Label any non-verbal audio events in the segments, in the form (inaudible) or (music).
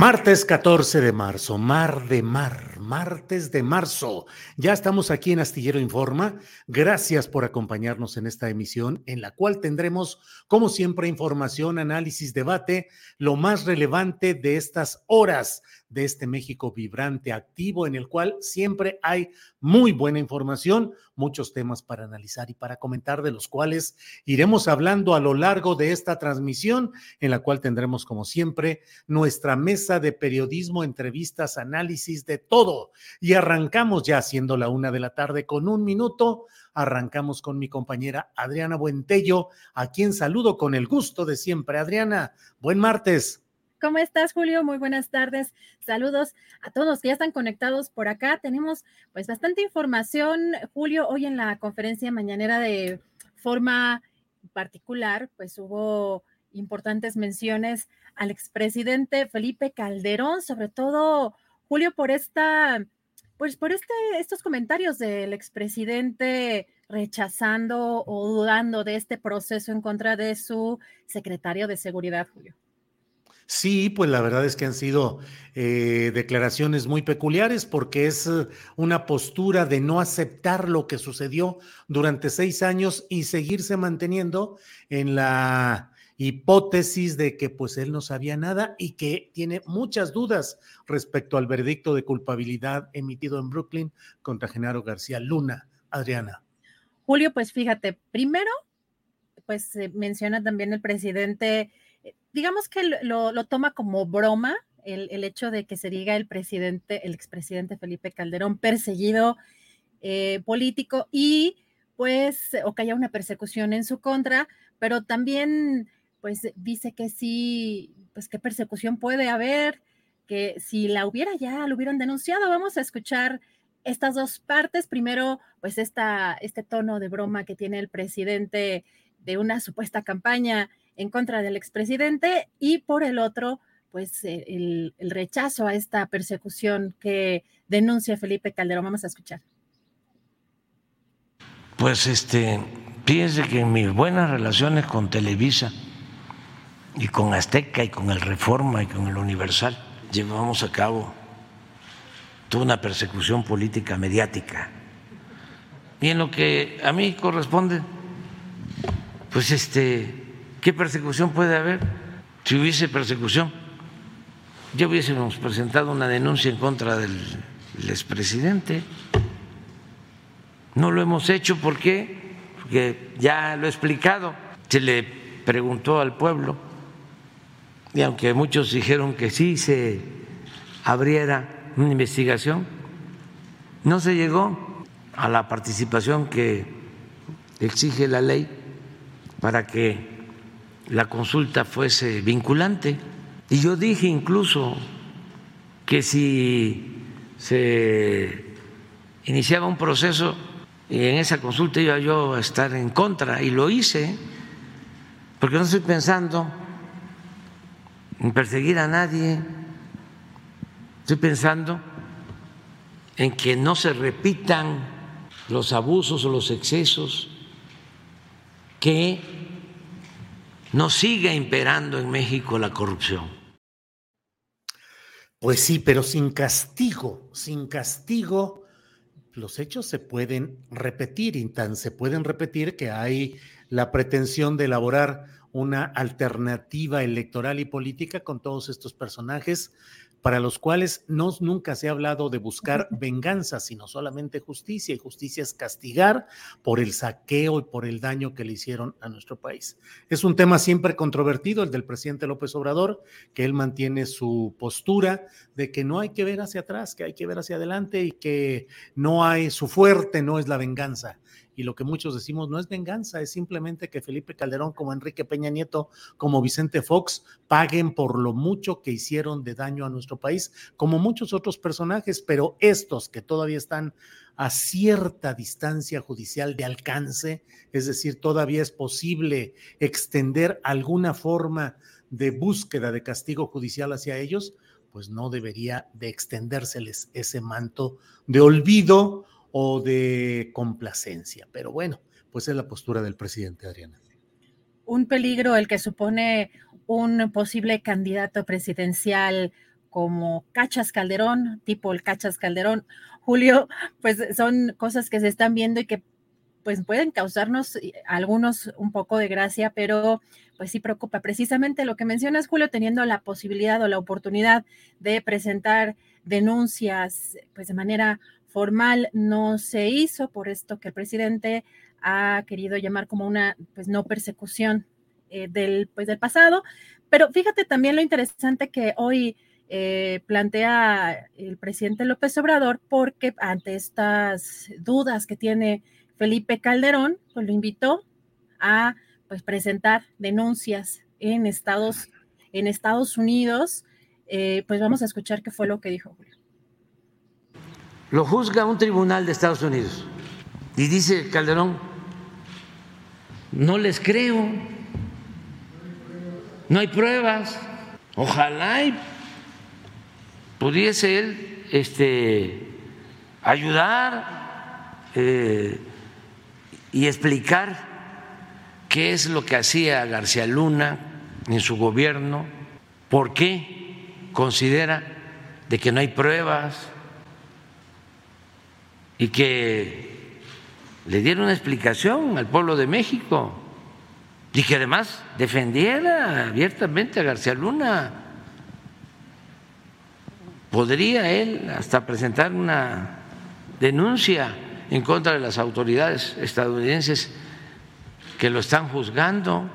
Martes 14 de marzo, mar de mar, martes de marzo. Ya estamos aquí en Astillero Informa. Gracias por acompañarnos en esta emisión en la cual tendremos, como siempre, información, análisis, debate, lo más relevante de estas horas de este México vibrante, activo, en el cual siempre hay muy buena información, muchos temas para analizar y para comentar, de los cuales iremos hablando a lo largo de esta transmisión, en la cual tendremos, como siempre, nuestra mesa de periodismo, entrevistas, análisis, de todo. Y arrancamos ya siendo la una de la tarde con un minuto. Arrancamos con mi compañera Adriana Buentello, a quien saludo con el gusto de siempre. Adriana, buen martes. ¿Cómo estás, Julio? Muy buenas tardes. Saludos a todos que ya están conectados por acá. Tenemos pues bastante información, Julio, hoy en la conferencia mañanera de forma particular, pues hubo importantes menciones al expresidente Felipe Calderón, sobre todo, Julio, por esta, pues por este, estos comentarios del expresidente rechazando o dudando de este proceso en contra de su secretario de seguridad, Julio. Sí, pues la verdad es que han sido eh, declaraciones muy peculiares porque es una postura de no aceptar lo que sucedió durante seis años y seguirse manteniendo en la hipótesis de que pues él no sabía nada y que tiene muchas dudas respecto al veredicto de culpabilidad emitido en Brooklyn contra Genaro García Luna. Adriana. Julio, pues fíjate, primero, pues se menciona también el presidente digamos que lo, toma como broma el, el, hecho de que se diga el presidente, el expresidente Felipe Calderón perseguido eh, político y pues, o que haya una persecución en su contra, pero también pues dice que sí, pues qué persecución puede haber, que si la hubiera ya, lo hubieran denunciado. Vamos a escuchar estas dos partes. Primero, pues esta, este tono de broma que tiene el presidente de una supuesta campaña en contra del expresidente y por el otro, pues eh, el, el, rechazo a esta persecución que denuncia Felipe Calderón. Vamos a escuchar. Pues este, fíjense que en mis buenas relaciones con Televisa y con Azteca y con el Reforma y con el Universal, llevamos a cabo toda una persecución política mediática. Y en lo que a mí corresponde, pues este, ¿Qué persecución puede haber? Si hubiese persecución, ya hubiésemos presentado una denuncia en contra del, expresidente. No lo hemos hecho ¿por qué? porque ya lo he explicado. Se le preguntó al pueblo y aunque muchos dijeron que sí se abriera una investigación, no se llegó a la participación que exige la ley para que la consulta fuese vinculante. Y yo dije incluso que si se iniciaba un proceso y en esa consulta iba yo a estar en contra y lo hice, porque no estoy pensando en perseguir a nadie, estoy pensando en que no se repitan los abusos o los excesos, que no siga imperando en México la corrupción. Pues sí, pero sin castigo, sin castigo, los hechos se pueden repetir y tan se pueden repetir que hay la pretensión de elaborar una alternativa electoral y política con todos estos personajes para los cuales no, nunca se ha hablado de buscar venganza, sino solamente justicia, y justicia es castigar por el saqueo y por el daño que le hicieron a nuestro país. Es un tema siempre controvertido, el del presidente López Obrador, que él mantiene su postura de que no hay que ver hacia atrás, que hay que ver hacia adelante y que no hay, su fuerte no es la venganza y lo que muchos decimos no es venganza, es simplemente que Felipe Calderón, como Enrique Peña Nieto, como Vicente Fox, paguen por lo mucho que hicieron de daño a nuestro país, como muchos otros personajes, pero estos que todavía están a cierta distancia judicial de alcance, es decir, todavía es posible extender alguna forma de búsqueda de castigo judicial hacia ellos, pues no debería de extendérseles ese manto de olvido o de complacencia. Pero bueno, pues es la postura del presidente Adriana. Un peligro el que supone un posible candidato presidencial como Cachas Calderón, tipo el Cachas Calderón, Julio, pues son cosas que se están viendo y que pues pueden causarnos eh, algunos un poco de gracia, pero pues sí preocupa. Precisamente lo que mencionas, Julio, teniendo la posibilidad o la oportunidad de presentar denuncias pues de manera formal no se hizo por esto que el presidente ha querido llamar como una pues no persecución eh, del pues del pasado. Pero fíjate también lo interesante que hoy eh, plantea el presidente López Obrador porque ante estas dudas que tiene Felipe Calderón pues lo invitó a pues presentar denuncias en Estados en Estados Unidos. Eh, pues vamos a escuchar qué fue lo que dijo Julio lo juzga un tribunal de Estados Unidos. Y dice Calderón, no les creo, no hay pruebas. Ojalá y pudiese él este, ayudar eh, y explicar qué es lo que hacía García Luna en su gobierno, por qué considera de que no hay pruebas y que le diera una explicación al pueblo de México y que además defendiera abiertamente a García Luna. Podría él hasta presentar una denuncia en contra de las autoridades estadounidenses que lo están juzgando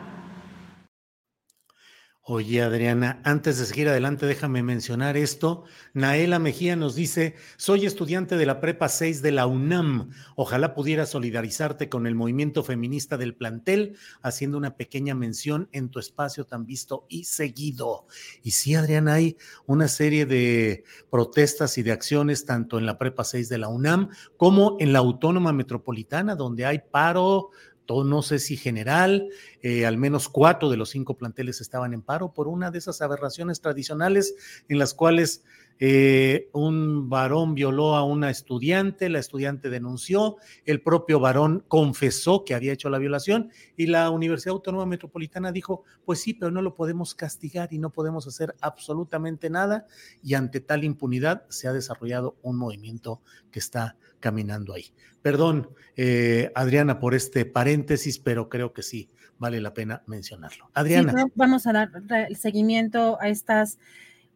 Oye, Adriana, antes de seguir adelante, déjame mencionar esto. Naela Mejía nos dice, soy estudiante de la Prepa 6 de la UNAM. Ojalá pudiera solidarizarte con el movimiento feminista del plantel, haciendo una pequeña mención en tu espacio tan visto y seguido. Y sí, Adriana, hay una serie de protestas y de acciones tanto en la Prepa 6 de la UNAM como en la Autónoma Metropolitana, donde hay paro no sé si general, eh, al menos cuatro de los cinco planteles estaban en paro por una de esas aberraciones tradicionales en las cuales eh, un varón violó a una estudiante, la estudiante denunció, el propio varón confesó que había hecho la violación y la Universidad Autónoma Metropolitana dijo, pues sí, pero no lo podemos castigar y no podemos hacer absolutamente nada y ante tal impunidad se ha desarrollado un movimiento que está caminando ahí. Perdón, eh, Adriana, por este paréntesis, pero creo que sí vale la pena mencionarlo. Adriana. vamos a dar el seguimiento a estas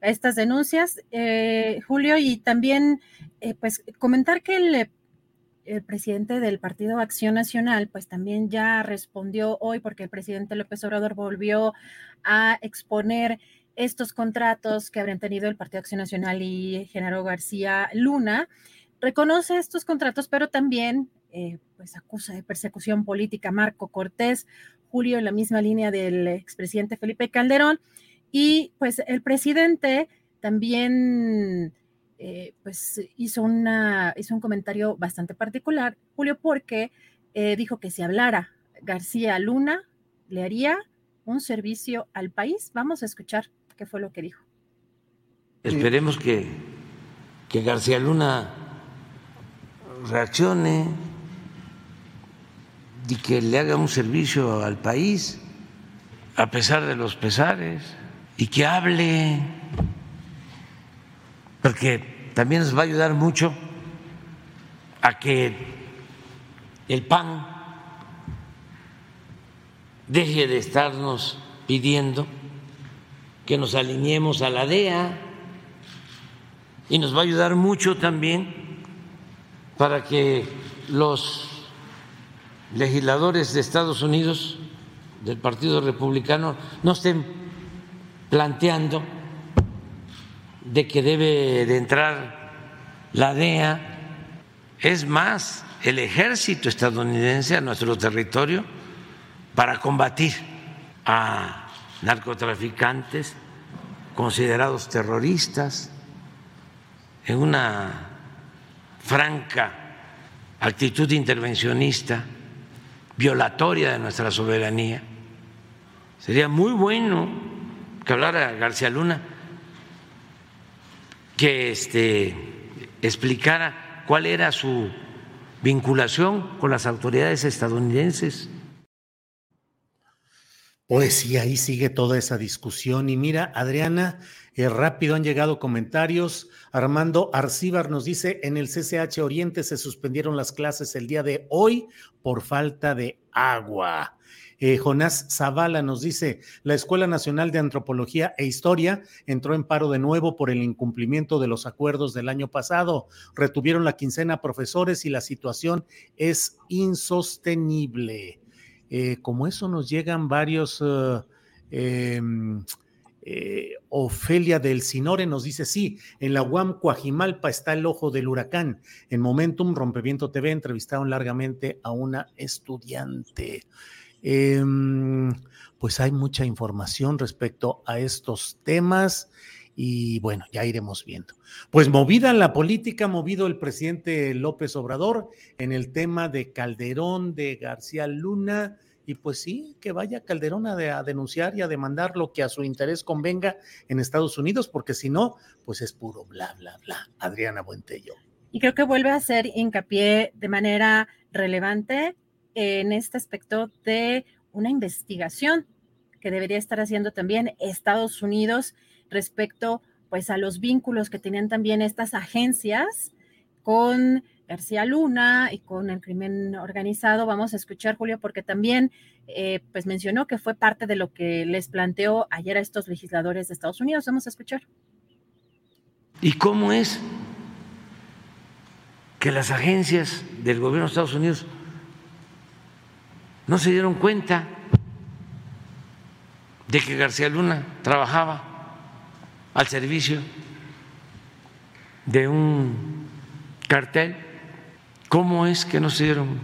estas denuncias, eh, Julio, y también eh, pues comentar que el, el, presidente del Partido Acción Nacional pues también ya respondió hoy porque el presidente López Obrador volvió a exponer estos contratos que habrían tenido el Partido Acción Nacional y Genaro García Luna. Reconoce estos contratos, pero también eh, pues acusa de persecución política Marco Cortés, Julio en la misma línea del expresidente Felipe Calderón Y pues el presidente también eh, pues hizo, una, hizo un comentario bastante particular, Julio, porque eh, dijo que si hablara García Luna, le haría un servicio al país. Vamos a escuchar qué fue lo que dijo. Esperemos que, que García Luna reaccione y que le haga un servicio al país, a pesar de los pesares, y que hable, porque también nos va a ayudar mucho a que el PAN deje de estarnos pidiendo que nos alineemos a la DEA y nos va a ayudar mucho también para que los legisladores de Estados Unidos del Partido Republicano no estén planteando de que debe de entrar la DEA. Es más, el ejército estadounidense a nuestro territorio para combatir a narcotraficantes considerados terroristas en una franca actitud intervencionista violatoria de nuestra soberanía. Sería muy bueno que hablara García Luna, que este, explicara cuál era su vinculación con las autoridades estadounidenses. Pues sí, ahí sigue toda esa discusión. Y mira, Adriana, eh, rápido han llegado comentarios. Armando Arcíbar nos dice, en el CCH Oriente se suspendieron las clases el día de hoy por falta de agua. Eh, Jonás Zavala nos dice, la Escuela Nacional de Antropología e Historia entró en paro de nuevo por el incumplimiento de los acuerdos del año pasado. Retuvieron la quincena profesores y la situación es insostenible. Eh, como eso nos llegan varios... Eh, em, eh, Ofelia del Sinore nos dice, sí, en la UAM Coajimalpa está el ojo del huracán. En Momentum, Rompeviento TV entrevistaron largamente a una estudiante. Em, pues hay mucha información respecto a estos temas y bueno, ya iremos viendo. Pues movida la política, movido el presidente López Obrador en el tema de Calderón, de García Luna y pues sí, que vaya Calderón a, denunciar y a demandar lo que a su interés convenga en Estados Unidos, porque si no, pues es puro bla, bla, bla. Adriana Buentello. Y creo que vuelve a hacer hincapié de manera relevante en este aspecto de una investigación que debería estar haciendo también Estados Unidos respecto pues a los vínculos que tenían también estas agencias con García Luna y con el crimen organizado. Vamos a escuchar, Julio, porque también eh, pues mencionó que fue parte de lo que les planteó ayer a estos legisladores de Estados Unidos. Vamos a escuchar. ¿Y cómo es que las agencias del gobierno de Estados Unidos no se dieron cuenta de que García Luna trabajaba al servicio de un cartel? ¿Cómo es que no se dieron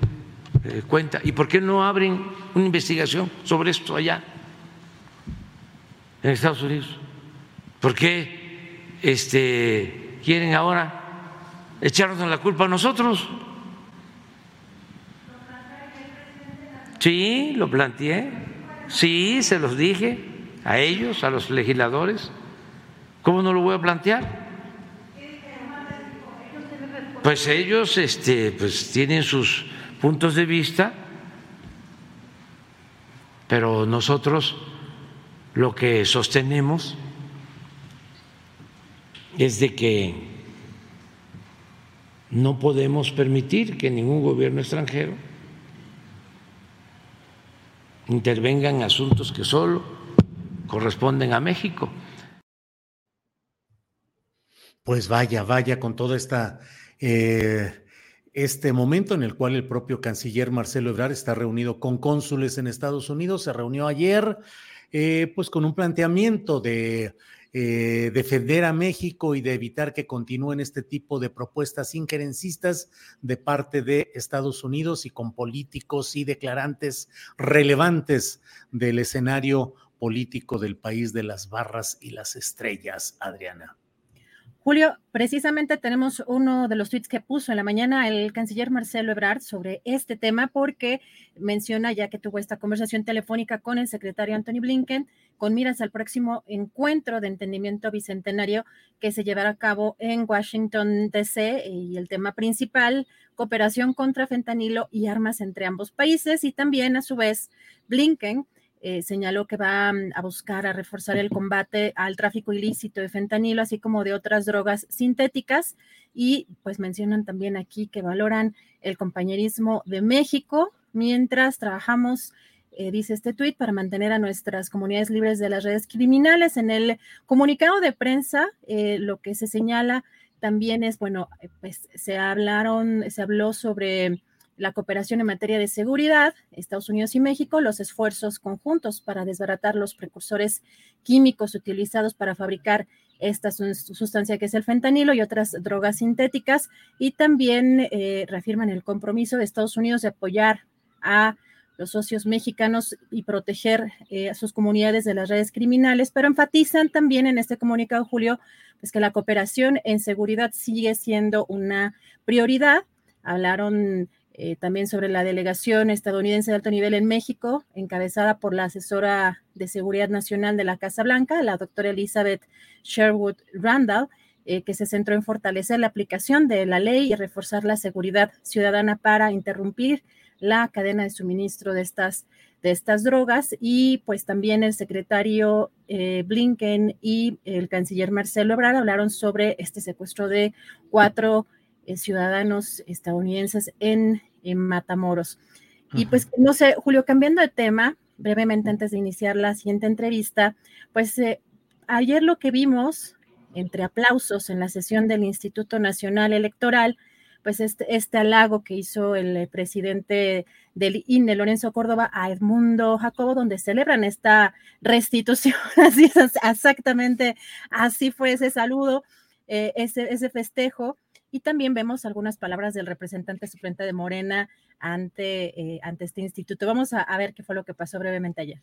eh, cuenta? ¿Y por qué no abren una investigación sobre esto allá, en Estados Unidos? ¿Por qué este, quieren ahora echarnos la culpa a nosotros? Sí, lo planteé. Sí, se los dije a ellos, a los legisladores. ¿Cómo no lo voy a plantear? Pues ellos este, pues tienen sus puntos de vista, pero nosotros lo que sostenemos es de que no podemos permitir que ningún gobierno extranjero intervenga en asuntos que solo corresponden a México. Pues vaya, vaya con esta eh, este momento en el cual el propio canciller Marcelo Ebrard está reunido con cónsules en Estados Unidos, se reunió ayer, eh, pues con un planteamiento de eh, defender a México y de evitar que continúen este tipo de propuestas injerencistas de parte de Estados Unidos y con políticos y declarantes relevantes del escenario político del país de las barras y las estrellas, Adriana. Julio, precisamente tenemos uno de los tweets que puso en la mañana el canciller Marcelo Ebrard sobre este tema porque menciona ya que tuvo esta conversación telefónica con el secretario Anthony Blinken con miras al próximo encuentro de entendimiento bicentenario que se llevará a cabo en Washington, D.C. y el tema principal, cooperación contra fentanilo y armas entre ambos países y también a su vez Blinken eh, señaló que va mm, a buscar a reforzar el combate al tráfico ilícito de fentanilo, así como de otras drogas sintéticas. Y pues mencionan también aquí que valoran el compañerismo de México mientras trabajamos eh, dice este tuit, para mantener a nuestras comunidades libres de las redes criminales. En el comunicado de prensa, eh, lo que se señala también es, bueno, pues se hablaron, se habló sobre la cooperación en materia de seguridad, Estados Unidos y México, los esfuerzos conjuntos para desbaratar los precursores químicos utilizados para fabricar esta sustancia que es el fentanilo y otras drogas sintéticas, y también eh, reafirman el compromiso de Estados Unidos de apoyar a los socios mexicanos y proteger eh, a sus comunidades de las redes criminales, pero enfatizan también en este comunicado, Julio, pues que la cooperación en seguridad sigue siendo una prioridad. Hablaron eh, también sobre la delegación estadounidense de alto nivel en México, encabezada por la asesora de Seguridad Nacional de la Casa Blanca, la doctora Elizabeth Sherwood Randall, eh, que se centró en fortalecer la aplicación de la ley y reforzar la seguridad ciudadana para interrumpir la cadena de suministro de estas, de estas drogas. Y pues también el secretario eh, Blinken y el canciller Marcelo Ebrard hablaron sobre este secuestro de cuatro ciudadanos estadounidenses en, Matamoros. Y pues, no sé, Julio, cambiando de tema, brevemente antes de iniciar la siguiente entrevista, pues eh, ayer lo que vimos, entre aplausos en la sesión del Instituto Nacional Electoral, pues este, este halago que hizo el eh, presidente del INE, Lorenzo Córdoba, a Edmundo Jacobo, donde celebran esta restitución, (laughs) así es, exactamente, así fue ese saludo, ese, ese festejo, y también vemos algunas palabras del representante suplente de Morena ante, eh, ante este instituto. Vamos a, ver qué fue lo que pasó brevemente ayer.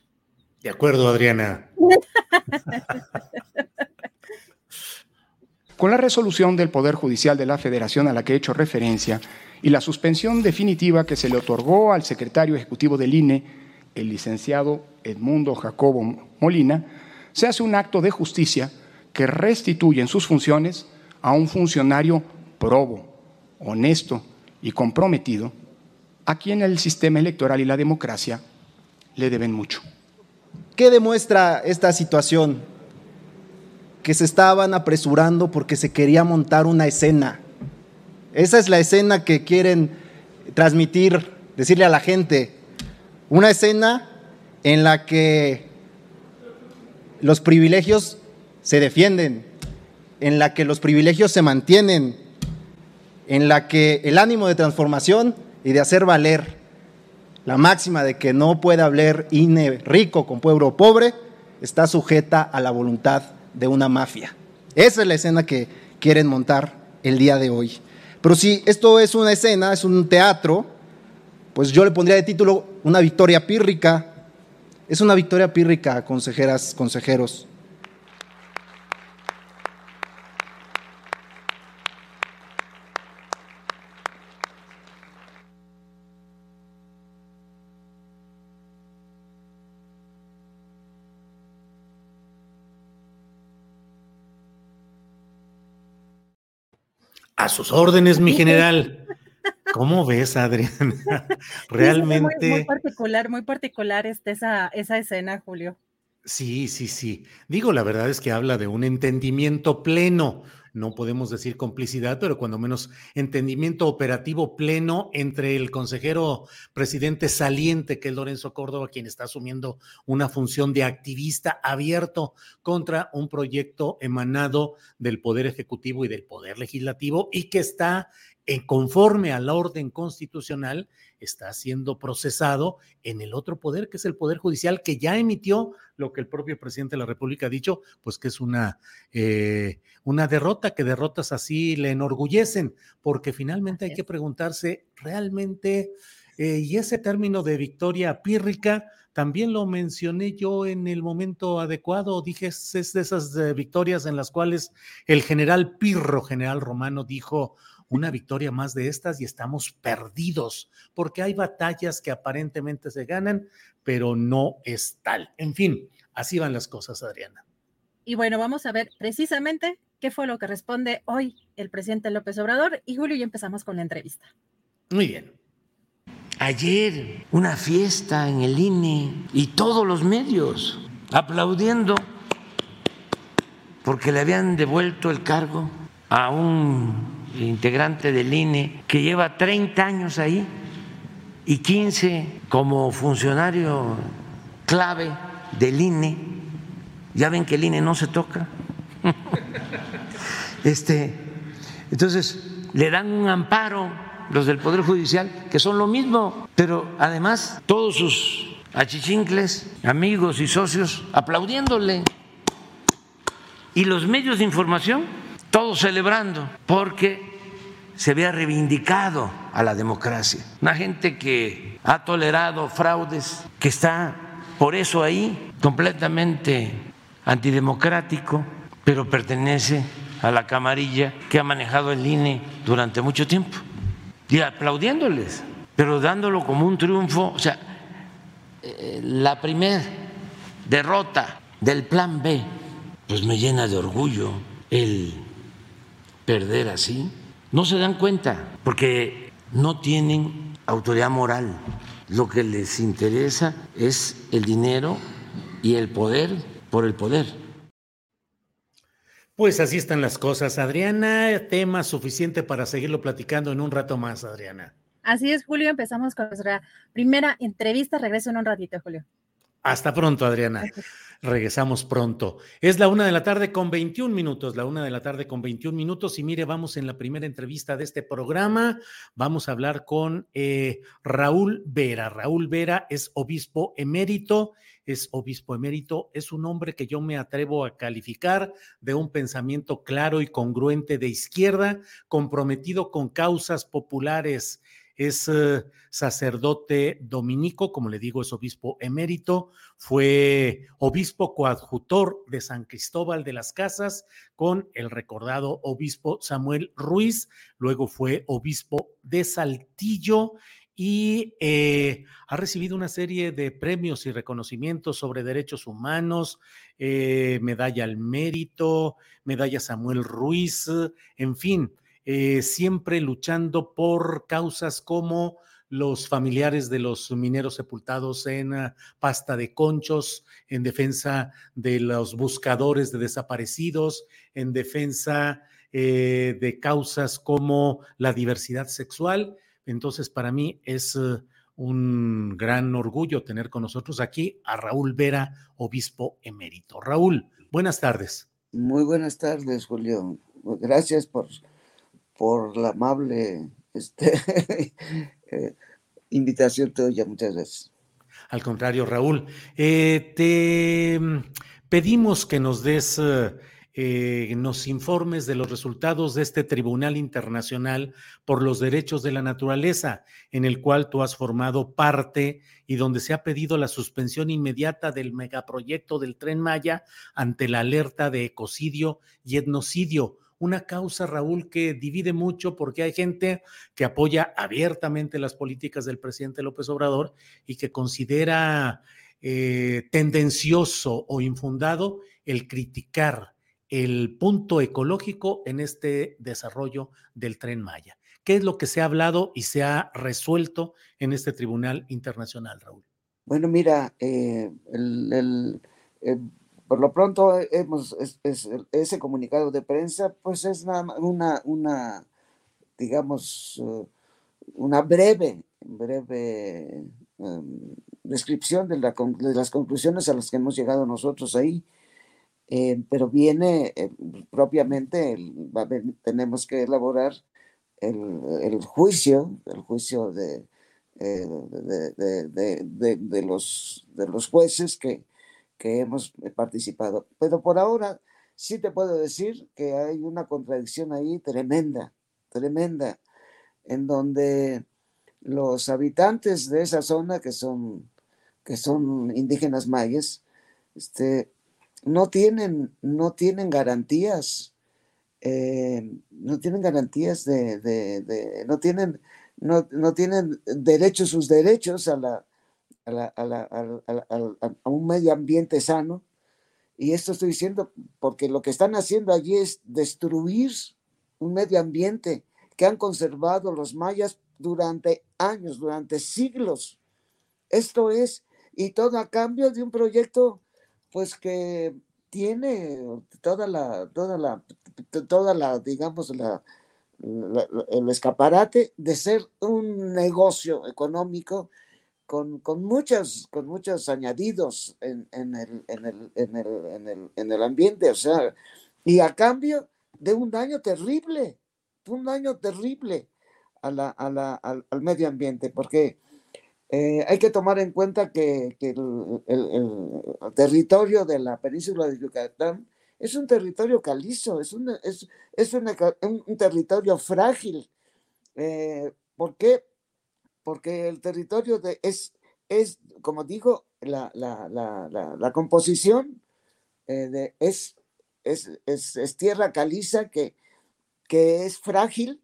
De acuerdo, Adriana. (laughs) Con la resolución del Poder Judicial de la Federación a la que he hecho referencia y la suspensión definitiva que se le otorgó al secretario ejecutivo del INE, el licenciado Edmundo Jacobo Molina, se hace un acto de justicia que restituye en sus funciones a un funcionario probo, honesto y comprometido, a quien el sistema electoral y la democracia le deben mucho. ¿Qué demuestra esta situación? Que se estaban apresurando porque se quería montar una escena. Esa es la escena que quieren transmitir, decirle a la gente. Una escena en la que los privilegios se defienden, en la que los privilegios se mantienen, en la que el ánimo de transformación y de hacer valer la máxima de que no puede hablar INE rico con pueblo pobre está sujeta a la voluntad de una mafia. Esa es la escena que quieren montar el día de hoy. Pero si esto es una escena, es un teatro, pues yo le pondría de título una victoria pírrica. Es una victoria pírrica, consejeras, consejeros. A sus órdenes, mi general. ¿Cómo ves, Adriana? Realmente. muy, particular, muy particular este, esa, esa escena, Julio. Sí, sí, sí. Digo, la verdad es que habla de un entendimiento pleno no podemos decir complicidad, pero cuando menos entendimiento operativo pleno entre el consejero presidente saliente, que es Lorenzo Córdoba, quien está asumiendo una función de activista abierto contra un proyecto emanado del Poder Ejecutivo y del Poder Legislativo y que está conforme al orden constitucional está siendo procesado en el otro poder, que es el Poder Judicial, que ya emitió lo que el propio presidente de la República ha dicho, pues que es una, eh, una derrota, que derrotas así le enorgullecen, porque finalmente hay que preguntarse realmente, eh, y ese término de victoria pírrica, también lo mencioné yo en el momento adecuado. Dije, es de esas eh, victorias en las cuales el general Pirro, general romano, dijo, una victoria más de estas y estamos perdidos, porque hay batallas que aparentemente se ganan, pero no es tal. En fin, así van las cosas, Adriana. Y bueno, vamos a ver precisamente qué fue lo que responde hoy el presidente López Obrador. Y Julio, ya empezamos con la entrevista. Muy bien. Ayer una fiesta en el INE y todos los medios aplaudiendo porque le habían devuelto el cargo a un integrante del INE que lleva 30 años ahí y 15 como funcionario clave del INE. Ya ven que el INE no se toca. (laughs) Este, entonces, le dan un amparo los del Poder Judicial, que son lo mismo, pero además todos sus achichincles, amigos y socios aplaudiéndole. Y los medios de información, todos celebrando, porque se había reivindicado a la democracia. Una gente que ha tolerado fraudes, que está por eso ahí completamente antidemocrático, pero pertenece a la camarilla que ha manejado el INE durante mucho tiempo y aplaudiéndoles, pero dándolo como un triunfo. O sea, eh, la primera derrota del plan B, pues me llena de orgullo el perder así. No se dan cuenta porque no tienen autoridad moral. Lo que les interesa es el dinero y el poder por el poder. Pues así están las cosas, Adriana. Tema suficiente para seguirlo platicando en un rato más, Adriana. Así es, Julio. Empezamos con nuestra primera entrevista. Regreso en un ratito, Julio. Hasta pronto, Adriana. Regresamos pronto. Es la una de la tarde con 21 minutos, la una de la tarde con 21 minutos. Y mire, vamos en la primera entrevista de este programa. Vamos a hablar con eh, Raúl Vera. Raúl Vera es obispo emérito es obispo emérito, es un hombre que yo me atrevo a calificar de un pensamiento claro y congruente de izquierda, comprometido con causas populares. Es eh, sacerdote dominico, como le digo, es obispo emérito, fue obispo coadjutor de San Cristóbal de las Casas con el recordado obispo Samuel Ruiz, luego fue obispo de Saltillo y eh, ha recibido una serie de premios y reconocimientos sobre derechos humanos, eh, medalla al mérito, medalla Samuel Ruiz, en fin, eh, siempre luchando por causas como los familiares de los mineros sepultados en ah, pasta de conchos, en defensa de los buscadores de desaparecidos, en defensa de causas como la diversidad sexual entonces, para mí es eh, un gran orgullo tener con nosotros aquí a Raúl Vera, obispo emérito. Raúl, buenas tardes. Muy buenas tardes, Julio. Gracias por, por la amable este, (laughs) eh, invitación tuya. Muchas gracias. Al contrario, Raúl, eh, te mm, pedimos que nos des eh, nos informes de los resultados de este Tribunal Internacional por los Derechos de la Naturaleza, en el cual tú has formado parte y donde se ha pedido la suspensión inmediata del megaproyecto del tren Maya ante la alerta de ecocidio y etnocidio. Una causa, Raúl, que divide mucho porque hay gente que apoya abiertamente las políticas del presidente López Obrador y que considera eh, tendencioso o infundado el criticar el punto ecológico en este desarrollo del tren Maya. ¿Qué es lo que se ha hablado y se ha resuelto en este Tribunal Internacional, Raúl? Bueno, mira, eh, eh, por lo pronto hemos, ese comunicado de prensa, pues es una, una, digamos, uh, una breve, breve um, descripción de, de las conclusiones a las que hemos llegado nosotros ahí. Eh, pero viene eh, propiamente, tenemos que elaborar el, juicio, el juicio eh, de, de, los, de los jueces que, que hemos participado. Pero por ahora sí te puedo decir que hay una contradicción ahí tremenda, tremenda, en donde los habitantes de esa zona, que son que son indígenas mayas, este, no tienen, no tienen garantías, eh, no tienen garantías de, no tienen, no, no, tienen derechos, sus derechos a la, a, un medio ambiente sano. Y esto estoy diciendo porque lo que están haciendo allí es destruir un medio ambiente que han conservado los mayas durante años, durante siglos. Esto es, y todo a cambio de un proyecto, pues que tiene toda la, toda la, toda la, digamos, la, el escaparate de ser un negocio económico con, con, muchos, con muchos añadidos en, en, el, en, el, en, el, en, el, en el ambiente, o sea, y a cambio de un daño terrible, un daño terrible a la, a la, al, medio ambiente, porque eh, hay que tomar en cuenta que, que el, el, territorio de la península de Yucatán es un territorio calizo, es, un, es, es un, un, territorio frágil. Eh, ¿Por qué? Porque el territorio de, es, es, como digo, la, la, la, la composición eh, de, es, es, es, tierra caliza que, que es frágil,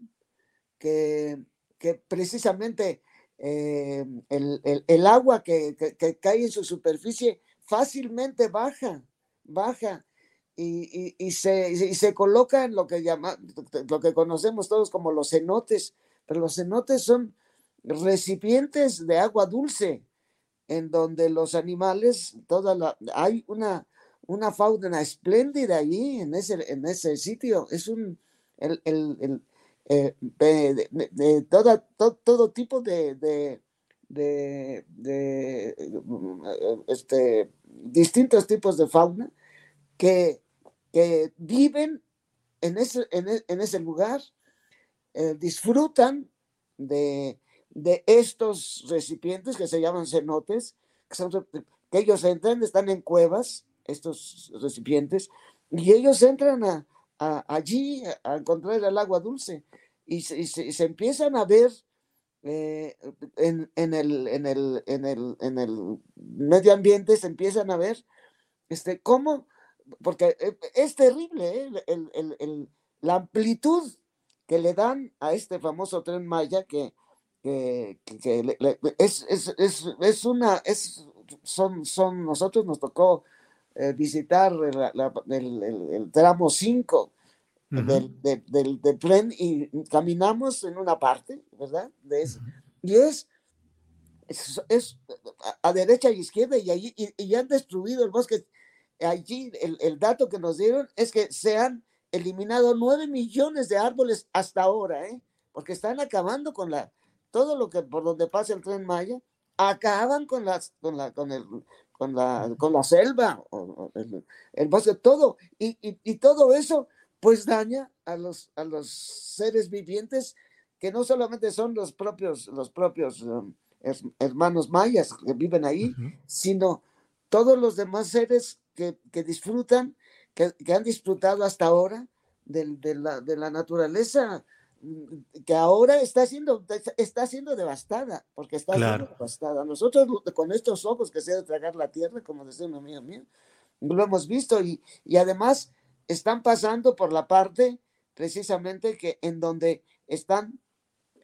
que, que precisamente eh, el, el, el, agua que, que, cae en su superficie fácilmente baja, baja. Y, y, y, se, y se coloca en lo que, llama, lo que conocemos todos como los cenotes, pero los cenotes son, recipientes de agua dulce en donde los animales, toda la, hay una, una fauna espléndida allí en ese, en ese sitio. Es un, el, el, eh, de, toda, todo tipo de, este, distintos tipos de fauna que, que viven en ese, en, e, ese lugar, eh, disfrutan de, de estos recipientes que se llaman cenotes, que, ellos entran, están en cuevas, estos recipientes, y ellos entran a, allí a encontrar el agua dulce y se, empiezan a ver eh, en, el, en, el, en, el, en, el, medio ambiente, se empiezan a ver este, cómo, porque eh, es terrible eh, la amplitud que le dan a este famoso tren Maya que que, es, es, es, es, una, es, son, son, nosotros nos tocó eh, visitar el, el, tramo 5 del, del, del, tren y caminamos en una parte, ¿verdad? De eso. Y es, es, a, derecha y izquierda y, allí, y, han destruido el bosque. Allí el, el dato que nos dieron es que se han eliminado 9 millones de árboles hasta ahora, ¿eh? porque están acabando con la, todo lo que por donde pasa el tren Maya, acaban con las, con la, con el, con la, con la selva, el, bosque, todo, y, y, todo eso, pues daña a los, a los seres vivientes que no solamente son los propios, los propios um, hermanos mayas que viven ahí, sino todos los demás seres que, que disfrutan, que, que, han disfrutado hasta ahora de, de, la, de la naturaleza que ahora está siendo, está siendo devastada, porque está siendo devastada. Nosotros con estos ojos que se de tragar la tierra, como decía un amigo mío, lo hemos visto. Y, y además están pasando por la parte precisamente que en donde están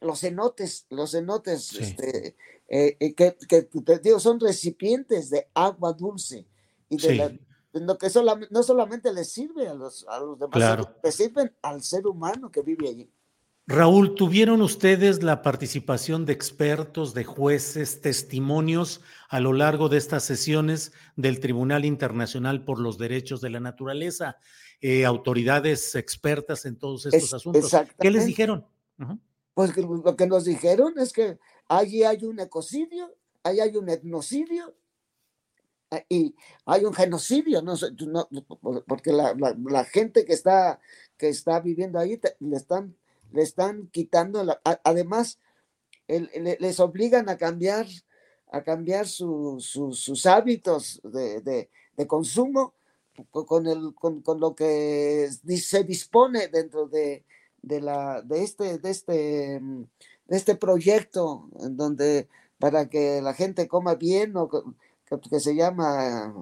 los cenotes, los cenotes, este, eh, eh, que, que, digo, son recipientes de agua dulce y de lo que solamente, no solamente les sirve a los, a los demás, les sirven al ser humano que vive allí. Raúl, ¿tuvieron ustedes la participación de expertos, de jueces, testimonios a lo largo de estas sesiones del Tribunal Internacional por los Derechos de la Naturaleza? Eh, autoridades expertas en todos estos asuntos. ¿Qué les dijeron? Pues lo que nos dijeron es que allí hay un ecocidio, allí hay un etnocidio eh, y hay un genocidio, no, porque la, gente que está, que está viviendo ahí le están le están quitando, además, les obligan a cambiar, a cambiar sus hábitos de, consumo con, el, con, lo que se dispone dentro de, la, de, este, de, este, de este proyecto, en donde para que la gente coma bien, o, que, se llama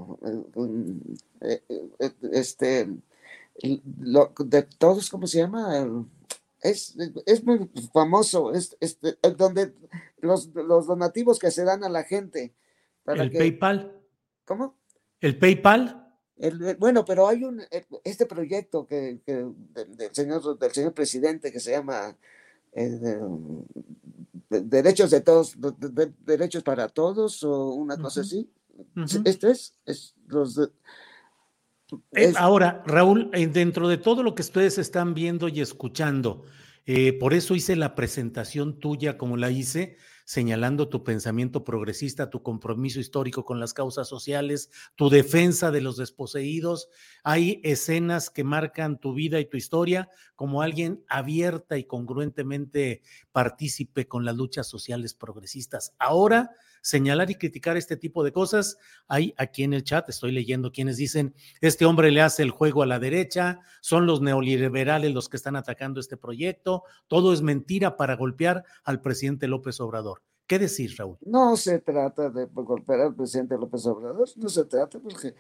este de todos, ¿cómo se llama? Es, es muy famoso, es, donde los, los, donativos que se dan a la gente. ¿El PayPal? ¿Cómo? ¿El PayPal? bueno, pero hay un este proyecto que, del señor del señor presidente que se llama eh, derechos de todos, derechos para todos o una cosa así. Este es, es los eh, ahora, Raúl, eh, dentro de todo lo que ustedes están viendo y escuchando, por eso hice la presentación tuya como la hice, señalando tu pensamiento progresista, tu compromiso histórico con las causas sociales, tu defensa de los desposeídos. Hay escenas que marcan tu vida y tu historia como alguien abierta y congruentemente partícipe con las luchas sociales progresistas. Ahora, señalar y criticar este tipo de cosas, hay aquí en el chat, estoy leyendo quienes dicen, este hombre le hace el juego a la derecha, son los neoliberales los que están atacando este proyecto, todo es mentira para golpear al presidente López Obrador. ¿Qué decir, Raúl? No se trata de golpear al presidente López Obrador, no se trata porque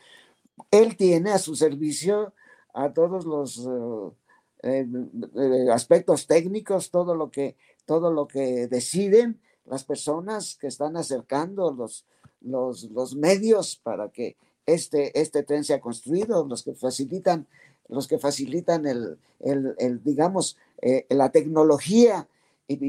él tiene a su servicio a todos los eh, eh, aspectos técnicos, todo lo que, todo lo que deciden las personas que están acercando los, los, los medios para que este, este tren sea construido, los que facilitan, los que facilitan el, el, digamos, eh, la tecnología,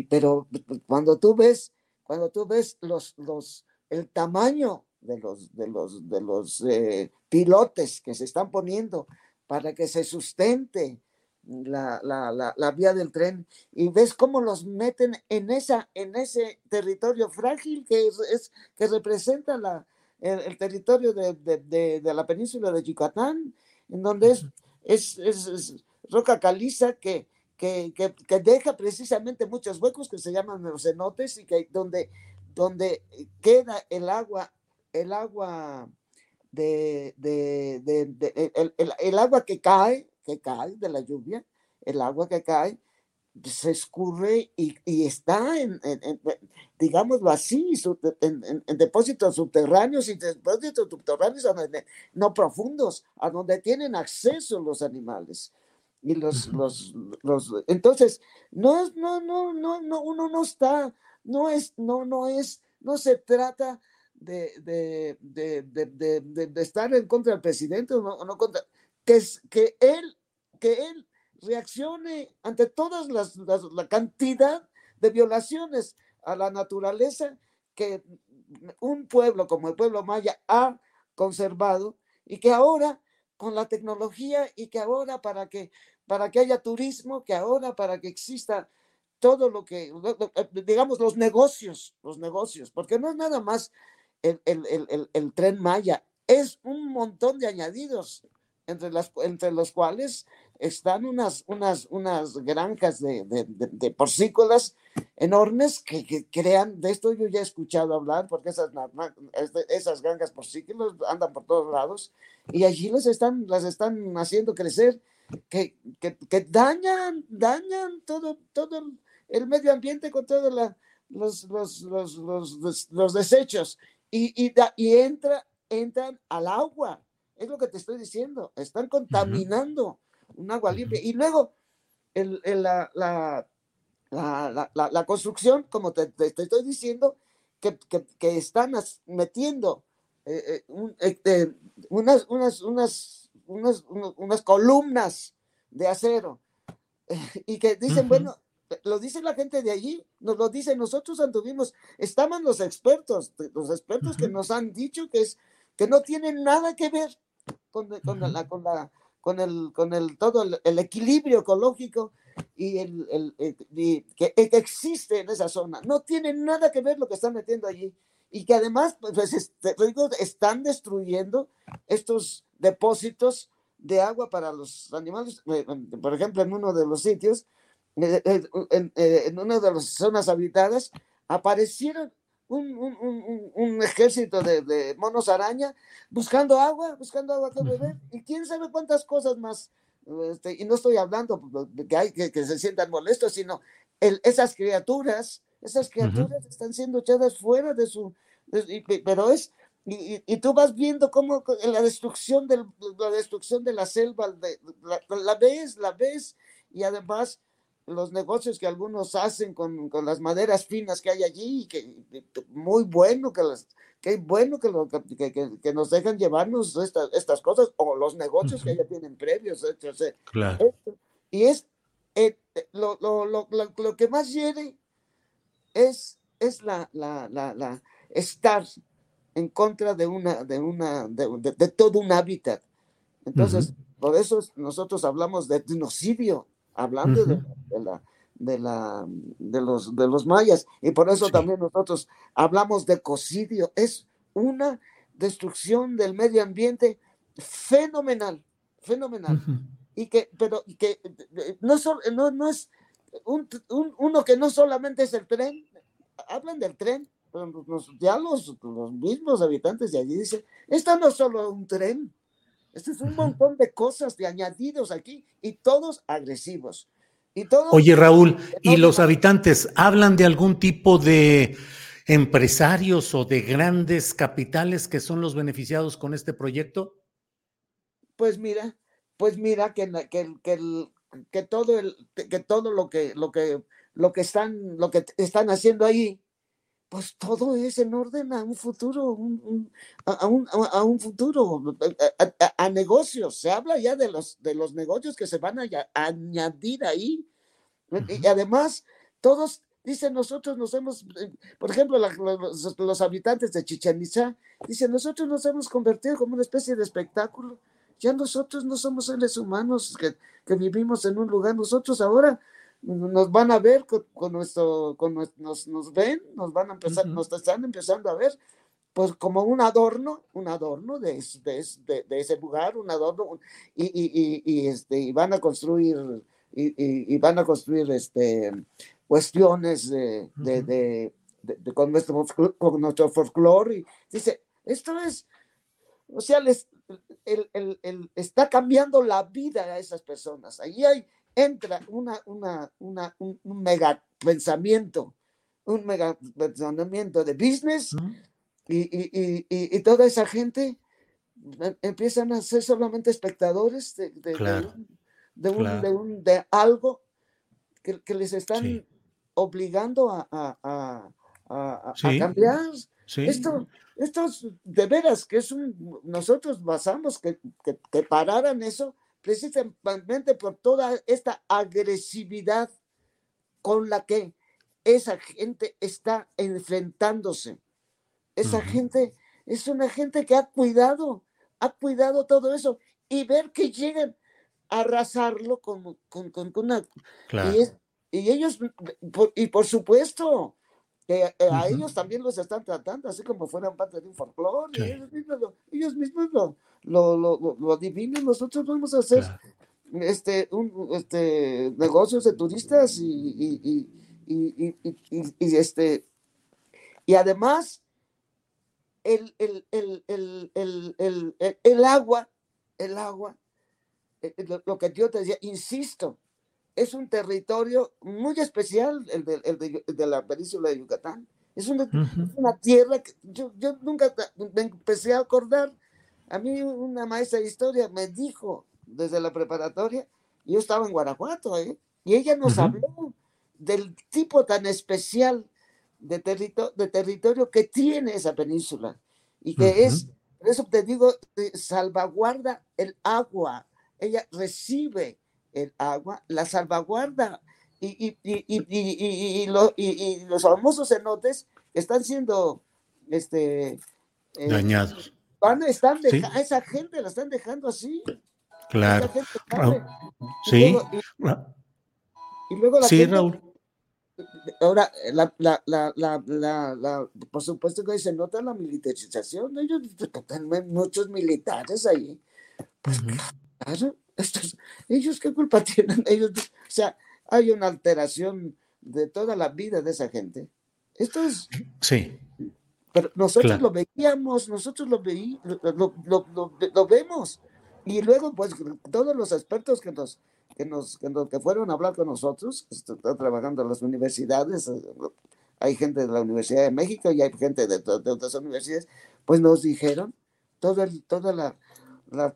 pero cuando tú ves cuando tú ves los, los, el tamaño de los, de los, de los eh, pilotes que se están poniendo para que se sustente la, la, la, vía del tren y ves cómo los meten en, esa, en ese territorio frágil que, es, que representa la, el, territorio de, de, de, la península de Yucatán, en donde es, es, es roca caliza que, que, deja precisamente muchos huecos que se llaman los cenotes y que donde, donde queda el agua, el agua de, el, agua que cae, que cae de la lluvia, el agua que cae, se escurre y, está en, digámoslo así, en, depósitos subterráneos y depósitos subterráneos no profundos, a donde tienen acceso los animales. Y los, los, los, entonces, no, no, no, no, no, uno no está, no es, no, no es, no se trata de, de, de, de estar en contra del presidente o no, no, contra, que, que él, que él reaccione ante todas las, la cantidad de violaciones a la naturaleza que un pueblo como el pueblo maya ha conservado y que ahora con la tecnología y que ahora para que para que haya turismo, que ahora para que exista todo lo que, eh, digamos, los negocios, los negocios, porque no es nada más el, tren Maya, es un montón de añadidos, entre, las, entre los cuales están unas, unas, unas granjas de, de, porcícolas enormes que, crean, de esto yo ya he escuchado hablar, porque esas, esas granjas porcícolas andan por todos lados y allí las están, las están haciendo crecer que, que, dañan, dañan todo, todo el medio ambiente con todos los, los, los, los, desechos y, y, y, entra, entran al agua. Es lo que te estoy diciendo. Están contaminando un agua limpia. Y luego el, la, la, la, la, construcción, como te, te, estoy diciendo, que, que, que están metiendo eh, eh, eh, unas, unas, unas unas, unas columnas de acero (laughs) y que dicen, bueno, lo dice la gente de allí, nos lo dicen, nosotros anduvimos, estaban los expertos, los expertos que nos han dicho que es que no tienen nada que ver con, con la, con la con el, con el todo el, equilibrio ecológico y el, el, que, existe en esa zona. No tiene nada que ver lo que están metiendo allí. Y que además, pues, este, están destruyendo estos, depósitos de agua para los animales. Eh, por ejemplo, en uno de los sitios, eh, eh, en, una de las zonas habitadas, aparecieron un, ejército de, monos araña buscando agua, buscando agua que beber, y quién sabe cuántas cosas más. Este, y no estoy hablando de que hay que, que se sientan molestos, sino el, esas criaturas, esas criaturas están siendo echadas fuera de su, pero es y, tú vas viendo cómo la destrucción, del, la destrucción de la selva, la, ves, la ves, y además los negocios que algunos hacen con, las maderas finas que hay allí, que muy bueno que las que bueno que, que, nos dejan llevarnos estas cosas, o los negocios que ya tienen previos. y es eh, eh, lo, lo, lo, lo, que más hiere es, es la, la, la, estar en contra de una, de una, de, todo un hábitat. Entonces, por eso nosotros hablamos de genocidio, hablando de, la, de, la, de, los, de los mayas, y por eso también nosotros hablamos de cocidio. Es una destrucción del medio ambiente fenomenal, fenomenal. Y que, pero que no, no, no es un, uno que no solamente es el tren, hablan del tren, ya los, los mismos habitantes de allí dicen, esto no es solo un tren, esto es un montón de cosas de añadidos aquí y todos agresivos. Y todos, Oye, Raúl, ¿y los habitantes hablan de algún tipo de empresarios o de grandes capitales que son los beneficiados con este proyecto? Pues mira, pues mira que, que, que, que todo el, que todo lo que, lo que, lo que están, lo que están haciendo ahí pues todo es en orden a un futuro, a, un, a, un, futuro, a, negocios. Se habla ya de los, de los negocios que se van a, añadir ahí. Y además, todos dicen, nosotros nos hemos, eh, por ejemplo, los, habitantes de Chichen Itza, dicen, nosotros nos hemos convertido como una especie de espectáculo. Ya nosotros no somos seres humanos que, que vivimos en un lugar, nosotros ahora nos van a ver con, nuestro, con nos, nos ven, nos van a empezar, nos están empezando a ver, pues como un adorno, un adorno de, de, de, ese lugar, un adorno, y, y, y, este, y van a construir, y, van a construir este, cuestiones de, de, con, nuestro, con nuestro folclore, y dice, esto es, o sea, les, el, el, el, está cambiando la vida a esas personas. Ahí hay, entra una, una, una, un, mega pensamiento, un mega pensamiento de business y, y, y, y, toda esa gente em, empiezan a ser solamente espectadores de, de, de, un, de, algo que, que les están obligando a, a, a, a cambiar. Esto, esto de veras que es un, nosotros basamos que, que, que pararan eso precisamente por toda esta agresividad con la que esa gente está enfrentándose. Esa gente es una gente que ha cuidado, ha cuidado todo eso y ver que llegan a arrasarlo con, con, con, una... Y, ellos, y por supuesto, eh, a ellos también los están tratando así como fueran parte de un folclore. Ellos mismos, lo, ellos mismos lo, lo, lo, lo, adivinan. Nosotros vamos a hacer este, un, este, negocios de turistas y, y, y, y, este, y además el, el, el, el, el, el agua, el agua, eh, eh, lo que yo te decía, insisto, es un territorio muy especial, el de, el de, la península de Yucatán. Es una, una tierra que yo, yo, nunca me empecé a acordar. A mí una maestra de historia me dijo desde la preparatoria, yo estaba en Guanajuato, ¿eh? y ella nos habló del tipo tan especial de, de territorio que tiene esa península y que es, por eso te digo, salvaguarda el agua, ella recibe el agua, la salvaguarda y, y, los famosos cenotes están siendo este, eh, dañados. Van a estar esa gente la están dejando así. Claro. Sí. Y luego, la sí, Raúl. Ahora, la, la, la, la, por supuesto que se nota la militarización. Ellos, muchos militares ahí. Pues claro, ellos qué culpa (laughs) tienen, ellos, o sea, hay una alteración de toda la vida de esa gente. Esto es... Sí. Pero nosotros lo veíamos, nosotros lo, veí, lo, lo, lo, vemos. Y luego, pues, todos los expertos que nos, que nos, que, fueron a hablar con nosotros, están trabajando en las universidades, hay gente de la Universidad de México y hay gente de, de otras universidades, pues nos dijeron toda, toda la,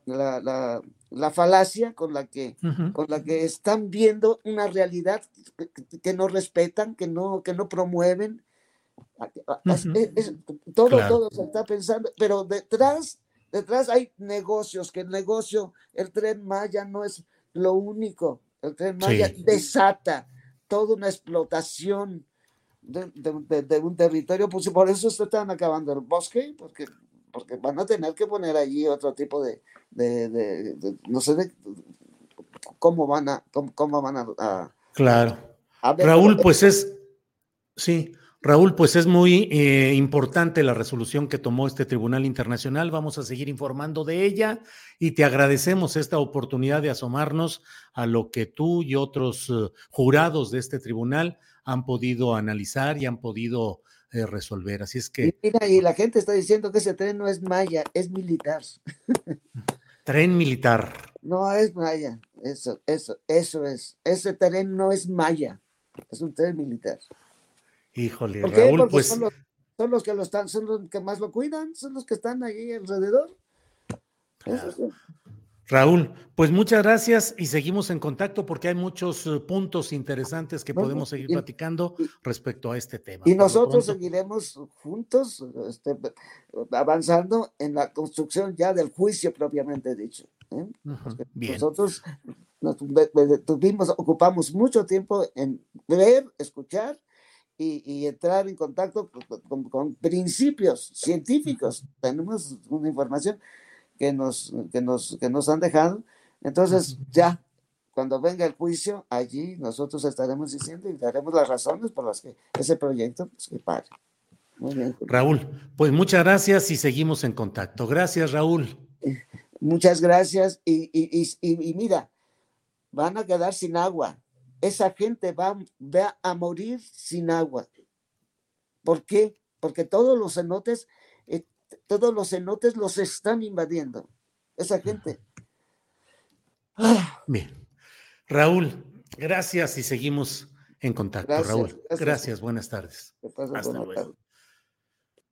la, la, falacia con la, que, con la que están viendo una realidad que, no respetan, que no, que no promueven. Todo, todo se está pensando, pero detrás, detrás hay negocios, que el negocio, el tren Maya no es lo único, el tren Maya desata toda una explotación de, de, un territorio, pues por eso se están acabando el bosque, porque porque van a tener que poner allí otro tipo de, no sé cómo van a, cómo, van a, claro. Raúl, pues es, sí, Raúl, pues es muy eh, importante la resolución que tomó este Tribunal Internacional. Vamos a seguir informando de ella y te agradecemos esta oportunidad de asomarnos a lo que tú y otros eh, jurados de este tribunal han podido analizar y han podido eh, resolver. Así es que. Y mira, y la gente está diciendo que ese tren no es maya, es militar. (laughs) Tren militar. No es maya, eso, eso, eso es. Ese tren no es maya, es un tren militar. Híjole, Raúl, pues. Son los, que lo están, son los que más lo cuidan, son los que están ahí alrededor. Raúl, pues muchas gracias y seguimos en contacto porque hay muchos eh, puntos interesantes que podemos seguir platicando respecto a este tema. Y nosotros seguiremos juntos este, avanzando en la construcción ya del juicio propiamente dicho. ¿eh? Nosotros tuvimos, ocupamos mucho tiempo en ver, escuchar y, entrar en contacto con principios científicos. Tenemos una información que nos, que nos, que nos han dejado. Entonces, ya, cuando venga el juicio, allí nosotros estaremos diciendo y daremos las razones por las que ese proyecto pues, que pare. Muy bien. Raúl, pues muchas gracias y seguimos en contacto. Gracias, Raúl. Muchas gracias. Y, y, y, mira, van a quedar sin agua. Esa gente va, va a morir sin agua. ¿Por qué? Porque todos los cenotes todos los cenotes los están invadiendo. Esa gente. Bien. Raúl, gracias y seguimos en contacto, Raúl. Gracias. buenas tardes. Hasta luego.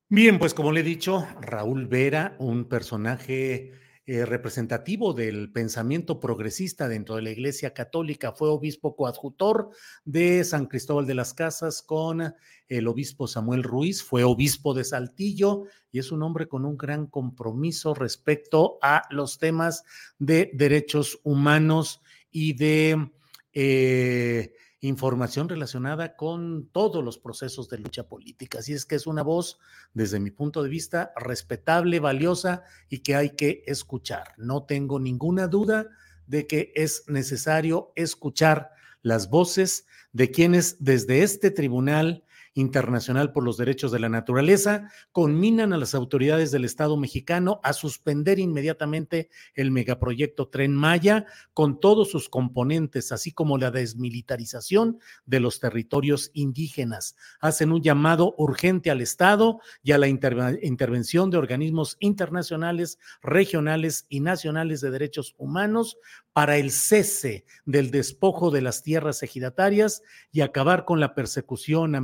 Bien, pues como le he dicho, Raúl Vera, un personaje eh, representativo del pensamiento progresista dentro de la Iglesia Católica, fue obispo coadjutor de San Cristóbal de las Casas con el obispo Samuel Ruiz, fue obispo de Saltillo y es un hombre con un gran compromiso respecto a los temas de derechos humanos y de... Eh, información relacionada con todos los procesos de lucha política. Así es que es una voz, desde mi punto de vista, respetable, valiosa y que hay que escuchar. No tengo ninguna duda de que es necesario escuchar las voces de quienes desde este tribunal Internacional por los Derechos de la Naturaleza, conminan a las autoridades del Estado mexicano a suspender inmediatamente el megaproyecto Tren Maya con todos sus componentes, así como la desmilitarización de los territorios indígenas. Hacen un llamado urgente al Estado y a la intervención de organismos internacionales, regionales y nacionales de derechos humanos para el cese del despojo de las tierras ejidatarias y acabar con la persecución,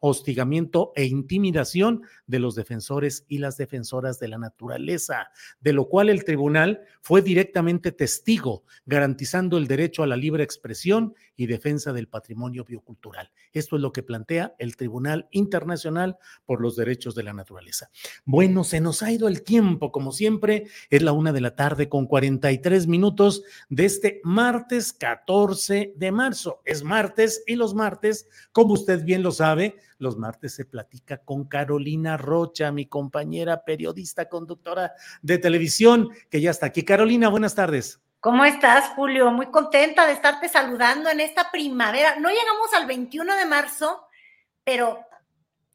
hostigamiento e intimidación de los defensores y las defensoras de la naturaleza, de lo cual el tribunal fue directamente testigo, garantizando el derecho a la libre expresión y defensa del patrimonio biocultural. Esto es lo que plantea el Tribunal Internacional por los Derechos de la Naturaleza. Bueno, se nos ha ido el tiempo, como siempre, es la una de la tarde con 43 minutos de este martes 14 de marzo. Es martes y los martes, como usted bien lo sabe, los martes se platica con Carolina Rocha, mi compañera periodista, conductora de televisión, que ya está aquí. Carolina, buenas tardes. ¿Cómo estás, Julio? Muy contenta de estarte saludando en esta primavera. No llegamos al 21 de marzo, pero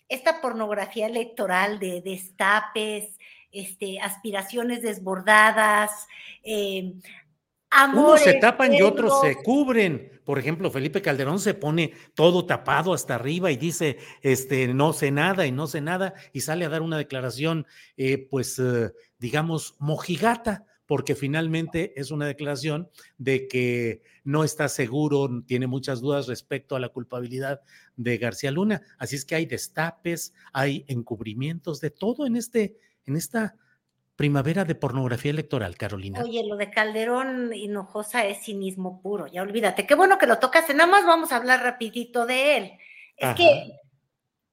esta pornografía electoral de destapes, este, aspiraciones desbordadas, eh, unos se tapan y otros se cubren. Por ejemplo, Felipe Calderón se pone todo tapado hasta arriba y dice, este, no sé nada y no sé nada, y sale a dar una declaración, eh, pues, eh, digamos, mojigata porque finalmente es una declaración de que no está seguro, tiene muchas dudas respecto a la culpabilidad de García Luna. Así es que hay destapes, hay encubrimientos de todo en este, en esta primavera de pornografía electoral, Carolina. Oye, lo de Calderón Hinojosa es cinismo puro, ya olvídate. Qué bueno que lo tocaste, nada más vamos a hablar rapidito de él. Es que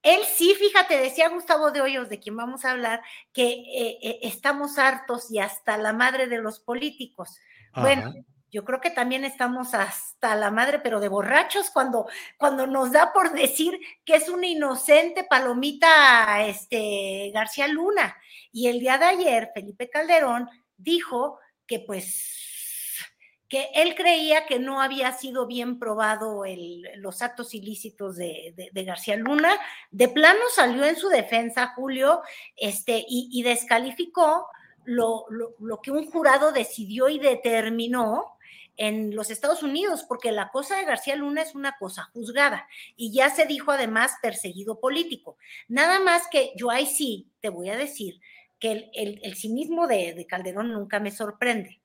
él sí, fíjate, decía Gustavo de Hoyos, de quien vamos a hablar, que eh, eh, estamos hartos y hasta la madre de los políticos. Bueno, yo creo que también estamos hasta la madre, pero de borrachos, cuando, cuando nos da por decir que es una inocente palomita este, García Luna. Y el día de ayer, Felipe Calderón dijo que pues que él creía que no había sido bien probado los actos ilícitos de, García Luna. De plano salió en su defensa, Julio, este, y, descalificó lo, que un jurado decidió y determinó en los Estados Unidos, porque la cosa de García Luna es una cosa juzgada y ya se dijo además perseguido político. Nada más que yo ahí sí te voy a decir que el, cinismo de Calderón nunca me sorprende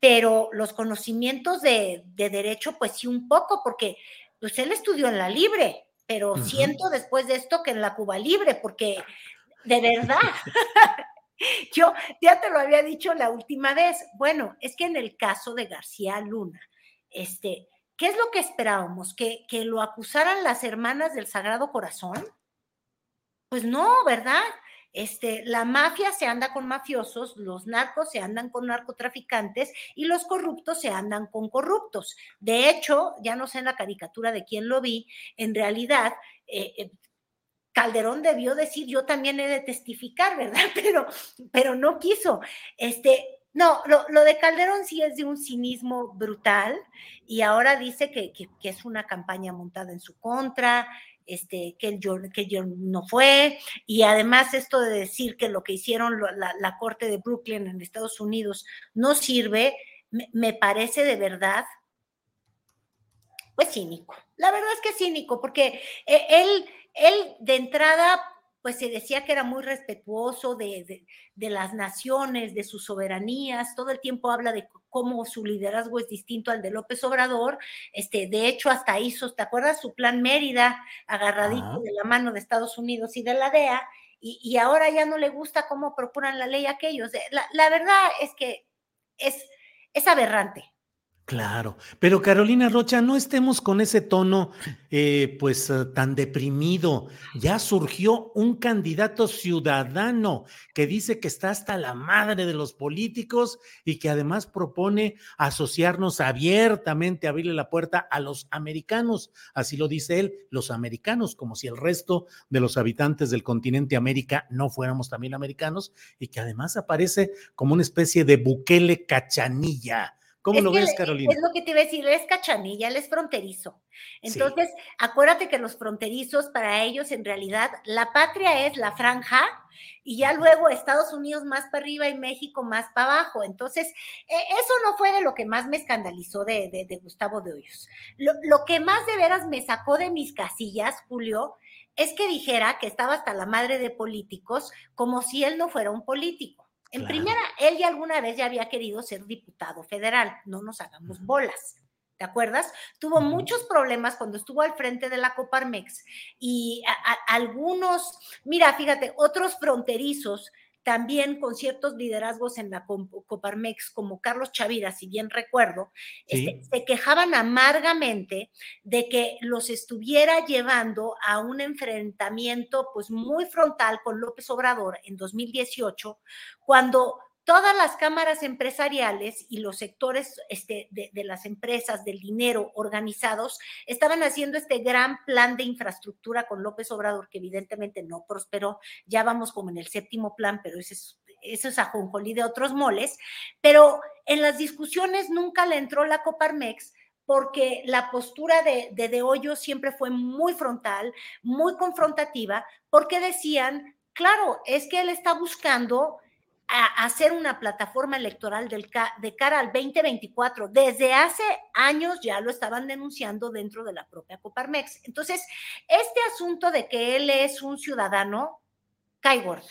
pero los conocimientos de, derecho, pues sí un poco, porque pues él estudió en la libre, pero siento después de esto que en la Cuba libre, porque de verdad, (laughs) yo ya te lo había dicho la última vez, bueno, es que en el caso de García Luna, este, ¿qué es lo que esperábamos? ¿Que, que lo acusaran las hermanas del Sagrado Corazón? Pues no, ¿verdad? Este, la mafia se anda con mafiosos, los narcos se andan con narcotraficantes y los corruptos se andan con corruptos. De hecho, ya no sé en la caricatura de quién lo vi, en realidad, eh, eh, Calderón debió decir, yo también he de testificar, ¿verdad? (laughs) Pero, pero no quiso. Este, no, lo, de Calderón sí es de un cinismo brutal y ahora dice que, que, es una campaña montada en su contra, este, que, yo, que yo no fue, y además esto de decir que lo que hicieron la, Corte de Brooklyn en Estados Unidos no sirve, me, parece de verdad, pues cínico. La verdad es que cínico, porque eh, él, él de entrada pues se decía que era muy respetuoso de, las naciones, de sus soberanías, todo el tiempo habla de cómo su liderazgo es distinto al de López Obrador, este, de hecho hasta hizo, ¿te acuerdas? Su plan Mérida, agarradito de la mano de Estados Unidos y de la DEA, y, ahora ya no le gusta cómo procuran la ley aquellos. La, la verdad es que es, es aberrante, Claro, pero Carolina Rocha, no estemos con ese tono eh, pues eh, tan deprimido. Ya surgió un candidato ciudadano que dice que está hasta la madre de los políticos y que además propone asociarnos abiertamente, abrirle la puerta a los americanos. Así lo dice él, los americanos, como si el resto de los habitantes del continente América no fuéramos también americanos y que además aparece como una especie de buquele cachanilla ¿Cómo lo ves, Carolina? Es lo que te iba a decir, es cachanilla, él es fronterizo. Entonces, acuérdate que los fronterizos, para ellos, en realidad, la patria es la franja y ya luego Estados Unidos más para arriba y México más para abajo. Entonces, e, eso no fue de lo que más me escandalizó de, Gustavo de Hoyos. Lo, lo que más de veras me sacó de mis casillas, Julio, es que dijera que estaba hasta la madre de políticos como si él no fuera un político. En primera, él ya alguna vez ya había querido ser diputado federal, no nos hagamos bolas. ¿Te acuerdas? Tuvo muchos problemas cuando estuvo al frente de la Coparmex y algunos, mira, fíjate, otros fronterizos también con ciertos liderazgos en la Coparmex, como Carlos Chavira, si bien recuerdo, este, se quejaban amargamente de que los estuviera llevando a un enfrentamiento pues muy frontal con López Obrador en 2018, cuando todas las cámaras empresariales y los sectores este, de, las empresas, del dinero organizados, estaban haciendo este gran plan de infraestructura con López Obrador, que evidentemente no prosperó. Ya vamos como en el séptimo plan, pero es, eso es ajonjolí de otros moles. Pero en las discusiones nunca le entró la Coparmex porque la postura de, de De Hoyo siempre fue muy frontal, muy confrontativa, porque decían, claro, es que él está buscando a hacer una plataforma electoral del, de cara al 2024. Desde hace años ya lo estaban denunciando dentro de la propia Coparmex. Entonces, este asunto de que él es un ciudadano cae gordo,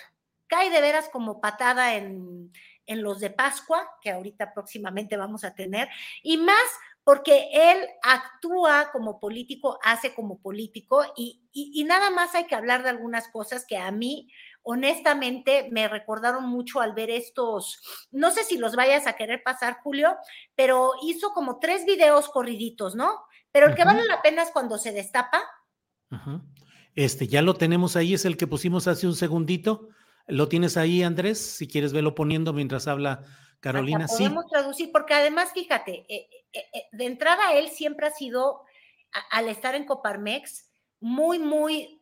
cae de veras como patada en, en los de Pascua, que ahorita próximamente vamos a tener, y más porque él actúa como político, hace como político, y, y, nada más hay que hablar de algunas cosas que a mí, honestamente, me recordaron mucho al ver estos, no sé si los vayas a querer pasar, Julio, pero hizo como tres videos corriditos, ¿no? Pero el que vale la pena es cuando se destapa. Este, ya lo tenemos ahí, es el que pusimos hace un segundito. ¿Lo tienes ahí, Andrés? Si quieres verlo poniendo mientras habla Carolina. sí. Podemos traducir, porque además, fíjate, eh, eh, eh, de entrada él siempre ha sido, al estar en Coparmex, muy, muy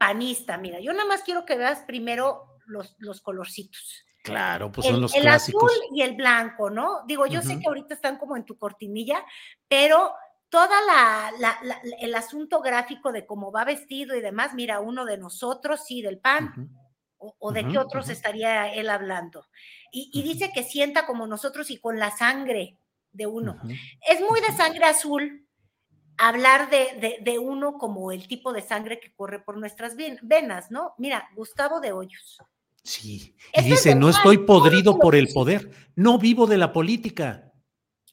panista. Mira, yo nada más quiero que veas primero los, los colorcitos. Claro, pues son los el clásicos. El azul y el blanco, ¿no? Digo, yo sé que ahorita están como en tu cortinilla, pero toda la, el asunto gráfico de cómo va vestido y demás, mira, uno de nosotros, sí, del PAN, o, de qué otros estaría él hablando. Y, dice que sienta como nosotros y con la sangre de uno. Es muy de sangre azul hablar de, de, uno como el tipo de sangre que corre por nuestras venas, ¿no? Mira, Gustavo de Hoyos. Sí, y dice, no estoy podrido por el poder, no vivo de la política.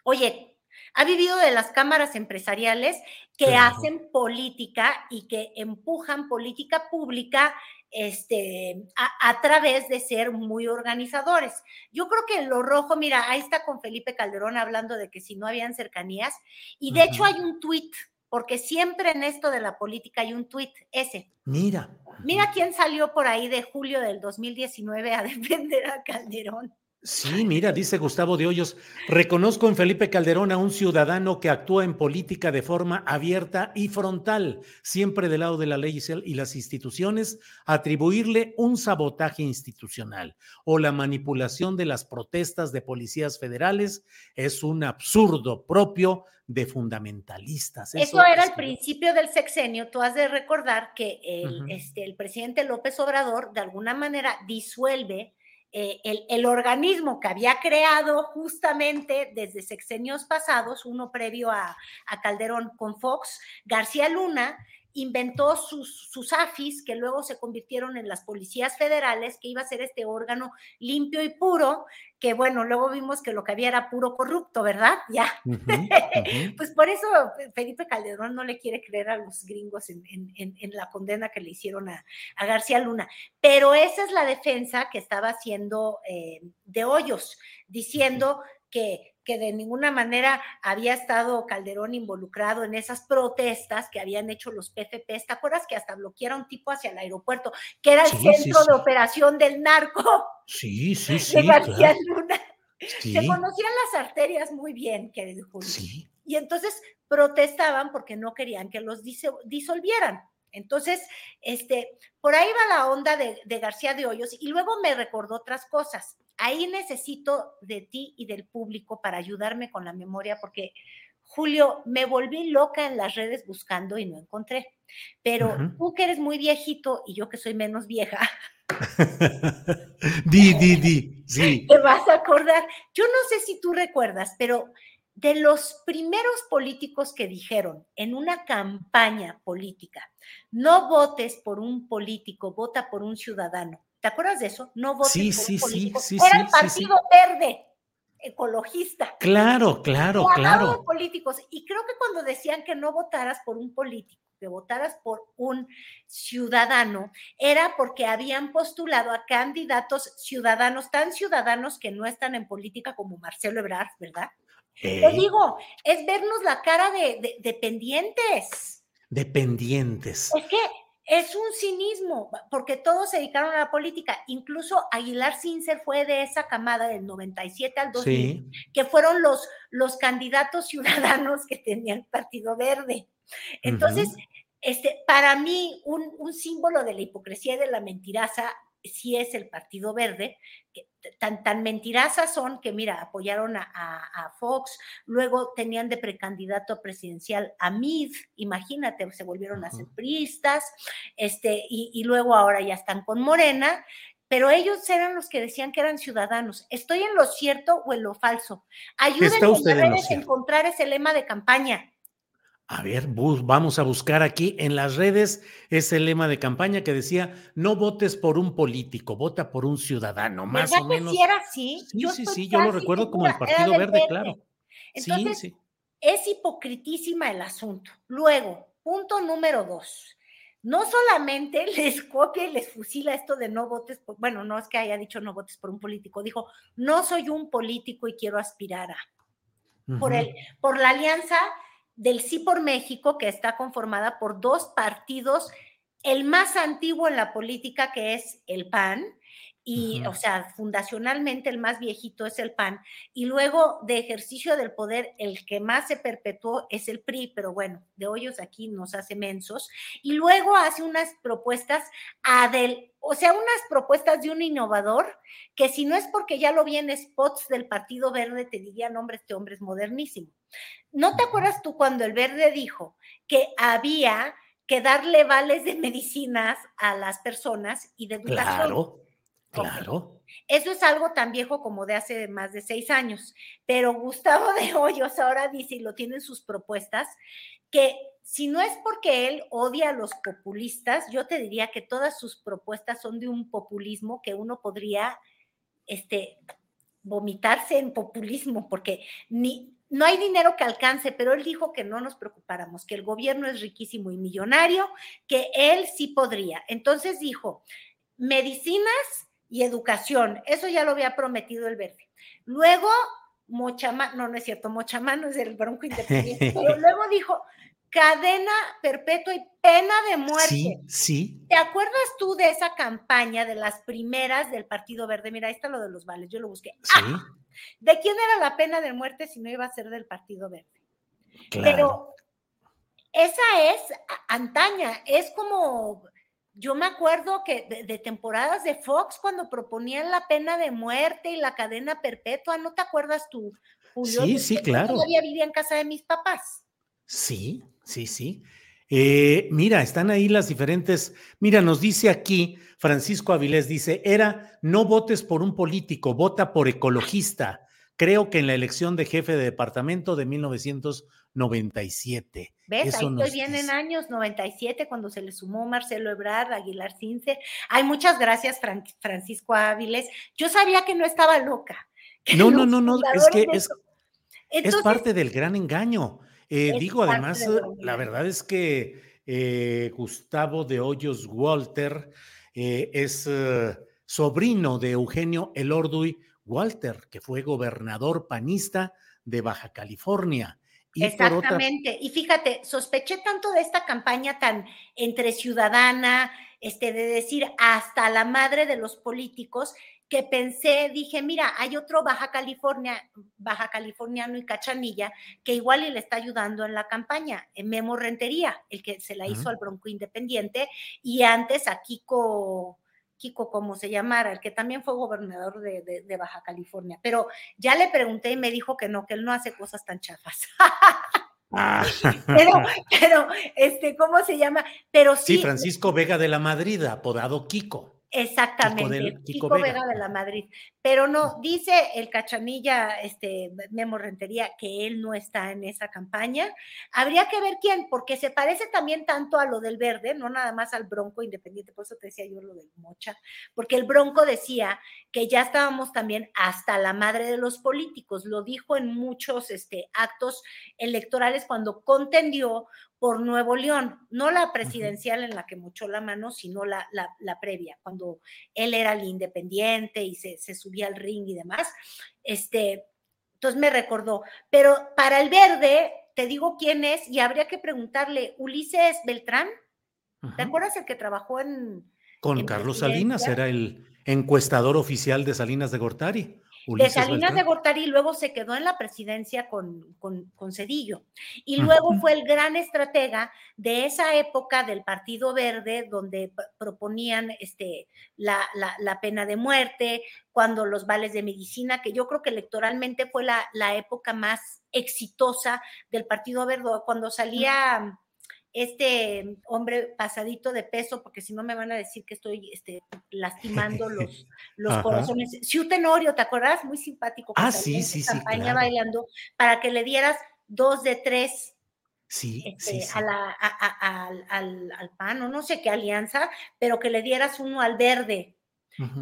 Oye, ha vivido de las cámaras empresariales que hacen política y que empujan política pública este, a, través de ser muy organizadores. Yo creo que lo rojo, mira, ahí está con Felipe Calderón hablando de que si no habían cercanías, y de hecho hay un tuit, porque siempre en esto de la política hay un tuit, ese. Mira. Mira quién salió por ahí de julio del 2019 a (laughs) defender a Calderón. Sí, mira, dice Gustavo de Hoyos, reconozco en Felipe Calderón a un ciudadano que actúa en política de forma abierta y frontal, siempre del lado de la ley y las instituciones, atribuirle un sabotaje institucional o la manipulación de las protestas de policías federales es un absurdo propio de fundamentalistas. Eso, era el principio del sexenio. Tú has de recordar que el, este, el presidente López Obrador de alguna manera disuelve eh, el, organismo que había creado justamente desde sexenios pasados, uno previo a, a Calderón con Fox, García Luna, inventó sus, sus AFIS, que luego se convirtieron en las policías federales, que iba a ser este órgano limpio y puro, que bueno, luego vimos que lo que había era puro corrupto, ¿verdad? Ya. (laughs) pues por eso Felipe Calderón no le quiere creer a los gringos en, la condena que le hicieron a, García Luna. Pero esa es la defensa que estaba haciendo eh, de Hoyos, diciendo que que de ninguna manera había estado Calderón involucrado en esas protestas que habían hecho los PFP. ¿Te acuerdas que hasta bloquearon tipo hacia el aeropuerto, que era el centro de operación del narco? Sí, sí, (laughs) sí. De García Luna. Se conocían las arterias muy bien, querido Julio. Sí. Y entonces protestaban porque no querían que los disolvieran. Entonces, este, por ahí va la onda de, de García de Hoyos y luego me recordó otras cosas ahí necesito de ti y del público para ayudarme con la memoria, porque Julio, me volví loca en las redes buscando y no encontré. Pero tú que eres muy viejito y yo que soy menos vieja. (laughs) di, di, di, sí. Te vas a acordar. Yo no sé si tú recuerdas, pero de los primeros políticos que dijeron en una campaña política, no votes por un político, vota por un ciudadano. ¿Te acuerdas de eso? No votes sí, por sí, sí, sí, Era el Partido Verde, ecologista. Claro, claro, claro. políticos. Y creo que cuando decían que no votaras por un político, que votaras por un ciudadano, era porque habían postulado a candidatos ciudadanos, tan ciudadanos que no están en política como Marcelo Ebrard, ¿verdad? Te digo, es vernos la cara de, de, dependientes. Dependientes. Es que es un cinismo, porque todos se dedicaron a la política. Incluso Aguilar Cincer fue de esa camada del 97 al 2000, que fueron los, los candidatos (laughs) ciudadanos que tenían el Partido Verde. Entonces, este, para mí, un, un, símbolo de la hipocresía y de la mentiraza sí es el Partido Verde, que tan, tan mentirazas son que, mira, apoyaron a, Fox, luego tenían de precandidato presidencial a Mid, imagínate, se volvieron a ser priistas, este, y, luego ahora ya están con Morena, pero ellos eran los que decían que eran ciudadanos. ¿Estoy en lo cierto o en lo falso? Ayúdenme a encontrar ese lema de campaña. A ver, vamos a buscar aquí en las redes ese lema de campaña que decía, no votes por un político, vota por un ciudadano, más o menos. Si era así? Sí, sí, sí, yo lo recuerdo como el Partido Verde, claro. Entonces, sí, sí. es hipocritísima el asunto. Luego, punto número dos. No solamente (laughs) les copia y les fusila esto de no votes, por, bueno, no es que haya dicho no votes por un político, dijo, no soy un político y quiero aspirar a. por, el, por la alianza del Sí por México, que está conformada por dos partidos, el más antiguo en la política, que es el PAN, y, o sea, fundacionalmente el más viejito es el PAN, y luego de ejercicio del poder, el que más se perpetuó es el PRI, pero bueno, de hoyos aquí nos hace mensos, y luego hace unas propuestas a del, o sea, unas propuestas de un innovador, que si no es porque ya lo vi en spots del Partido Verde, te diría, hombre, este hombre es modernísimo. ¿No te acuerdas tú cuando el Verde dijo que había que darle vales de medicinas a las personas y de educación? Claro Claro. Eso es algo tan viejo como de hace más de seis años, pero Gustavo (laughs) de Hoyos ahora dice, y lo tiene en sus propuestas, que si no es porque él odia a los populistas, yo te diría que todas sus propuestas son de un populismo que uno podría este, vomitarse en populismo, porque ni, no hay dinero que alcance, pero él dijo que no nos preocupáramos, que el gobierno es riquísimo y millonario, que él sí podría. Entonces dijo, medicinas y educación. Eso ya lo había prometido el verde. Luego, Mochamán, no, no es cierto, Mochamán no es el Bronco Independiente, (laughs) pero luego dijo cadena perpetua y pena de muerte. Sí, sí. ¿Te acuerdas tú de esa campaña de las primeras del Partido Verde? Mira, ahí está lo de los vales, yo lo busqué. Sí. ¡Ah! ¿De quién era la pena de muerte si no iba a ser del Partido Verde? Claro. Pero esa es antaña, es como yo me acuerdo que de, temporadas de Fox cuando proponían la pena de muerte y la cadena perpetua, ¿no te acuerdas tú, Julio? Sí, sí, claro. Todavía vivía en casa de mis papás. Sí, sí, sí. Eh, mira, están ahí las diferentes. Mira, nos dice aquí Francisco Avilés, dice, era no votes por un político, vota por ecologista. Creo que en la elección de jefe de departamento de 1997. ¿Ves? Ahí estoy bien en años 97 cuando se le sumó Marcelo Ebrard, Aguilar Cince. Ay, muchas gracias, Francisco Áviles. Yo sabía que no estaba loca. (laughs) No, no, no, no, es que es, es, parte del gran engaño. Eh, digo, además, la verdad es que eh, Gustavo de Hoyos Walter eh, es sobrino de Eugenio Elorduy Walter, que fue gobernador panista de Baja California. Exactamente. Y fíjate, sospeché tanto de esta campaña tan entre ciudadana, este, de decir hasta la madre de los políticos, que pensé, dije, mira, hay otro Baja California, Baja Californiano y Cachanilla, que igual y le está ayudando en la campaña, en Memo Rentería, el que se la hizo al Bronco Independiente, y antes a Kiko, Kiko, como se llamara, el que también fue gobernador de, Baja California. Pero ya le pregunté y me dijo que no, que él no hace cosas tan chafas. (laughs) Ah. pero, pero, este, ¿cómo se llama? Pero sí. Sí, Francisco Vega de la Madrid, apodado Kiko. Exactamente, Kiko, Vega. de la Madrid. Pero no, dice el Cachanilla, este Memo Rentería, que él no está en esa campaña. Habría que ver quién, porque se parece también tanto a lo del verde, no nada más al Bronco Independiente, por eso te decía yo lo del Mocha, porque el Bronco decía que ya estábamos también hasta la madre de los políticos, lo dijo en muchos este, actos electorales cuando contendió por Nuevo León, no la presidencial en la que muchó la mano, sino la, la, previa, cuando él era el independiente y se, se, subía al ring y demás. Este, entonces me recordó, pero para el verde, te digo quién es y habría que preguntarle, Ulises Beltrán, ¿te acuerdas el que trabajó en... Con Carlos Salinas, era el encuestador oficial de Salinas de Gortari de Salinas de Gortari luego se quedó en la presidencia con, con, Cedillo. Y luego fue el gran estratega de esa época del Partido Verde, donde proponían este, la, la, pena de muerte, cuando los vales de medicina, que yo creo que electoralmente fue la, la época más exitosa del Partido Verde, cuando salía este hombre pasadito de peso, porque si no me van a decir que estoy este, lastimando (laughs) los, los corazones. Siu Tenorio, ¿te acuerdas? Muy simpático. Ah, sí, sí, campaña bailando para que le dieras dos de tres Sí, este, sí, sí. A la, a- a- al, al- al PAN o no sé qué alianza, pero que le dieras uno al verde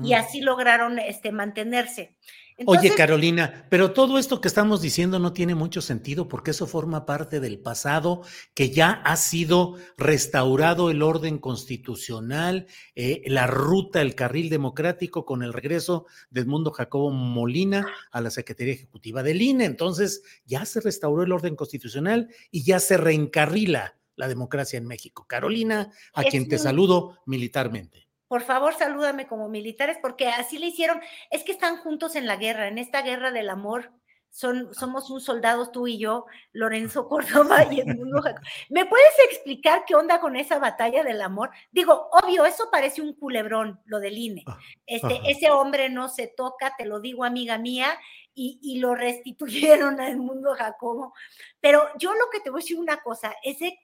y así lograron este, mantenerse. Oye, Carolina, pero todo esto que estamos diciendo no tiene mucho sentido porque eso forma parte del pasado, que ya ha sido restaurado el orden constitucional, eh, la ruta, el carril democrático con el regreso de Edmundo Jacobo Molina a la Secretaría Ejecutiva del INE. Entonces, ya se restauró el orden constitucional y ya se reencarrila la democracia en México. Carolina, a quien te saludo militarmente. Por favor, salúdame como militares, porque así le hicieron. Es que están juntos en la guerra, en esta guerra del amor. Son, somos un soldado tú y yo, Lorenzo (laughs) Córdoba y Edmundo Jacob. ¿Me puedes explicar qué onda con esa batalla del amor? Digo, obvio, eso parece un culebrón, lo del INE. Este, ajá. ese hombre no se toca, te lo digo, amiga mía, y, y lo restituyeron a Edmundo Jacobo. Pero yo lo que te voy a decir una cosa, ese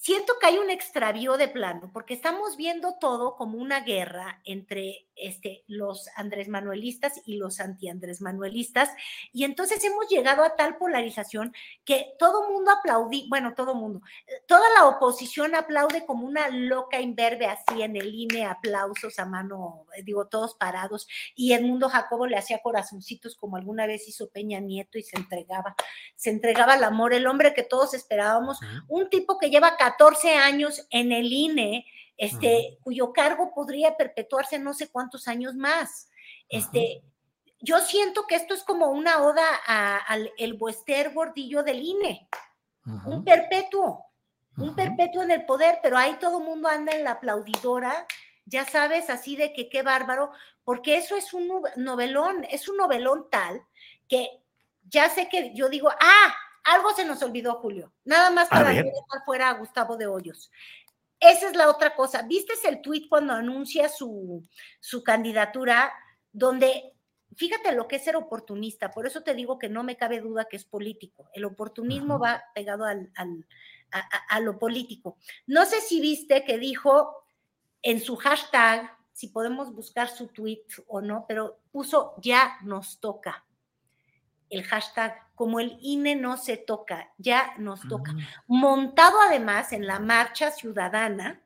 siento que hay un extravío de plano, porque estamos viendo todo como una guerra entre este, los Andrés Manuelistas y los anti-Andrés Manuelistas, y entonces hemos llegado a tal polarización que todo mundo aplaudí, bueno, todo mundo, toda la oposición aplaude como una loca imberbe así en el INE, aplausos a mano, digo, todos parados, y Edmundo Jacobo le hacía corazoncitos como alguna vez hizo Peña Nieto y se entregaba, se entregaba al amor, el hombre que todos esperábamos, un tipo que lleva 14 años en el INE, este, cuyo cargo podría perpetuarse no sé cuántos años más. Este, yo siento que esto es como una oda al el Buester gordillo del INE, un perpetuo, un perpetuo en el poder, pero ahí todo el mundo anda en la aplaudidora, ya sabes, así de que qué bárbaro, porque eso es un no- novelón, es un novelón tal que ya sé que yo digo, ah, algo se nos olvidó, Julio, nada más para no dejar fuera a Gustavo de Hoyos. Esa es la otra cosa. ¿Viste el tuit cuando anuncia su, su candidatura? Donde, fíjate lo que es ser oportunista, por eso te digo que no me cabe duda que es político. El oportunismo va pegado al, al- a, a- a lo político. No sé si viste que dijo en su hashtag, si podemos buscar su tweet o no, pero puso ya nos toca. El hashtag, como el INE no se toca, ya nos toca. Montado además en la marcha ciudadana,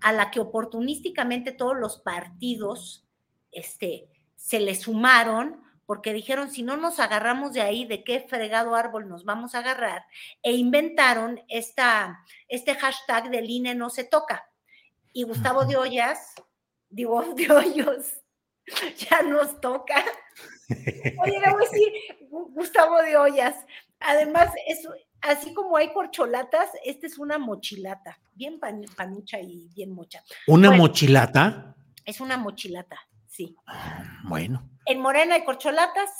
a la que oportunísticamente todos los partidos este, se le sumaron, porque dijeron, si no nos agarramos de ahí, ¿de qué fregado árbol nos vamos a agarrar? E inventaron esta, este hashtag del INE no se toca. Y Gustavo de Ollas, digo, (laughs) de Hoyos, ya nos toca. Oye, a decir, Gu- Gustavo de Ollas, además, es, así como hay corcholatas, esta es una mochilata, bien pan- panucha y bien mocha. ¿Una Bueno, mochilata? Es una mochilata, sí. Bueno. En Morena hay corcholatas,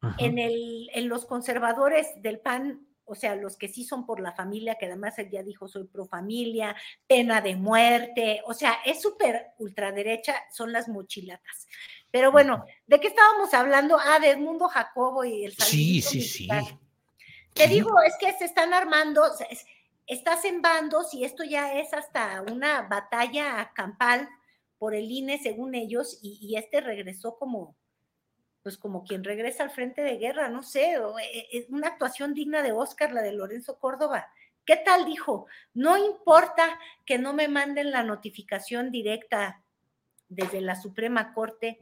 Ajá. en, el, en los conservadores del PAN, o sea, los que sí son por la familia, que además él ya dijo soy pro familia, pena de muerte, o sea, es súper ultraderecha, son las mochilatas. Pero bueno, ¿de qué estábamos hablando? Ah, de Edmundo Jacobo y el Sí, sí, sí. Te digo, es que se están armando, estás en bandos y esto ya es hasta una batalla campal por el INE, según ellos, y, y este regresó como, pues como quien regresa al frente de guerra, no sé, o, eh, es una actuación digna de Oscar, la de Lorenzo Córdoba. ¿Qué tal dijo? No importa que no me manden la notificación directa desde la Suprema Corte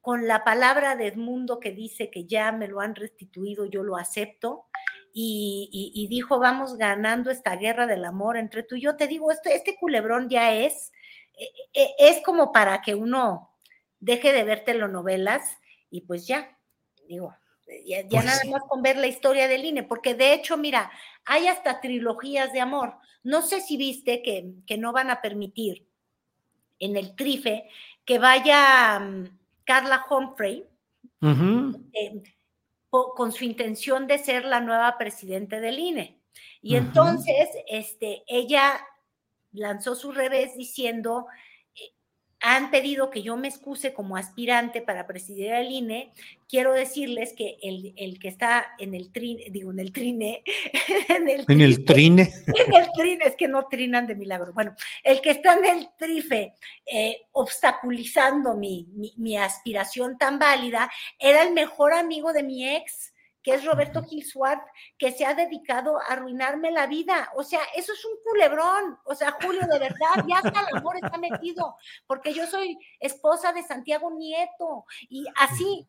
con la palabra de Edmundo que dice que ya me lo han restituido, yo lo acepto. Y, y- y dijo, vamos ganando esta guerra del amor entre tú y yo. Te digo, este, este culebrón ya es, eh, eh, es como para que uno deje de ver telenovelas y pues ya, digo, ya, ya Pues nada sí. más con ver la historia del INE, porque de hecho, mira, hay hasta trilogías de amor. No sé si viste que, que no van a permitir en el trife que vaya mm, Carla Humphrey eh, po- con su intención de ser la nueva presidente del INE. Y entonces, este, ella lanzó su revés diciendo, han pedido que yo me excuse como aspirante para presidir el INE. Quiero decirles que el, el que está en el trine, digo, en el trine, (laughs) en el En el trine. (laughs) en el trine, es que no trinan de milagro. Bueno, el que está en el trife eh, obstaculizando mi, mi, mi aspiración tan válida era el mejor amigo de mi ex, que es Roberto Gil que se ha dedicado a arruinarme la vida. O sea, eso es un culebrón. O sea, Julio, de verdad, ya hasta el amor está metido, porque yo soy esposa de Santiago Nieto y así,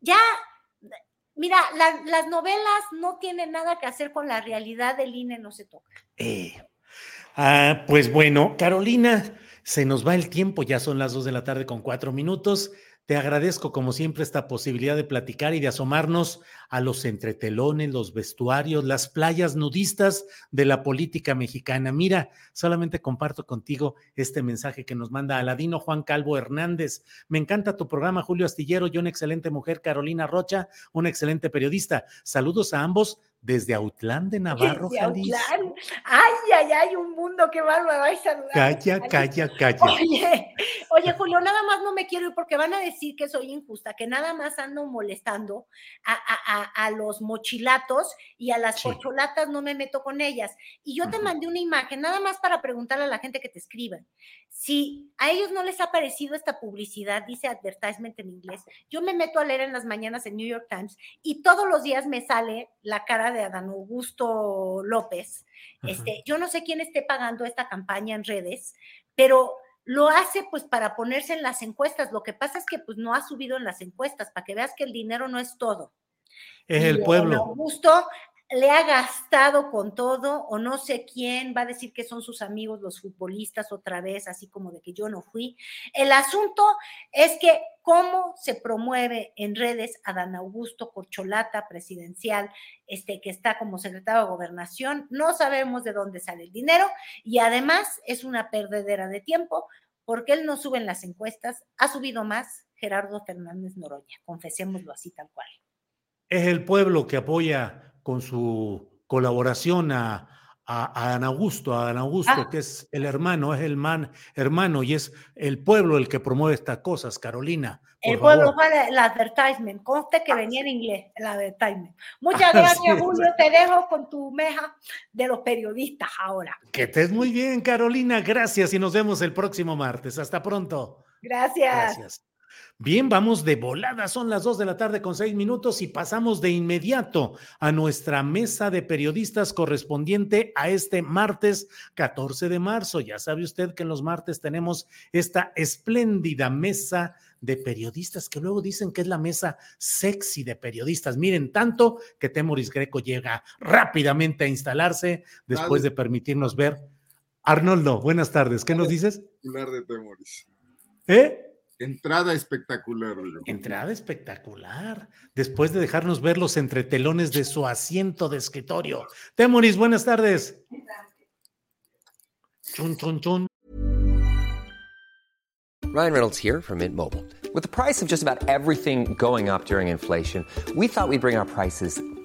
ya, mira, las novelas no tienen nada que hacer con la realidad del INE, no se toca. Eh, ah, pues bueno, Carolina, se nos va el tiempo, ya son las dos de la tarde con cuatro minutos. Te agradezco, como siempre, esta posibilidad de platicar y de asomarnos a los entretelones, los vestuarios, las playas nudistas de la política mexicana. Mira, solamente comparto contigo este mensaje que nos manda Aladino Juan Calvo Hernández. Me encanta tu programa, Julio Astillero, y una excelente mujer, Carolina Rocha, una excelente periodista. Saludos a ambos desde Autlán de Navarro, Jalisco. Ay, ay, ay, un mundo que bárbaro. Ay, saludar. Calla, calla, calla. Oye, oye, Julio, nada más no me quiero ir porque van a decir que soy injusta, que nada más ando molestando a, a, a, los mochilatos y a las porcholatas no me meto con ellas. Y yo te mandé una imagen, nada más para preguntarle a la gente que te escriban. Si a ellos no les ha parecido esta publicidad, dice advertisement en inglés, yo me meto a leer en las mañanas en New York Times y todos los días me sale la cara de Adán Augusto López. Este, yo no sé quién esté pagando esta campaña en redes, pero lo hace pues para ponerse en las encuestas. Lo que pasa es que pues no ha subido en las encuestas, para que veas que el dinero no es todo. Es el pueblo. Augusto le ha gastado con todo o no sé quién va a decir que son sus amigos los futbolistas otra vez, así como de que yo no fui. El asunto es que cómo se promueve en redes a Dan Augusto Corcholata presidencial, este que está como secretario de gobernación, no sabemos de dónde sale el dinero y además es una perdedera de tiempo porque él no sube en las encuestas, ha subido más Gerardo Fernández Noroña, confesémoslo así tal cual. Es el pueblo que apoya con su colaboración a, a, a Augusto, a Dan Augusto, ah. que es el hermano, es el man, hermano y es el pueblo el que promueve estas cosas, Carolina. El pueblo fue el advertisement, conste que ah, venía en inglés, el advertisement. Muchas (laughs) gracias, Julio, te dejo con tu meja de los periodistas ahora. Que estés muy bien, Carolina, gracias y nos vemos el próximo martes. Hasta pronto. Gracias. Gracias. Bien, vamos de volada, son las dos de la tarde con seis minutos y pasamos de inmediato a nuestra mesa de periodistas correspondiente a este martes 14 de marzo. Ya sabe usted que en los martes tenemos esta espléndida mesa de periodistas que luego dicen que es la mesa sexy de periodistas. Miren, tanto que Temoris Greco llega rápidamente a instalarse después de permitirnos ver. Arnoldo, buenas tardes. ¿Qué nos dices? de Temoris. ¿Eh? Entrada espectacular. Entrada espectacular. Después de dejarnos ver los entretelones de su asiento de escritorio. Temoris, buenas tardes. Chun, chun, chun. Ryan Reynolds here from Mint Mobile. With the price of just about everything going up during inflation, we thought we'd bring our prices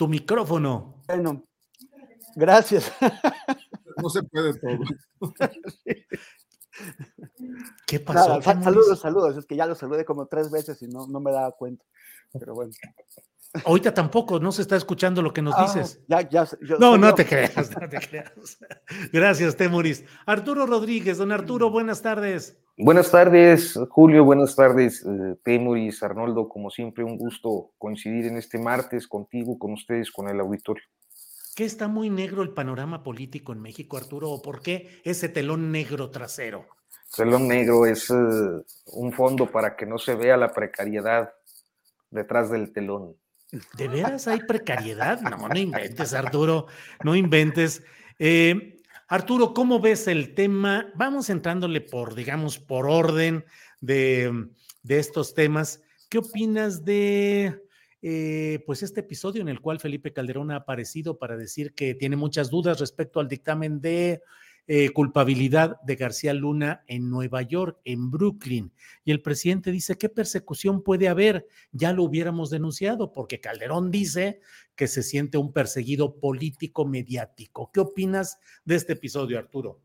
Tu micrófono. Bueno, Gracias. No se puede todo. (laughs) ¿Qué pasó? saludos, saludos. Es que ya lo saludé como tres veces y no, no me daba cuenta. Pero bueno. Ahorita tampoco, no se está escuchando lo que nos ah, dices. Ya, ya, no, no te creas, no te creas. (laughs) Gracias, Temuris. Arturo Rodríguez, don Arturo, buenas tardes. Buenas tardes, Julio, buenas tardes, eh, Temuris, Arnoldo, como siempre, un gusto coincidir en este martes contigo, con ustedes, con el auditorio qué está muy negro el panorama político en México, Arturo? ¿O por qué ese telón negro trasero? Telón negro es eh, un fondo para que no se vea la precariedad detrás del telón. ¿De veras hay precariedad? No, no inventes, Arturo, no inventes. Eh, Arturo, ¿cómo ves el tema? Vamos entrándole por, digamos, por orden de, de estos temas. ¿Qué opinas de eh, pues este episodio en el cual Felipe Calderón ha aparecido para decir que tiene muchas dudas respecto al dictamen de eh, culpabilidad de García Luna en Nueva York, en Brooklyn. Y el presidente dice, ¿qué persecución puede haber? Ya lo hubiéramos denunciado, porque Calderón dice que se siente un perseguido político mediático. ¿Qué opinas de este episodio, Arturo?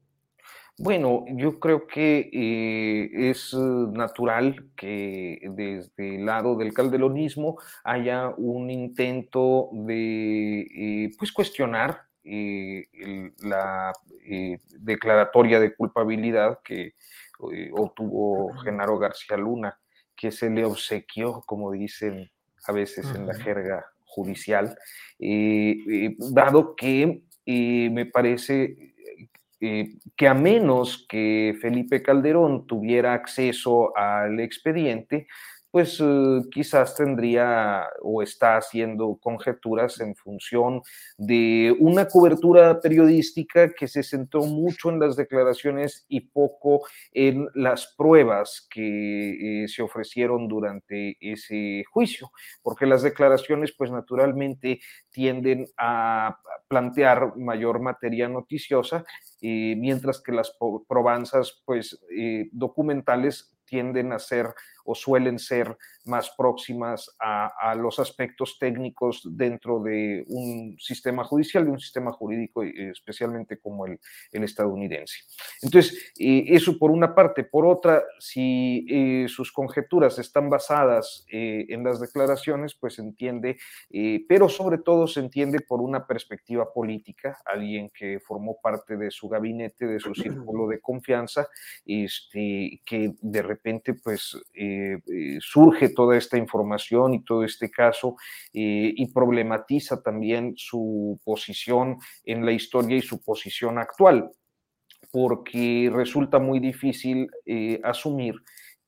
Bueno, yo creo que eh, es natural que desde el lado del calderonismo haya un intento de eh, pues cuestionar eh, la eh, declaratoria de culpabilidad que eh, obtuvo Genaro García Luna, que se le obsequió, como dicen a veces en la jerga judicial, dado que me parece que a menos que Felipe Calderón tuviera acceso al expediente, pues eh, quizás tendría o está haciendo conjeturas en función de una cobertura periodística que se centró mucho en las declaraciones y poco en las pruebas que eh, se ofrecieron durante ese juicio, porque las declaraciones pues naturalmente tienden a plantear mayor materia noticiosa, eh, mientras que las probanzas pues documentales tienden a ser o suelen ser más próximas a, los aspectos técnicos dentro de un sistema judicial, de un sistema jurídico, especialmente como el, estadounidense. Entonces, eh, eso por una parte. Por otra, si eh, sus conjeturas están basadas eh, en las declaraciones, pues se entiende, pero sobre todo se entiende por una perspectiva política, alguien que formó parte de su gabinete, de su círculo de confianza, este, que de repente pues surge toda esta información y todo este caso eh, y problematiza también su posición en la historia y su posición actual, porque resulta muy difícil eh, asumir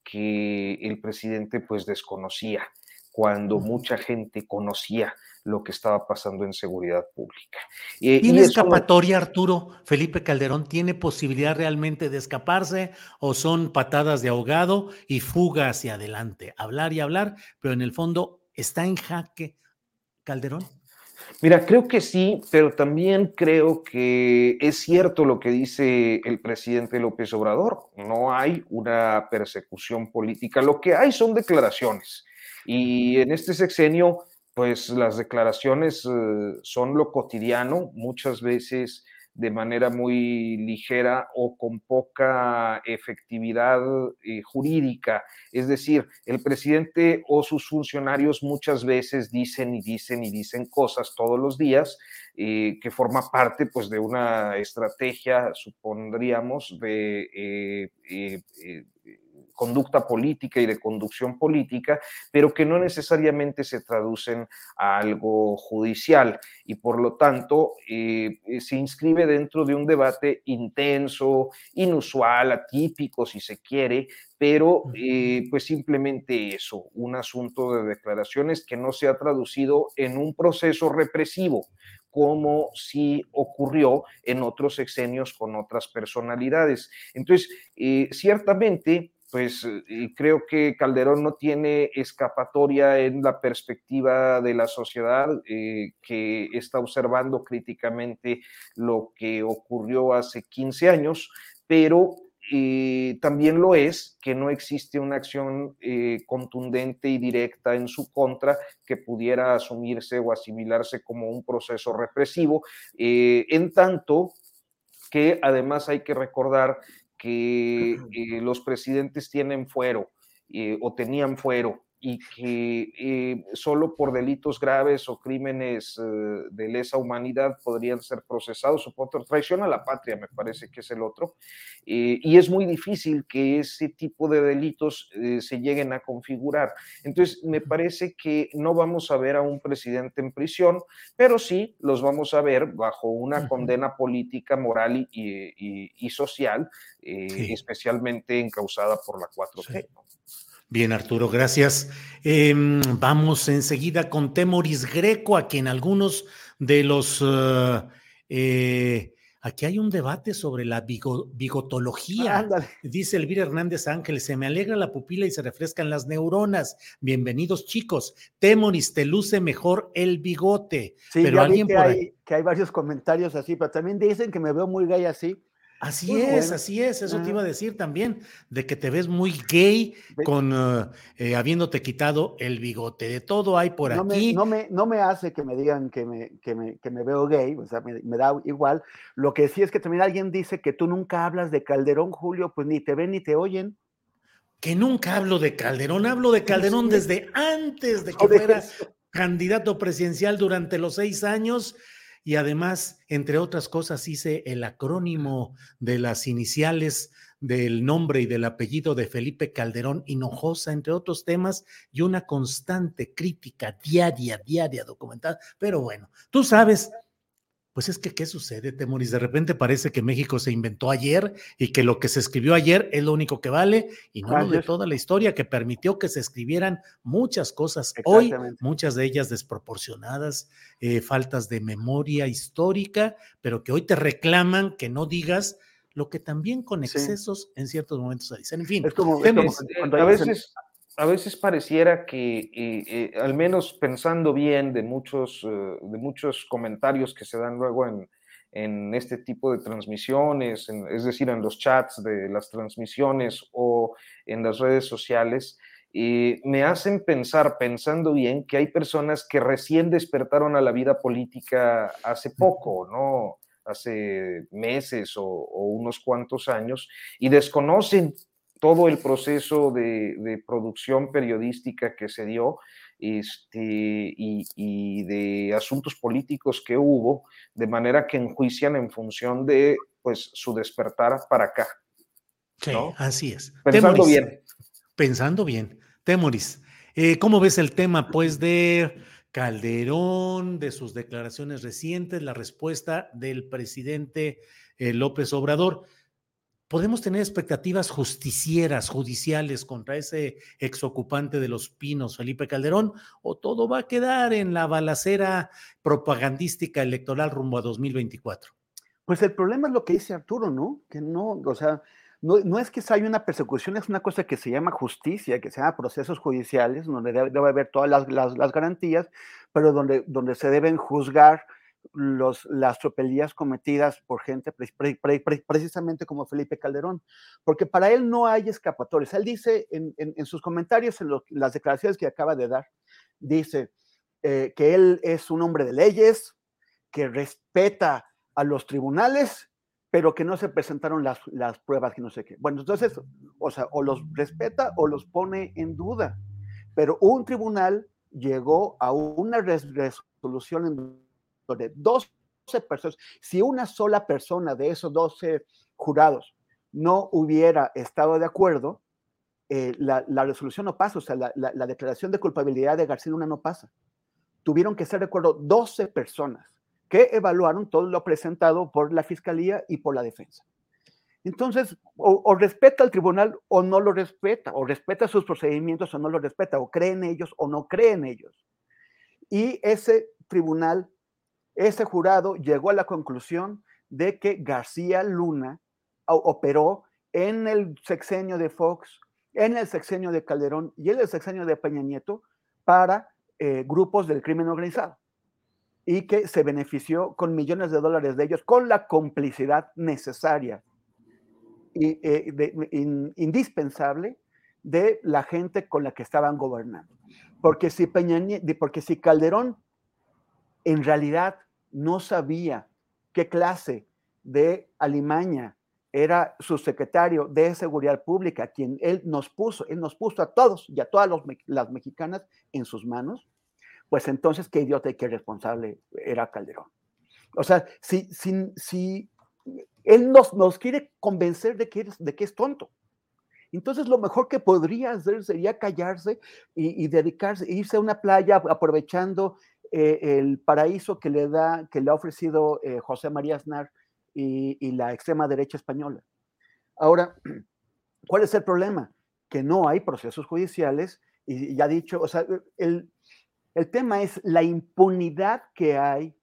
que el presidente pues desconocía cuando mucha gente conocía lo que estaba pasando en seguridad pública. Eh, ¿Tiene escapatoria, Arturo? ¿Felipe Calderón tiene posibilidad realmente de escaparse o son patadas de ahogado y fuga hacia adelante? Hablar y hablar, pero en el fondo está en jaque Calderón. Mira, creo que sí, pero también creo que es cierto lo que dice el presidente López Obrador. No hay una persecución política, lo que hay son declaraciones. Y en este sexenio pues las declaraciones eh, son lo cotidiano, muchas veces de manera muy ligera o con poca efectividad eh, jurídica. Es decir, el presidente o sus funcionarios muchas veces dicen y dicen y dicen cosas todos los días eh, que forma parte pues de una estrategia, supondríamos, de conducta política y de conducción política, pero que no necesariamente se traducen a algo judicial y por lo tanto eh, eh, se inscribe dentro de un debate intenso, inusual, atípico si se quiere, pero eh, pues simplemente eso, un asunto de declaraciones que no se ha traducido en un proceso represivo como si ocurrió en otros sexenios con otras personalidades. Entonces, ciertamente pues eh, creo que Calderón no tiene escapatoria en la perspectiva de la sociedad eh, que está observando críticamente lo que ocurrió hace 15 años, pero eh, también lo es que no existe una acción contundente y directa en su contra que pudiera asumirse o asimilarse como un proceso represivo, en tanto que además hay que recordar que eh, los presidentes tienen fuero eh, o tenían fuero y que eh, solo por delitos graves o crímenes eh, de lesa humanidad podrían ser procesados o por traición a la patria, me parece que es el otro. Eh, y es muy difícil que ese tipo de delitos se lleguen a configurar. Entonces, me parece que no vamos a ver a un presidente en prisión, pero sí los vamos a ver bajo una condena política, moral y, social, especialmente encausada por la 4G. Bien, Arturo, gracias. Em, vamos enseguida con Temoris Greco, a quien algunos de los... eh, aquí hay un debate sobre la bigo- bigotología. Ándale. Dice Elvira Hernández Ángeles, se me alegra la pupila y se refrescan las neuronas. Bienvenidos, chicos. Temoris, te luce mejor el bigote. Sí, pero alguien que por hay, ahí... que hay varios comentarios así, pero también dicen que me veo muy gay así. Así es, así es, eso te iba a Ah. decir también, de que te ves muy gay con eh, eh, habiéndote quitado el bigote. De todo hay por no, me, aquí. no, me, no me hace que me digan que me, que me, que me veo gay, o sea, me, me da igual. Lo que sí es que también alguien dice que tú nunca hablas de Calderón, Julio, pues ni te ven ni te oyen. Que nunca hablo de Calderón, hablo de Calderón Sí. desde antes de (laughs) que fuera candidato presidencial durante los seis años y además, entre otras cosas, hice el acrónimo de las iniciales del nombre y del apellido de Felipe Calderón Hinojosa, entre otros temas, y una constante crítica diaria, diaria, documentada. Pero bueno, tú sabes, pues es que, ¿qué sucede, Temoris? De repente parece que México se inventó ayer y que lo que se escribió ayer es lo único que vale y no lo de toda la historia que permitió que se escribieran muchas cosas hoy, muchas de ellas desproporcionadas, eh, faltas de memoria histórica, pero que hoy te reclaman que no digas lo que también con Sí. excesos en ciertos momentos se dicen. En fin, Es como, es Temoris, como cuando a veces, a veces pareciera que, eh, eh, al menos pensando bien de muchos, eh, de muchos comentarios que se dan luego en, en este tipo de transmisiones, en- es decir, en los chats de las transmisiones o en las redes sociales, me hacen pensar, pensando bien, que hay personas que recién despertaron a la vida política hace poco, ¿no? Hace meses o, o unos cuantos años y desconocen todo el proceso de, de producción periodística que se dio este, y, y de asuntos políticos que hubo, de manera que enjuician en función de pues, su despertar para acá. sí, ¿no? así es. Pensando Temoris, bien. Pensando bien. Temoris, eh, ¿cómo ves el tema, pues, de Calderón, de sus declaraciones recientes, la respuesta del presidente eh, López Obrador? ¿Podemos tener expectativas justicieras, judiciales contra ese exocupante de los Pinos, Felipe Calderón? ¿O todo va a quedar en la balacera propagandística electoral rumbo a 2024? Pues el problema es lo que dice Arturo, ¿no? Que no, o sea, no, es que haya una persecución, es una cosa que se llama justicia, que se llama procesos judiciales, donde debe, haber todas las, las- las garantías, pero donde, donde se deben juzgar los, las tropelías cometidas por gente pre- pre- pre- pre- precisamente como Felipe Calderón, porque para él no hay escapatorias. Él dice en, en- en sus comentarios, en lo- las declaraciones que acaba de dar, dice eh, que él es un hombre de leyes, que respeta a los tribunales, pero que no se presentaron las, las pruebas que no sé qué. Bueno, entonces, o sea, o los respeta o los pone en duda. Pero un tribunal llegó a una res- resolución en donde 12 personas, si una sola persona de esos 12 jurados no hubiera estado de acuerdo, eh, la, la resolución no pasa, o sea, la, la- la declaración de culpabilidad de García Luna no pasa. Tuvieron que estar de acuerdo 12 personas que evaluaron todo lo presentado por la fiscalía y por la defensa. Entonces, o, o respeta al tribunal o no lo respeta, o respeta sus procedimientos o no lo respeta, o cree en ellos o no cree en ellos. Y ese tribunal, ese jurado llegó a la conclusión de que García Luna operó en el sexenio de Fox, en el sexenio de Calderón y en el sexenio de Peña Nieto para eh, grupos del crimen organizado y que se benefició con millones de dólares de ellos con la complicidad necesaria y eh, indispensable de la gente con la que estaban gobernando. Porque si, Peña Nie- de- porque si Calderón en realidad no sabía qué clase de alimaña era su secretario de Seguridad Pública, quien él nos puso, él nos puso a todos y a todas las mexicanas en sus manos, pues entonces qué idiota y qué responsable era Calderón. O sea, si, si, si él nos, nos quiere convencer de que, eres- de que es tonto. Entonces lo mejor que podría hacer sería callarse y dedicarse, irse a una playa aprovechando eh, el paraíso que le, da, que le ha ofrecido eh, José María Aznar y, y la extrema derecha española. Ahora, (clears throat) ¿cuál es el problema? que no hay procesos judiciales y ya dicho, o sea, el, el tema es la impunidad que hay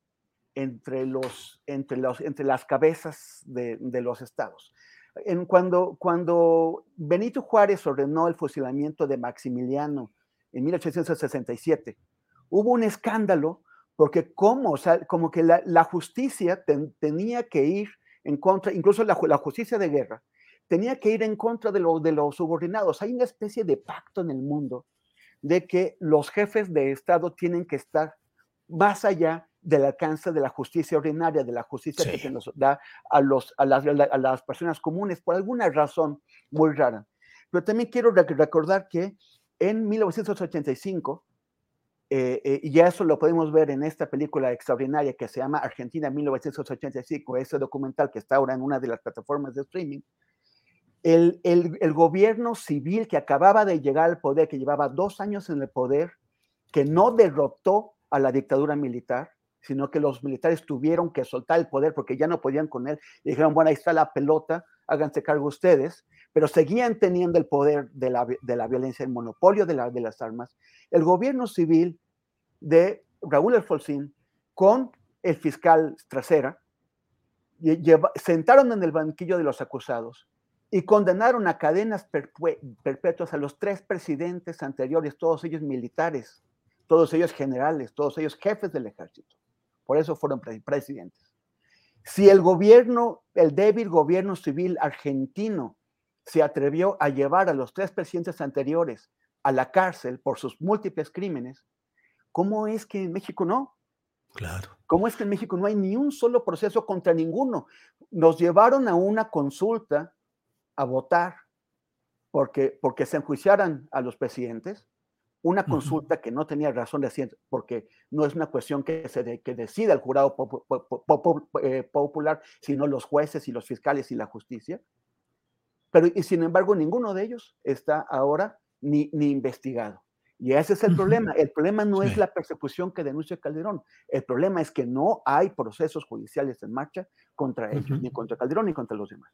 entre, los, entre, los, entre las cabezas de, de los estados. En cuando, cuando Benito Juárez ordenó el fusilamiento de Maximiliano en 1867, hubo un escándalo porque como, o sea, como que la, la justicia ten, tenía que ir en contra, incluso la, la, justicia de guerra, tenía que ir en contra de, lo, de los subordinados. Hay una especie de pacto en el mundo de que los jefes de Estado tienen que estar más allá del alcance de la justicia ordinaria, de la justicia sí. que se nos da a, los, a, las, a las personas comunes, por alguna razón muy rara. Pero también quiero recordar que en 1985, eh, eh, y eso lo podemos ver en esta película extraordinaria que se llama Argentina 1985, ese documental que está ahora en una de las plataformas de streaming, el, el, el, gobierno civil que acababa de llegar al poder, que llevaba dos años en el poder, que no derrotó a la dictadura militar, sino que los militares tuvieron que soltar el poder porque ya no podían con él. Y dijeron, bueno, ahí está la pelota, háganse cargo ustedes, pero seguían teniendo el poder de la, de la violencia, el monopolio de, la, de las armas. El gobierno civil de Raúl Alfonsín con el fiscal Trasera sentaron en el banquillo de los acusados y condenaron a cadenas perpetuas a los tres presidentes anteriores, todos ellos militares, todos ellos generales, todos ellos jefes del ejército. Por eso fueron presidentes. Si el gobierno, el débil gobierno civil argentino se atrevió a llevar a los tres presidentes anteriores a la cárcel por sus múltiples crímenes, ¿cómo es que en México no? Claro. ¿Cómo es que en México no hay ni un solo proceso contra ninguno? Nos llevaron a una consulta a votar porque, porque se enjuiciaran a los presidentes, una consulta que no tenía razón de ser, porque no es una cuestión que, se de, que decida el jurado pop, pop, pop, eh, popular, sino los jueces y los fiscales y la justicia. Pero, y sin embargo, ninguno de ellos está ahora ni, ni investigado. Y ese es el problema. El problema no sí. es la persecución que denuncia Calderón. El problema es que no hay procesos judiciales en marcha contra ellos, uh -huh. ni contra Calderón ni contra los demás.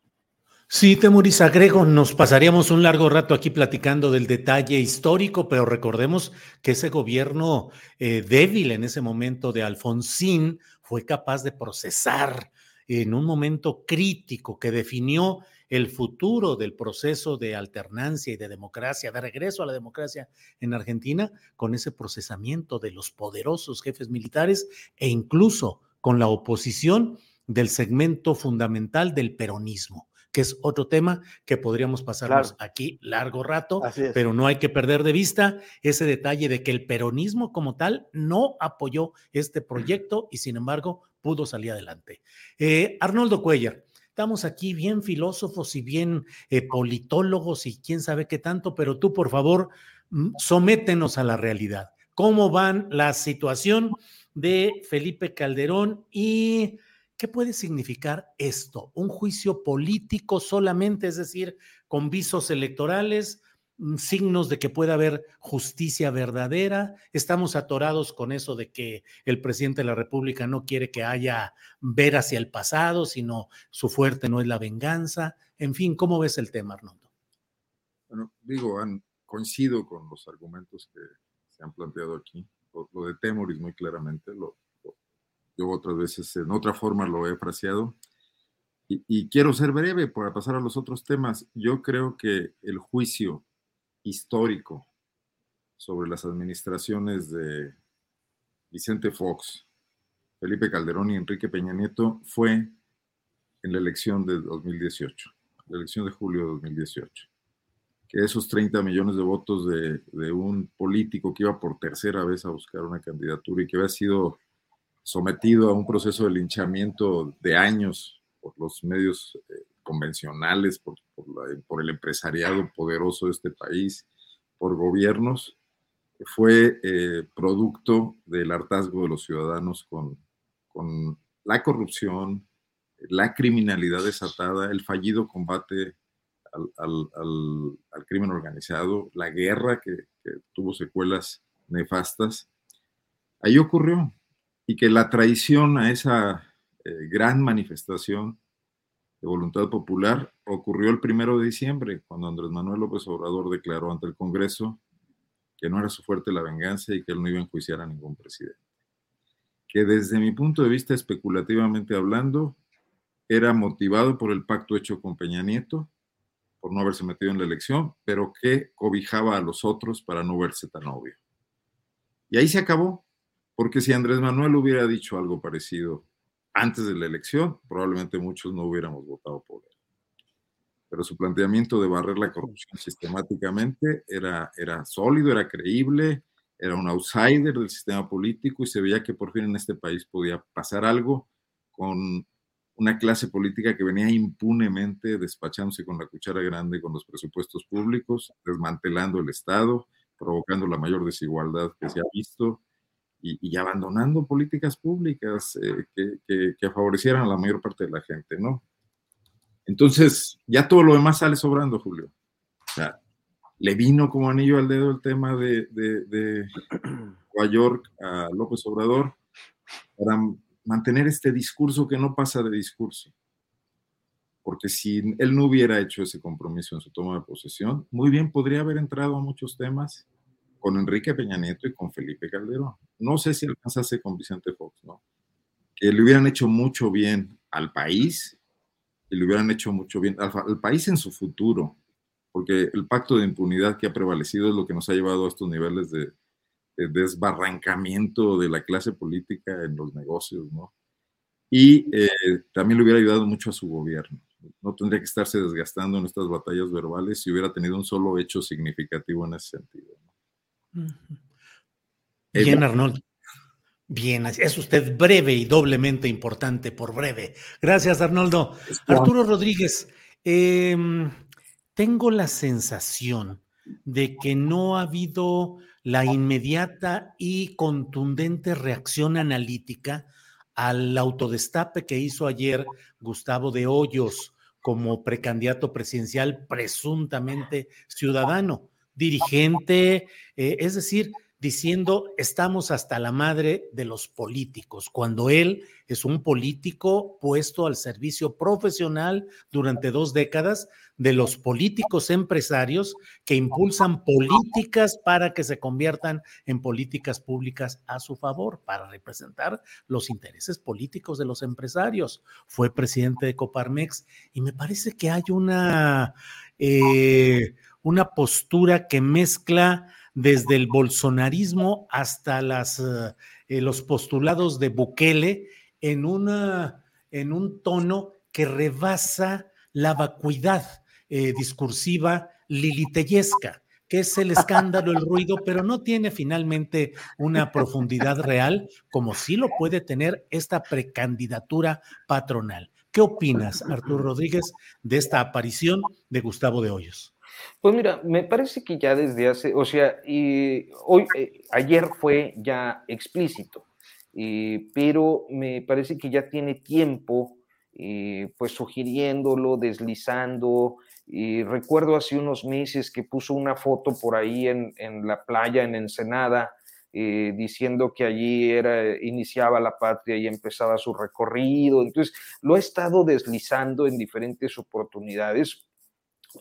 Sí, Temuris, agrego, nos pasaríamos un largo rato aquí platicando del detalle histórico, pero recordemos que ese gobierno eh, débil en ese momento de Alfonsín fue capaz de procesar en un momento crítico que definió el futuro del proceso de alternancia y de democracia, de regreso a la democracia en Argentina, con ese procesamiento de los poderosos jefes militares e incluso con la oposición del segmento fundamental del peronismo que es otro tema que podríamos pasarnos claro. aquí largo rato, pero no hay que perder de vista ese detalle de que el peronismo como tal no apoyó este proyecto y sin embargo pudo salir adelante. Eh, Arnoldo Cuellar, estamos aquí bien filósofos y bien eh, politólogos y quién sabe qué tanto, pero tú por favor mm, sométenos a la realidad. ¿Cómo van la situación de Felipe Calderón y ¿Qué puede significar esto? ¿Un juicio político solamente, es decir, con visos electorales, mm, signos de que pueda haber justicia verdadera? ¿Estamos atorados con eso de que el presidente de la República no quiere que haya ver hacia el pasado, sino su fuerte no es la venganza? En fin, ¿cómo ves el tema, Arnoldo? Bueno, digo, coincido con los argumentos que se han planteado aquí. Lo, lo de Temoris muy claramente, lo, yo otras veces en otra forma lo he fraseado. Y, y, quiero ser breve para pasar a los otros temas. Yo creo que el juicio histórico sobre las administraciones de Vicente Fox, Felipe Calderón y Enrique Peña Nieto fue en la elección de 2018, la elección de julio de 2018. Que esos 30 millones de votos de, de un político que iba por tercera vez a buscar una candidatura y que había sido sometido a un proceso de linchamiento de años por los medios eh, convencionales, por, el empresariado poderoso de este país, por gobiernos, fue eh, producto del hartazgo de los ciudadanos con, la corrupción, la criminalidad desatada, el fallido combate al crimen organizado, la guerra que, que tuvo secuelas nefastas. Ahí ocurrió, y que la traición a esa eh, gran manifestación de voluntad popular ocurrió el primero de diciembre, cuando Andrés Manuel López Obrador declaró ante el Congreso que no era su fuerte la venganza y que él no iba a enjuiciar a ningún presidente. Que desde mi punto de vista, especulativamente hablando, era motivado por el pacto hecho con Peña Nieto, por no haberse metido en la elección, pero que cobijaba a los otros para no verse tan obvio. Y ahí se acabó, porque si Andrés Manuel hubiera dicho algo parecido antes de la elección, probablemente muchos no hubiéramos votado por él. Pero su planteamiento de barrer la corrupción sistemáticamente era, era sólido, era creíble, era un outsider del sistema político y se veía que por fin en este país podía pasar algo con una clase política que venía impunemente despachándose con la cuchara grande con los presupuestos públicos, desmantelando el Estado, provocando la mayor desigualdad que se ha visto y, abandonando políticas públicas eh, que, que, favorecieran a la mayor parte de la gente, ¿no? Entonces, ya todo lo demás sale sobrando, Julio. O sea, le vino como anillo al dedo el tema de, de, de Nueva York a López Obrador para mantener este discurso que no pasa de discurso. Porque si él no hubiera hecho ese compromiso en su toma de posesión, muy bien podría haber entrado a muchos temas con Enrique Peña Nieto y con Felipe Calderón. No sé si alcanzase con Vicente Fox, ¿no? Que le hubieran hecho mucho bien al país y le hubieran hecho mucho bien al, país en su futuro, porque el pacto de impunidad que ha prevalecido es lo que nos ha llevado a estos niveles de, desbarrancamiento de la clase política en los negocios, ¿no? Y eh, también le hubiera ayudado mucho a su gobierno. No tendría que estarse desgastando en estas batallas verbales si hubiera tenido un solo hecho significativo en ese sentido. Bien, Arnold. Bien, es usted breve y doblemente importante por breve. Gracias, Arnoldo. Arturo Rodríguez, em, tengo la sensación de que no ha habido la inmediata y contundente reacción analítica al autodestape que hizo ayer Gustavo de Hoyos como precandidato presidencial presuntamente ciudadano dirigente, eh, es decir, diciendo estamos hasta la madre de los políticos, cuando él es un político puesto al servicio profesional durante dos décadas de los políticos empresarios que impulsan políticas para que se conviertan en políticas públicas a su favor, para representar los intereses políticos de los empresarios. Fue presidente de Coparmex y me parece que hay una... Eh, una postura que mezcla desde el bolsonarismo hasta las, eh, eh, los postulados de Bukele en, un tono que rebasa la vacuidad eh, discursiva liliteyesca, que es el escándalo, el ruido, pero no tiene finalmente una profundidad real como sí lo puede tener esta precandidatura patronal. ¿Qué opinas, Arturo Rodríguez, de esta aparición de Gustavo de Hoyos? Pues mira, me parece que ya desde hace, o sea, y hoy, eh, ayer fue ya explícito, pero me parece que ya tiene tiempo, eh, pues sugiriéndolo, deslizando. Y recuerdo hace unos meses que puso una foto por ahí en, en la playa, en Ensenada, eh, diciendo que allí era, iniciaba la patria y empezaba su recorrido. Entonces, lo ha estado deslizando en diferentes oportunidades